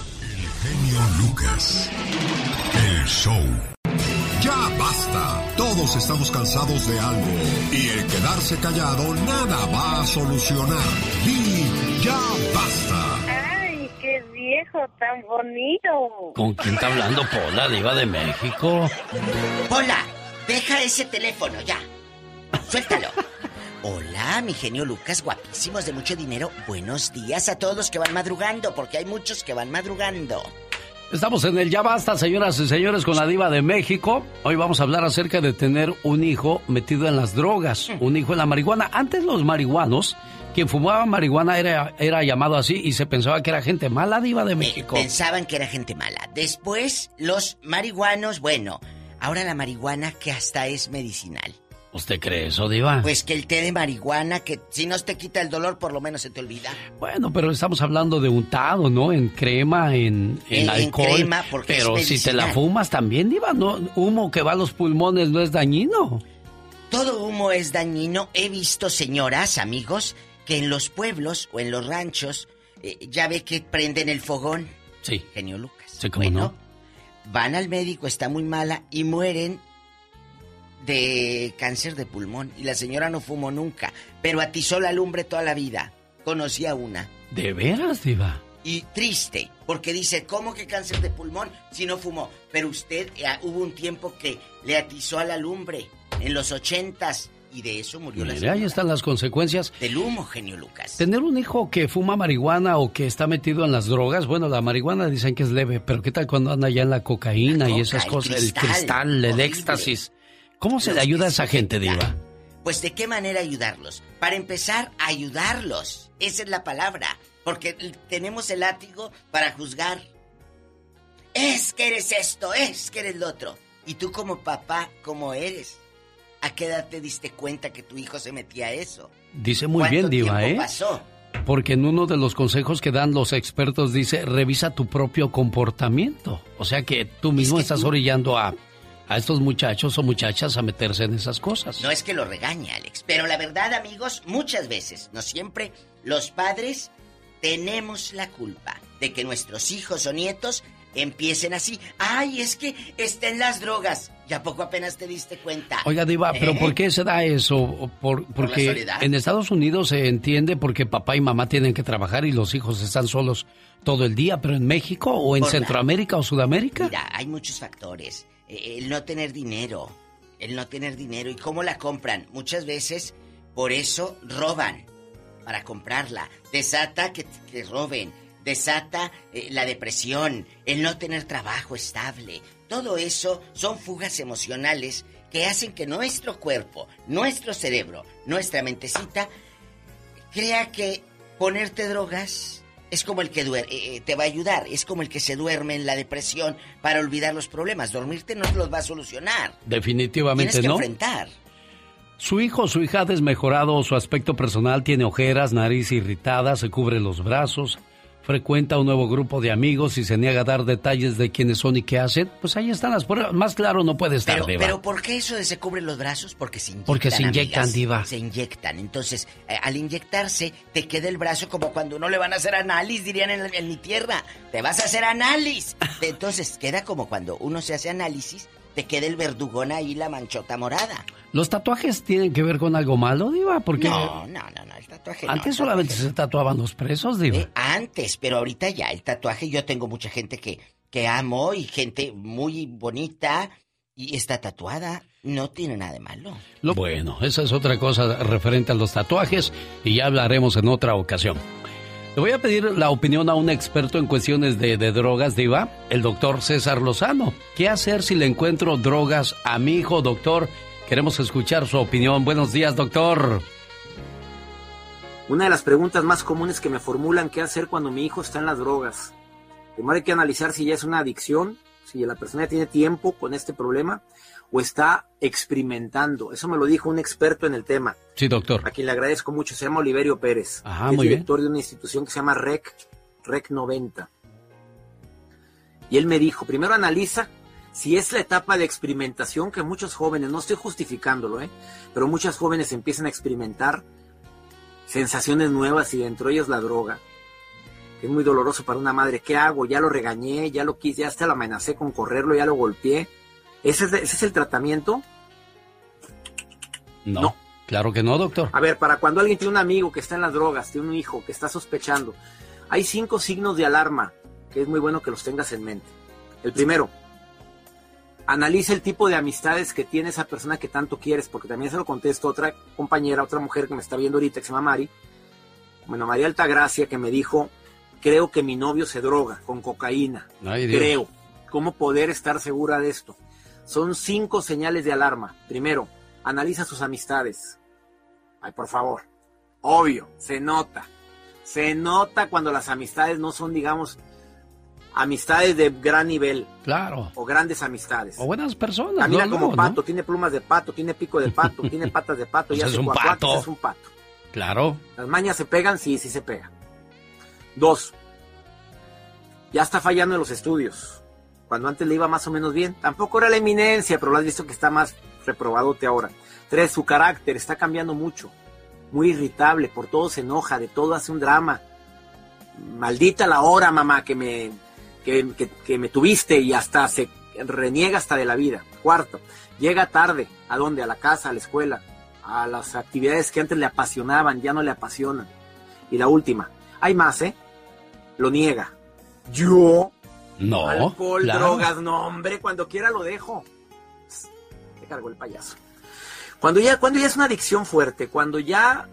genio Lucas. El show. Ya basta. Todos estamos cansados de algo. Y el quedarse callado nada va a solucionar. Di ya basta. Ay, qué viejo tan bonito. ¿Con quién está hablando Pola, diva de México? Hola, deja ese teléfono ya. Suéltalo. Hola, mi genio Lucas, guapísimos de mucho dinero. Buenos días a todos los que van madrugando, porque hay muchos que van madrugando. Estamos en el Ya Basta, señoras y señores, con la diva de México. Hoy vamos a hablar acerca de tener un hijo metido en las drogas, un hijo en la marihuana. Antes los marihuanos, quien fumaba marihuana era, era llamado así y se pensaba que era gente mala, diva de México. Pensaban que era gente mala. Después, los marihuanos, bueno, ahora la marihuana que hasta es medicinal. ¿Usted cree eso, diva? Pues que el té de marihuana, que si no te quita el dolor, por lo menos se te olvida. Bueno, pero estamos hablando de untado, ¿no? En crema, en, en En- en alcohol. crema, porque pero es si te la fumas también, diva, ¿no? Humo que va a los pulmones no es dañino. Todo humo es dañino. He visto señoras, amigos, que en los pueblos o en los ranchos, eh, ya ve que prenden el fogón. Sí. Genio Lucas. Sí, cómo no. Van al médico, está muy mala y mueren de cáncer de pulmón. Y la señora no fumó nunca, pero atizó la lumbre toda la vida. Conocí a una. ¿De veras, diva? Y triste, porque dice, ¿cómo que cáncer de pulmón si no fumó? Pero usted, eh, hubo un tiempo que le atizó a la lumbre, en los ochentas, y de eso murió la Mire, ahí señora. están las consecuencias. Del humo, genio Lucas. Tener un hijo que fuma marihuana o que está metido en las drogas, bueno, la marihuana dicen que es leve, pero ¿qué tal cuando anda ya en la cocaína y esas el cosas? el cristal, cristal, el horrible. éxtasis. ¿Cómo se le ayuda a esa gente. Diva? Pues de qué manera ayudarlos. Para empezar, ayudarlos. Esa es la palabra. Porque tenemos el látigo para juzgar. Es que eres esto, es que eres lo otro. Y tú como papá, ¿cómo eres? ¿A qué edad te diste cuenta que tu hijo se metía a eso? Dice muy ¿Cuánto bien, Diva, ¿eh? pasó? Porque en uno de los consejos que dan los expertos dice, revisa tu propio comportamiento. O sea que tú mismo estás orillando a, a estos muchachos o muchachas a meterse en esas cosas. No es que lo regañe, Alex, pero la verdad, amigos, muchas veces, no siempre, los padres tenemos la culpa de que nuestros hijos o nietos empiecen así. Ay, es que está en las drogas. ¿Y a poco apenas te diste cuenta? Oiga, Diva, ¿pero ¿Eh? por qué se da eso? Por, porque en Estados Unidos se entiende porque papá y mamá tienen que trabajar y los hijos están solos todo el día, pero en México o en Por la- Centroamérica o Sudamérica. Mira, hay muchos factores. El no tener dinero. El no tener dinero. ¿Y cómo la compran? Muchas veces, por eso roban. Para comprarla. Desata que te roben. Desata eh, la depresión. El no tener trabajo estable. Todo eso son fugas emocionales que hacen que nuestro cuerpo, nuestro cerebro, nuestra mentecita, crea que ponerte drogas es como el que duerme, te va a ayudar, es como el que se duerme en la depresión para olvidar los problemas. Dormirte no los va a solucionar. Definitivamente Tienes que no. enfrentar. Su hijo o su hija ha desmejorado su aspecto personal, tiene ojeras, nariz irritada, se cubre los brazos, frecuenta un nuevo grupo de amigos y se niega a dar detalles de quiénes son y qué hacen. Pues ahí están las pruebas. Más claro no puede estar, Pero, Diva. pero ¿por qué eso de se cubren los brazos? Porque se inyectan. Porque se inyectan, amigas. diva. Se inyectan. Entonces, eh, al inyectarse, te queda el brazo como cuando uno le van a hacer análisis, dirían en, en mi tierra. Te vas a hacer análisis. Entonces, queda como cuando uno se hace análisis, te queda el verdugón ahí, la manchota morada. ¿Los tatuajes tienen que ver con algo malo, Diva? Porque No, no, no, no, el tatuaje no, antes solamente se tatuaban los presos, Diva. Eh, antes, pero ahorita ya el tatuaje, yo tengo mucha gente que, que amo y gente muy bonita y está tatuada. No tiene nada de malo. Lo- Bueno, esa es otra cosa referente a los tatuajes y ya hablaremos en otra ocasión. Le voy a pedir la opinión a un experto en cuestiones de, drogas, Diva, el doctor César Lozano. ¿Qué hacer si le encuentro drogas a mi hijo, doctor? Queremos escuchar su opinión. Buenos días, doctor. Una de las preguntas más comunes que me formulan, ¿qué hacer cuando mi hijo está en las drogas? Primero hay que analizar si ya es una adicción, si la persona tiene tiempo con este problema o está experimentando. Eso me lo dijo un experto en el tema, Sí, doctor. a quien le agradezco mucho, se llama Oliverio Pérez. Ajá, es muy bien. director de una institución que se llama REC, REC 90. Y él me dijo, primero analiza si es la etapa de experimentación que muchos jóvenes, no estoy justificándolo, ¿eh? pero muchos jóvenes empiezan a experimentar sensaciones nuevas y dentro de ellas la droga. Es muy doloroso para una madre. ¿Qué hago? Ya lo regañé, ya lo quise, ya hasta lo amenacé con correrlo, ya lo golpeé. ¿Ese es, ese es el tratamiento? No, claro que no, doctor. A ver, para cuando alguien tiene un amigo que está en las drogas, tiene un hijo que está sospechando, hay cinco signos de alarma que es muy bueno que los tengas en mente. El primero, analiza el tipo de amistades que tiene esa persona que tanto quieres, porque también se lo contesto a otra compañera, otra mujer que me está viendo ahorita, que se llama Mari. Bueno, María Altagracia, que me dijo, creo que mi novio se droga con cocaína. Ay, creo. ¿Cómo poder estar segura de esto? Son cinco señales de alarma. Primero, analiza sus amistades. Ay, por favor. Obvio, se nota. Se nota cuando las amistades no son, digamos, amistades de gran nivel. Claro. O grandes amistades. O buenas personas. Camina como ¿no? pato, tiene plumas de pato, tiene pico de pato, tiene patas de pato, Pues ya es hace un cuacuaques, pato. es un pato. Claro. Las mañas se pegan, sí, sí se pega. Dos, ya está fallando en los estudios. Cuando antes le iba más o menos bien. Tampoco era la eminencia, pero lo has visto que está más reprobadote ahora. Tres, su carácter está cambiando mucho. Muy irritable, por todo se enoja, de todo hace un drama. Maldita la hora, mamá, que me, que, me tuviste y hasta se reniega hasta de la vida. Cuarto, llega tarde. ¿A dónde? A la casa, a la escuela, a las actividades que antes le apasionaban, ya no le apasionan. Y la última, hay más, ¿eh? Lo niega. Yo, No. alcohol, claro. drogas, no, hombre, cuando quiera lo dejo. Se cargó el payaso. Cuando ya, cuando ya es una adicción fuerte, cuando ya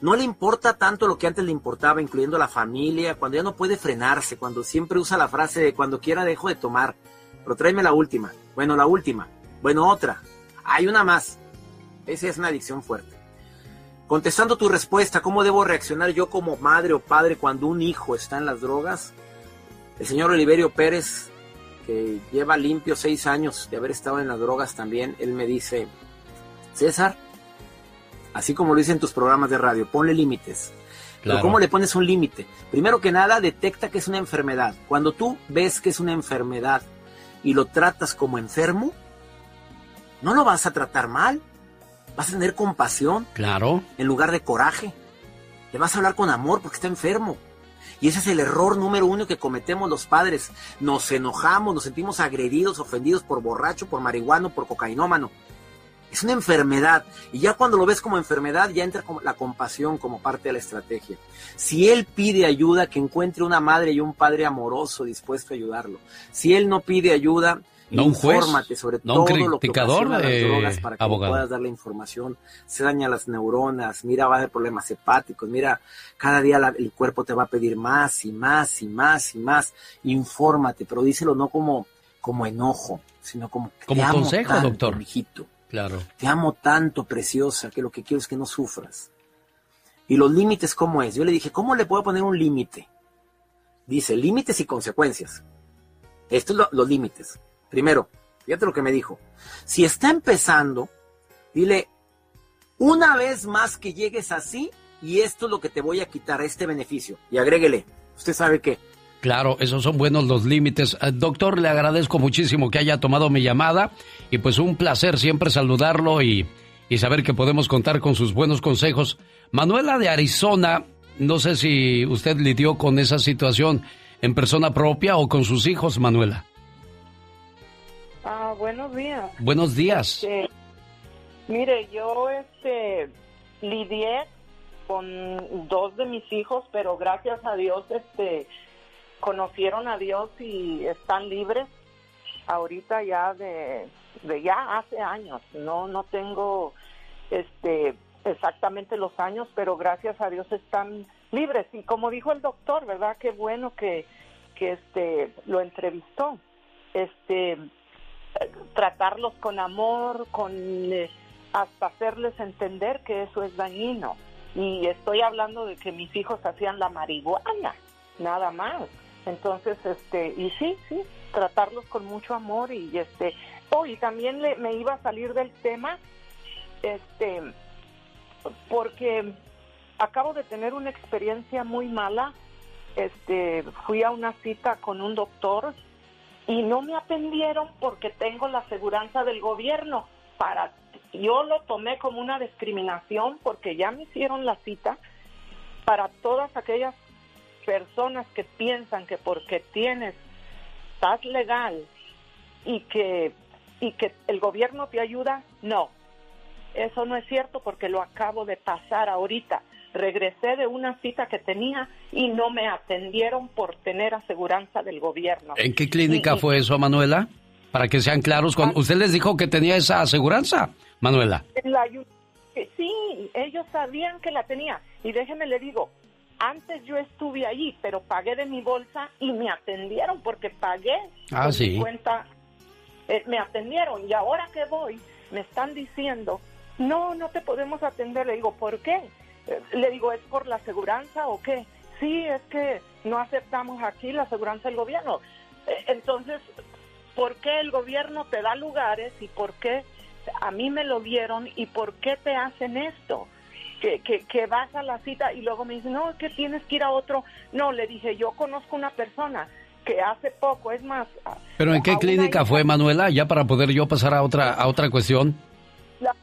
no le importa tanto lo que antes le importaba, incluyendo la familia, cuando ya no puede frenarse, cuando siempre usa la frase de cuando quiera dejo de tomar. Pero tráeme la última. Bueno, la última. Bueno, otra. Hay una más. Esa es una adicción fuerte. Contestando tu respuesta, ¿cómo debo reaccionar yo como madre o padre cuando un hijo está en las drogas? El señor Oliverio Pérez, que lleva limpio seis años de haber estado en las drogas también, él me dice, César, así como lo dicen tus programas de radio, ponle límites. Pero. ¿cómo le pones un límite? Primero que nada, detecta que es una enfermedad. Cuando tú ves que es una enfermedad y lo tratas como enfermo, no lo vas a tratar mal. Vas a tener compasión Claro. en lugar de coraje. Le vas a hablar con amor porque está enfermo. Y ese es el error número uno que cometemos los padres. Nos enojamos, nos sentimos agredidos, ofendidos por borracho, por marihuano, por cocainómano. Es una enfermedad. Y ya cuando lo ves como enfermedad, ya entra la compasión como parte de la estrategia. Si él pide ayuda, que encuentre una madre y un padre amoroso dispuesto a ayudarlo. Si él no pide ayuda, No un juez, infórmate sobre no un todo lo que ocasiona las drogas para que abogado. puedas darle información. Se daña las neuronas, mira, va a haber problemas hepáticos, mira, cada día la- el cuerpo te va a pedir más y más y más y más. Infórmate, pero díselo no como, como enojo, sino como que Como te amo consejo, tanto, doctor. mijito. Claro. Te amo tanto, preciosa, que lo que quiero es que no sufras. Y los límites, ¿cómo es? Yo le dije, ¿cómo le puedo poner un límite? Dice, límites y consecuencias. Estos son lo- los límites. Primero, fíjate lo que me dijo. Si está empezando, dile, una vez más que llegues así, y esto es lo que te voy a quitar, este beneficio. Y agréguele, usted sabe qué. Claro, esos son buenos los límites. Eh, doctor, le agradezco muchísimo que haya tomado mi llamada y pues un placer siempre saludarlo y, y saber que podemos contar con sus buenos consejos. Manuela de Arizona, no sé si usted lidió con esa situación en persona propia o con sus hijos, Manuela. Ah, buenos días. Buenos días. Este, mire, yo este lidié con dos de mis hijos, pero gracias a Dios este conocieron a Dios y están libres ahorita ya de, de ya hace años. No no tengo este exactamente los años, pero gracias a Dios están libres y como dijo el doctor, ¿verdad? Qué bueno que que este lo entrevistó. Este tratarlos con amor, con eh, hasta hacerles entender que eso es dañino. Y estoy hablando de que mis hijos hacían la marihuana, nada más. Entonces, este, y sí, sí, tratarlos con mucho amor y este, oh, y también le, me iba a salir del tema, este, porque acabo de tener una experiencia muy mala. Este, fui a una cita con un doctor y no me atendieron porque tengo la aseguranza del gobierno para yo lo tomé como una discriminación porque ya me hicieron la cita para todas aquellas personas que piensan que porque tienes estás legal y que y que el gobierno te ayuda no. Eso no es cierto porque lo acabo de pasar ahorita regresé de una cita que tenía y no me atendieron por tener aseguranza del gobierno ¿En qué clínica Y- fue eso, Manuela? Para que sean claros, cuando usted les dijo que tenía esa aseguranza, Manuela. La sí, ellos sabían que la tenía. Y déjeme le digo, antes yo estuve allí, pero pagué de mi bolsa y me atendieron porque pagué Ah, sí. mi cuenta. eh, me atendieron y ahora que voy me están diciendo, no, no te podemos atender. Le digo, ¿por qué? Le digo, ¿es por la aseguranza o qué? Sí, es que no aceptamos aquí la aseguranza del gobierno. Eh, Entonces, ¿por qué el gobierno te da lugares y por qué a mí me lo dieron y por qué te hacen esto? Que, que, que vas a la cita y luego me dicen, no, es que tienes que ir a otro. No, le dije, yo conozco una persona que hace poco, es más, ¿Pero en qué clínica fue, Manuela? Ya para poder yo pasar a otra, a otra cuestión. la,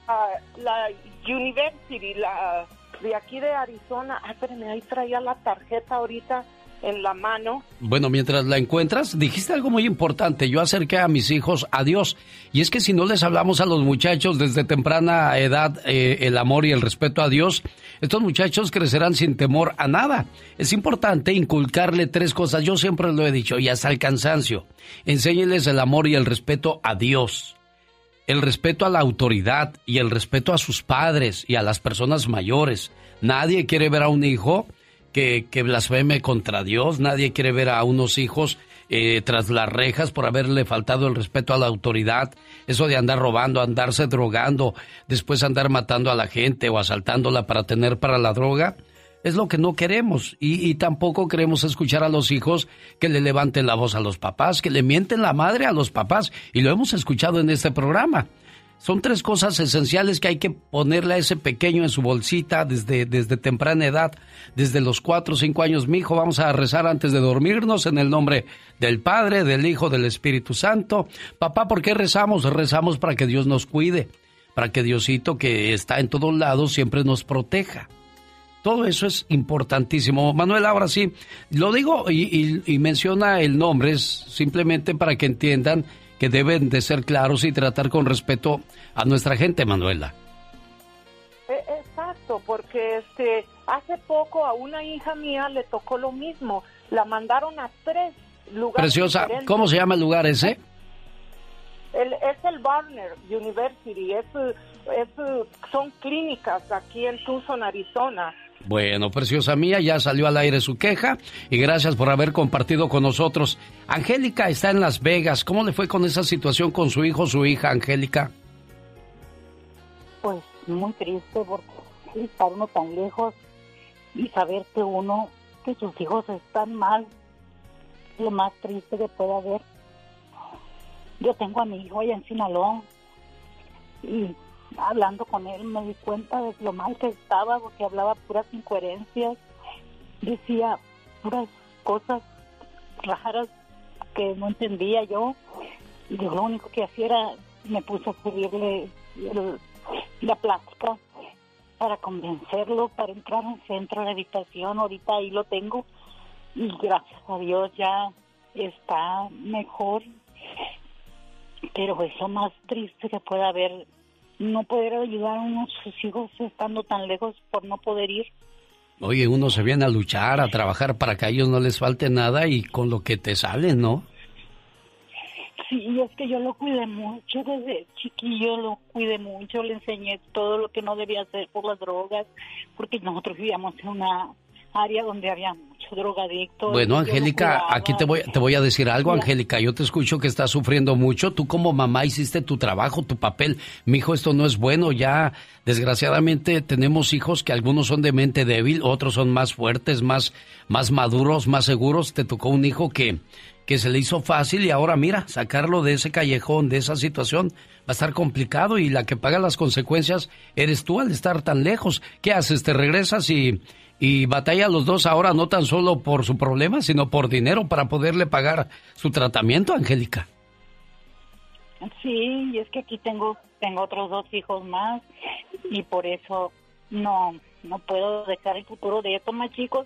la University, la de aquí de Arizona. Ah, espérame, ahí traía la tarjeta ahorita en la mano. Bueno, mientras la encuentras, dijiste algo muy importante. Yo acerqué a mis hijos a Dios. Y es que si no les hablamos a los muchachos desde temprana edad eh, el amor y el respeto a Dios, estos muchachos crecerán sin temor a nada. Es importante inculcarle tres cosas. Yo siempre lo he dicho y hasta el cansancio. Enséñeles el amor y el respeto a Dios. El respeto a la autoridad y el respeto a sus padres y a las personas mayores. Nadie quiere ver a un hijo que, que blasfeme contra Dios, nadie quiere ver a unos hijos eh, tras las rejas por haberle faltado el respeto a la autoridad, eso de andar robando, andarse drogando, después andar matando a la gente o asaltándola para tener para la droga, es lo que no queremos y, tampoco queremos escuchar a los hijos que le levanten la voz a los papás, que le mienten la madre a los papás y lo hemos escuchado en este programa. Son tres cosas esenciales que hay que ponerle a ese pequeño en su bolsita desde, desde temprana edad, desde los cuatro o cinco años. Mi hijo, vamos a rezar antes de dormirnos en el nombre del Padre, del Hijo, del Espíritu Santo. Papá, ¿por qué rezamos? Rezamos para que Dios nos cuide, para que Diosito, que está en todos lados, siempre nos proteja. Todo eso es importantísimo. Manuel, ahora sí, lo digo y, y menciona el nombre, es simplemente para que entiendan que deben de ser claros y tratar con respeto a nuestra gente, Manuela. E- Exacto, porque este hace poco a una hija mía le tocó lo mismo. La mandaron a tres lugares. Preciosa, diferentes. ¿cómo se llama el lugar ese? El- es el Barner University. Es, es, son clínicas aquí en Tucson, Arizona. Bueno, preciosa mía, ya salió al aire su queja y gracias por haber compartido con nosotros. Angélica está en Las Vegas. ¿Cómo le fue con esa situación con su hijo su hija, Angélica? Pues muy triste porque estar uno tan lejos y saber que uno, que sus hijos están mal, lo más triste que puede haber. Yo tengo a mi hijo allá en Sinaloa y hablando con él me di cuenta de lo mal que estaba porque hablaba puras incoherencias, decía puras cosas raras que no entendía yo. Yo lo único que hacía era me puse a escribirle el- la plática para convencerlo para entrar al centro de habitación. Ahorita ahí lo tengo y gracias a Dios ya está mejor. Pero es lo más triste que puede haber no poder ayudar a uno de sus hijos estando tan lejos por no poder ir Oye, uno se viene a luchar, a trabajar para que a ellos no les falte nada y con lo que te sale, ¿no? Sí, es que yo lo cuidé mucho desde chiquillo, lo cuidé mucho, le enseñé todo lo que no debía hacer por las drogas, porque nosotros vivíamos en una área donde había mucho drogadicto. Bueno, Angélica, aquí te voy, te voy a decir algo, Angélica. Yo te escucho que estás sufriendo mucho. Tú como mamá hiciste tu trabajo, tu papel. Mi hijo, esto no es bueno. Ya, desgraciadamente, tenemos hijos que algunos son de mente débil, otros son más fuertes, más, más maduros, más seguros. Te tocó un hijo que, que se le hizo fácil y ahora mira, sacarlo de ese callejón, de esa situación, va a estar complicado y la que paga las consecuencias eres tú al estar tan lejos. ¿Qué haces? ¿Te regresas y, y batalla los dos ahora no tan solo por su problema, sino por dinero para poderle pagar su tratamiento, Angélica? Sí, y es que aquí tengo tengo otros dos hijos más y por eso no no puedo dejar el futuro de estos más chicos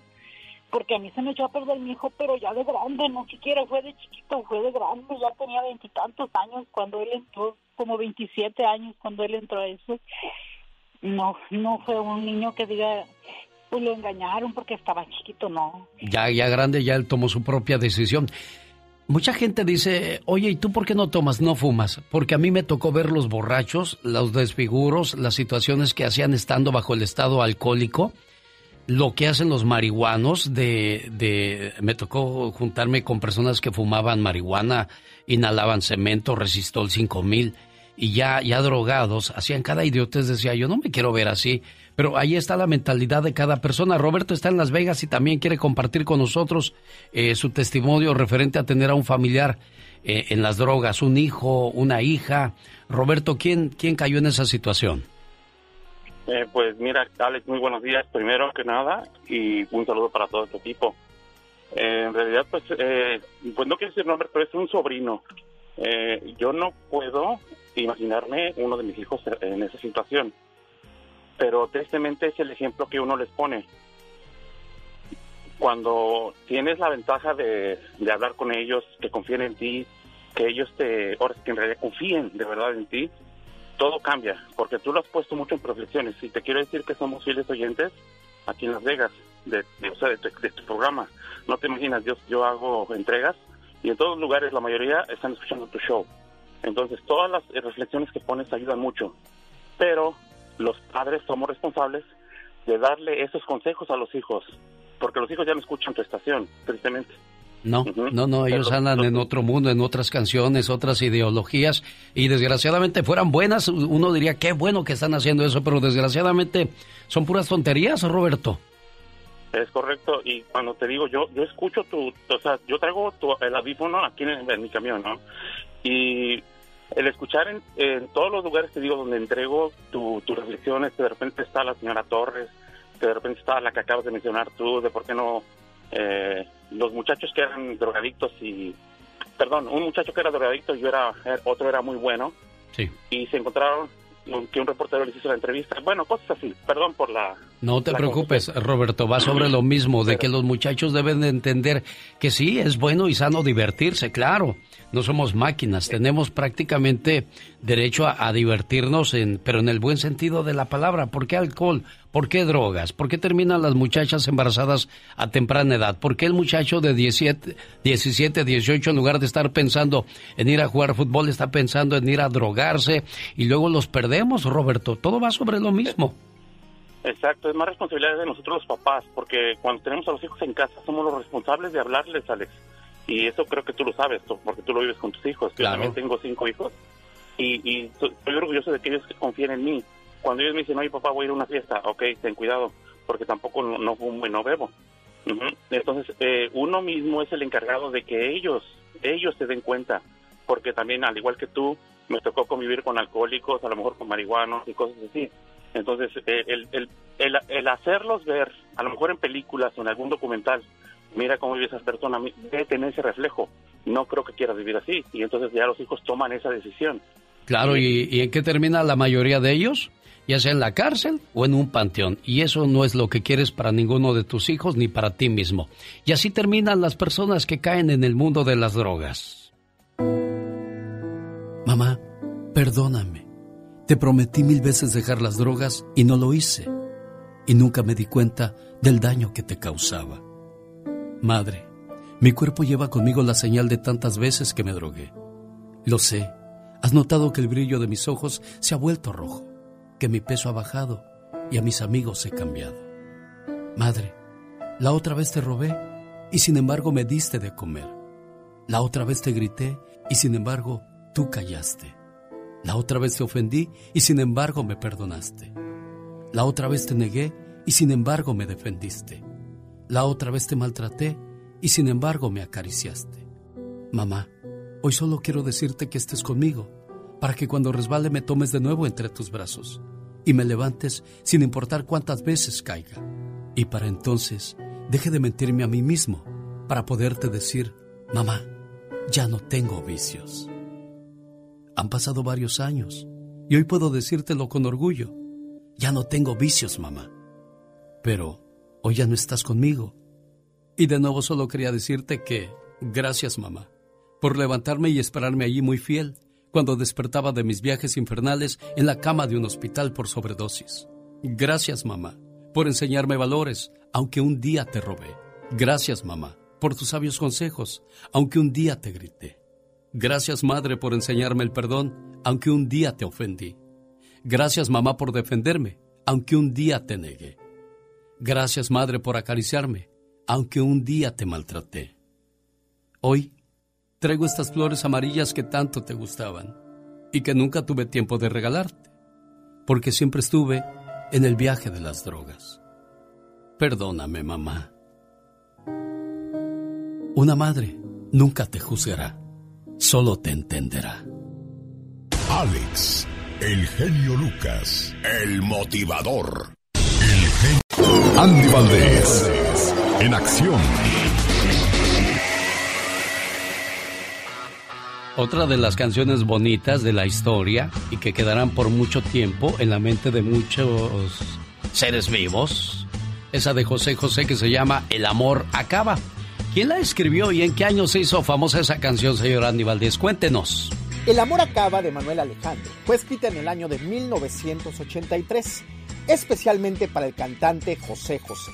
porque a mí se me echó a perder mi hijo, pero ya de grande, no siquiera fue de chiquito, fue de grande, ya tenía veintitantos años cuando él entró, como 27 años cuando él entró a eso. No, no fue un niño que diga, pues lo engañaron porque estaba chiquito, no. Ya, ya grande, ya él tomó su propia decisión. Mucha gente dice, oye, ¿y tú por qué no tomas, no fumas? Porque a mí me tocó ver los borrachos, los desfiguros, las situaciones que hacían estando bajo el estado alcohólico, lo que hacen los marihuanos, de, de, me tocó juntarme con personas que fumaban marihuana, inhalaban cemento, resistol 5000 y ya, ya drogados, hacían cada idiotez, decía yo, no me quiero ver así. Pero ahí está la mentalidad de cada persona. Roberto está en Las Vegas y también quiere compartir con nosotros eh, su testimonio referente a tener a un familiar eh, en las drogas, un hijo, una hija. Roberto, ¿quién, quién cayó en esa situación? Eh, pues mira, Alex, muy buenos días, primero que nada, y un saludo para todo tu equipo. Eh, en realidad, pues, eh, pues no quiero decir nombre, pero es un sobrino. Eh, yo no puedo imaginarme uno de mis hijos en esa situación, pero tristemente es el ejemplo que uno les pone. Cuando tienes la ventaja de, de hablar con ellos, que confíen en ti, que ellos te, sí que en realidad confíen de verdad en ti, todo cambia, porque tú lo has puesto mucho en reflexiones. Y te quiero decir que somos fieles oyentes aquí en Las Vegas, de, de, o tu- de tu programa. No te imaginas, yo, yo hago entregas y en todos lugares, la mayoría están escuchando tu show. Entonces, todas las reflexiones que pones ayudan mucho. Pero los padres somos responsables de darle esos consejos a los hijos, porque los hijos ya no escuchan tu estación, tristemente. No, no, no, ellos andan en otro mundo, en otras canciones, otras ideologías y desgraciadamente fueran buenas, uno diría qué bueno que están haciendo eso, pero desgraciadamente son puras tonterías, Roberto. Es correcto, y cuando te digo, yo yo escucho tu, o sea, yo traigo tu, el audífono aquí en, en mi camión, ¿no? Y el escuchar en, en todos los lugares, te digo, donde entrego tu- tus reflexiones, que de repente está la señora Torres, que de repente está la que acabas de mencionar tú, de por qué no, eh, los muchachos que eran drogadictos y, perdón, un muchacho que era drogadicto y yo era, eh, otro era muy bueno, Sí. y se encontraron que un reportero les hizo la entrevista, bueno, cosas así, perdón por la... No te La preocupes, Roberto, va sobre lo mismo, de que los muchachos deben de entender que sí, es bueno y sano divertirse, claro. No somos máquinas, tenemos prácticamente derecho a, divertirnos, en, pero en el buen sentido de la palabra. ¿Por qué alcohol? ¿Por qué drogas? ¿Por qué terminan las muchachas embarazadas a temprana edad? ¿Por qué el muchacho de 17, 17, 18, en lugar de estar pensando en ir a jugar fútbol, está pensando en ir a drogarse y luego los perdemos, Roberto? Todo va sobre lo mismo. Exacto, es más responsabilidad de nosotros los papás, porque cuando tenemos a los hijos en casa somos los responsables de hablarles, Alex. Y eso creo que tú lo sabes, tú- porque tú lo vives con tus hijos. Claro. Yo también tengo cinco hijos y, y estoy orgulloso de que ellos confíen en mí. Cuando ellos me dicen, oye papá, voy a ir a una fiesta, ok, ten cuidado, porque tampoco no, no fumo y no bebo. Ujú. Entonces, eh, uno mismo es el encargado de que ellos, ellos se den cuenta, porque también, al igual que tú, me tocó convivir con alcohólicos, a lo mejor con marihuanos y cosas así. Entonces, eh, el, el, el, el hacerlos ver, a lo mejor en películas o en algún documental, mira cómo vive esa persona, debe tener ese reflejo. No creo que quieras vivir así. Y entonces ya los hijos toman esa decisión. Claro, ¿y, y en qué termina la mayoría de ellos? Ya sea en la cárcel o en un panteón. Y eso no es lo que quieres para ninguno de tus hijos ni para ti mismo. Y así terminan las personas que caen en el mundo de las drogas. Mamá, perdóname. Te prometí mil veces dejar las drogas y no lo hice. Y nunca me di cuenta del daño que te causaba. Madre, mi cuerpo lleva conmigo la señal de tantas veces que me drogué. Lo sé. Has notado que el brillo de mis ojos se ha vuelto rojo, que mi peso ha bajado y a mis amigos he cambiado. Madre, la otra vez te robé y sin embargo me diste de comer. La otra vez te grité y sin embargo tú callaste. La otra vez te ofendí y sin embargo me perdonaste. La otra vez te negué y sin embargo me defendiste. La otra vez te maltraté y sin embargo me acariciaste. Mamá, hoy solo quiero decirte que estés conmigo, para que cuando resbale me tomes de nuevo entre tus brazos y me levantes sin importar cuántas veces caiga. Y para entonces deje de mentirme a mí mismo para poderte decir, mamá, ya no tengo vicios. Han pasado varios años y hoy puedo decírtelo con orgullo. Ya no tengo vicios, mamá. Pero hoy ya no estás conmigo. Y de nuevo solo quería decirte que gracias, mamá, por levantarme y esperarme allí muy fiel cuando despertaba de mis viajes infernales en la cama de un hospital por sobredosis. Gracias, mamá, por enseñarme valores, aunque un día te robé. Gracias, mamá, por tus sabios consejos, aunque un día te grité. Gracias, madre, por enseñarme el perdón, aunque un día te ofendí. Gracias, mamá, por defenderme, aunque un día te negué. Gracias, madre, por acariciarme, aunque un día te maltraté. Hoy traigo estas flores amarillas que tanto te gustaban y que nunca tuve tiempo de regalarte, porque siempre estuve en el viaje de las drogas. Perdóname, mamá. Una madre nunca te juzgará, solo te entenderá. Alex, el genio Lucas, el motivador. Andy Valdés, en acción. Otra de las canciones bonitas de la historia y que quedarán por mucho tiempo en la mente de muchos seres vivos, esa de José José que se llama El amor acaba. ¿Quién la escribió y en qué año se hizo famosa esa canción, señor Andy Valdés? Cuéntenos. El amor acaba de Manuel Alejandro fue escrita en el año de 1983, especialmente para el cantante José José.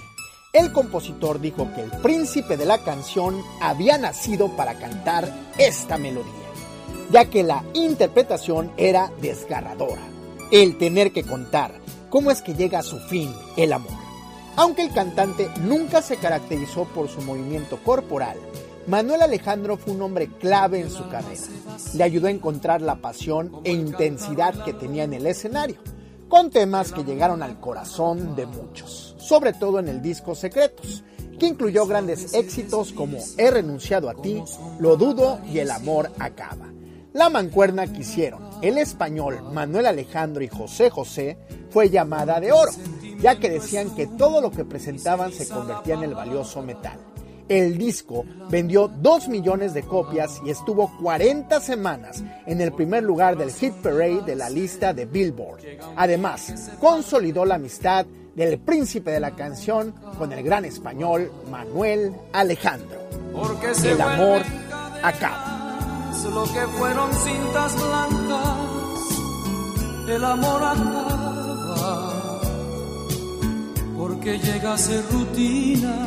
El compositor dijo que el príncipe de la canción había nacido para cantar esta melodía, ya que la interpretación era desgarradora. El tener que contar cómo es que llega a su fin el amor. Aunque el cantante nunca se caracterizó por su movimiento corporal, Manuel Alejandro fue un hombre clave en su carrera. Le ayudó a encontrar la pasión e intensidad que tenía en el escenario, con temas que llegaron al corazón de muchos, sobre todo en el disco Secretos, que incluyó grandes éxitos como He renunciado a ti, Lo dudo y El amor acaba. La mancuerna que hicieron el español Manuel Alejandro y José José fue llamada de oro, ya que decían que todo lo que presentaban se convertía en el valioso metal. El disco vendió 2 millones de copias y estuvo 40 semanas en el primer lugar del hit parade de la lista de Billboard. Además, consolidó la amistad del príncipe de la canción con el gran español Manuel Alejandro. El amor acaba. lo que fueron cintas blancas, el amor acaba. Porque llega a ser rutina,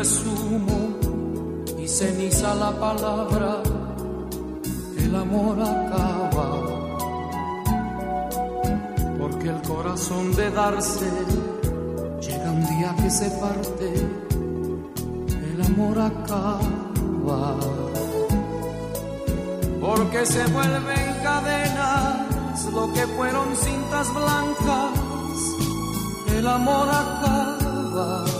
es y ceniza la palabra, el amor acaba. Porque el corazón de darse llega un día que se parte, el amor acaba. Porque se vuelven cadenas lo que fueron cintas blancas, el amor acaba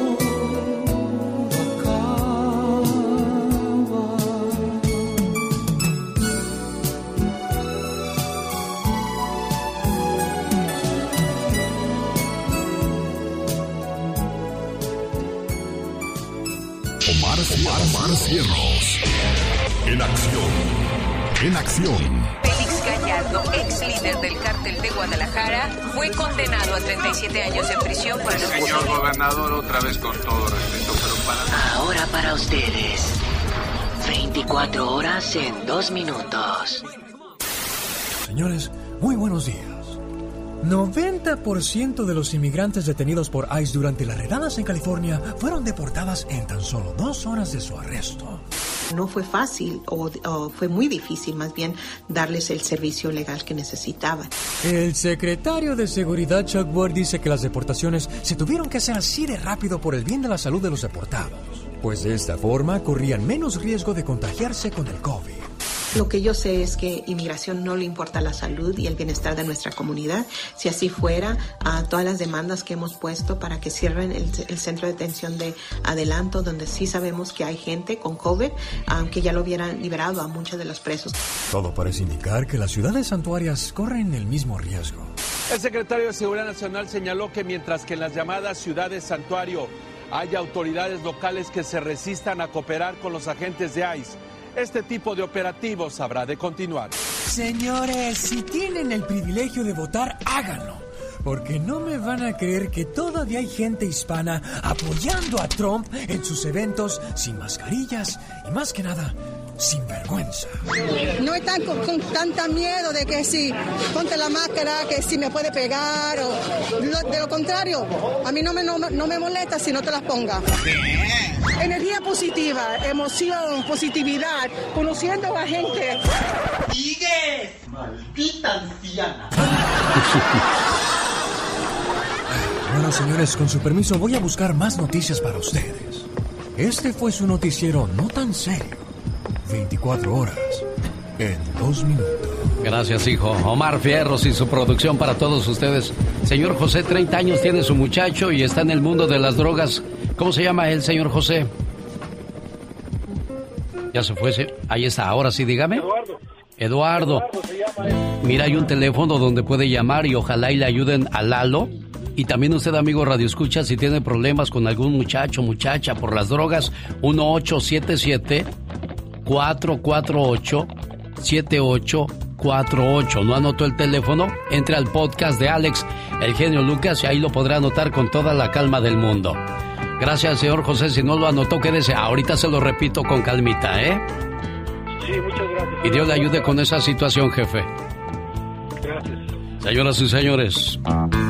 En acción. Félix Gallardo, ex líder del cártel de Guadalajara, fue condenado a 37 años de prisión por el Señor gobernador, otra vez con todo respeto, pero para... Ahora para ustedes. 24 horas en 2 minutos. Señores, muy buenos días. 90% de los inmigrantes detenidos por ICE durante las redadas en California fueron deportadas en tan solo dos horas de su arresto. No fue fácil o, fue muy difícil más bien darles el servicio legal que necesitaban. El secretario de Seguridad Chuck Ward dice que las deportaciones se tuvieron que hacer así de rápido por el bien de la salud de los deportados, pues de esta forma corrían menos riesgo de contagiarse con el COVID. Lo que yo sé es que inmigración no le importa la salud y el bienestar de nuestra comunidad. Si así fuera, a todas las demandas que hemos puesto para que cierren el, el centro de detención de adelanto, donde sí sabemos que hay gente con COVID, aunque ya lo hubieran liberado a muchos de los presos. Todo parece indicar que las ciudades santuarias corren el mismo riesgo. El secretario de Seguridad Nacional señaló que mientras que en las llamadas ciudades santuario hay autoridades locales que se resistan a cooperar con los agentes de ICE, este tipo de operativos habrá de continuar. Señores, si tienen el privilegio de votar, háganlo. Porque no me van a creer que todavía hay gente hispana apoyando a Trump en sus eventos sin mascarillas y más que nada sin vergüenza. No están con, con tanta miedo de que si ponte la máscara, que si me puede pegar o lo- de lo contrario, a mí no me, no, me- no me molesta si no te las ponga. Energía positiva, emoción, positividad, conociendo a gente. ¡Sigue! ¡Maldita anciana! Bueno, señores, con su permiso voy a buscar más noticias para ustedes. Este fue su noticiero no tan serio. 24 horas en dos minutos. Gracias, hijo. Omar Fierros y su producción para todos ustedes. Señor José, 30 años tiene su muchacho y está en el mundo de las drogas. ¿Cómo se llama él, señor José? Ya se fue, sí. ahí está, ahora sí, dígame. Eduardo. Eduardo. Mira, hay un teléfono donde puede llamar y ojalá y le ayuden a Lalo. Y también usted, amigo Radio Escucha, si tiene problemas con algún muchacho, muchacha por las drogas, 1877 448 7848. ¿No anotó el teléfono? Entre al podcast de Alex, el genio Lucas, y ahí lo podrá anotar con toda la calma del mundo. Gracias, señor José. Si no lo anotó, quédese. Ahorita se lo repito con calmita, ¿eh? Sí, muchas gracias. Y Dios le ayude con esa situación, jefe. Gracias. Señoras y señores,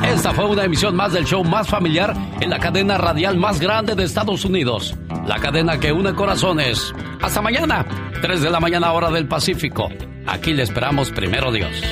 esta fue una emisión más del show más familiar en la cadena radial más grande de Estados Unidos. La cadena que une corazones. Hasta mañana, 3 de la mañana hora del Pacífico. Aquí le esperamos primero Dios.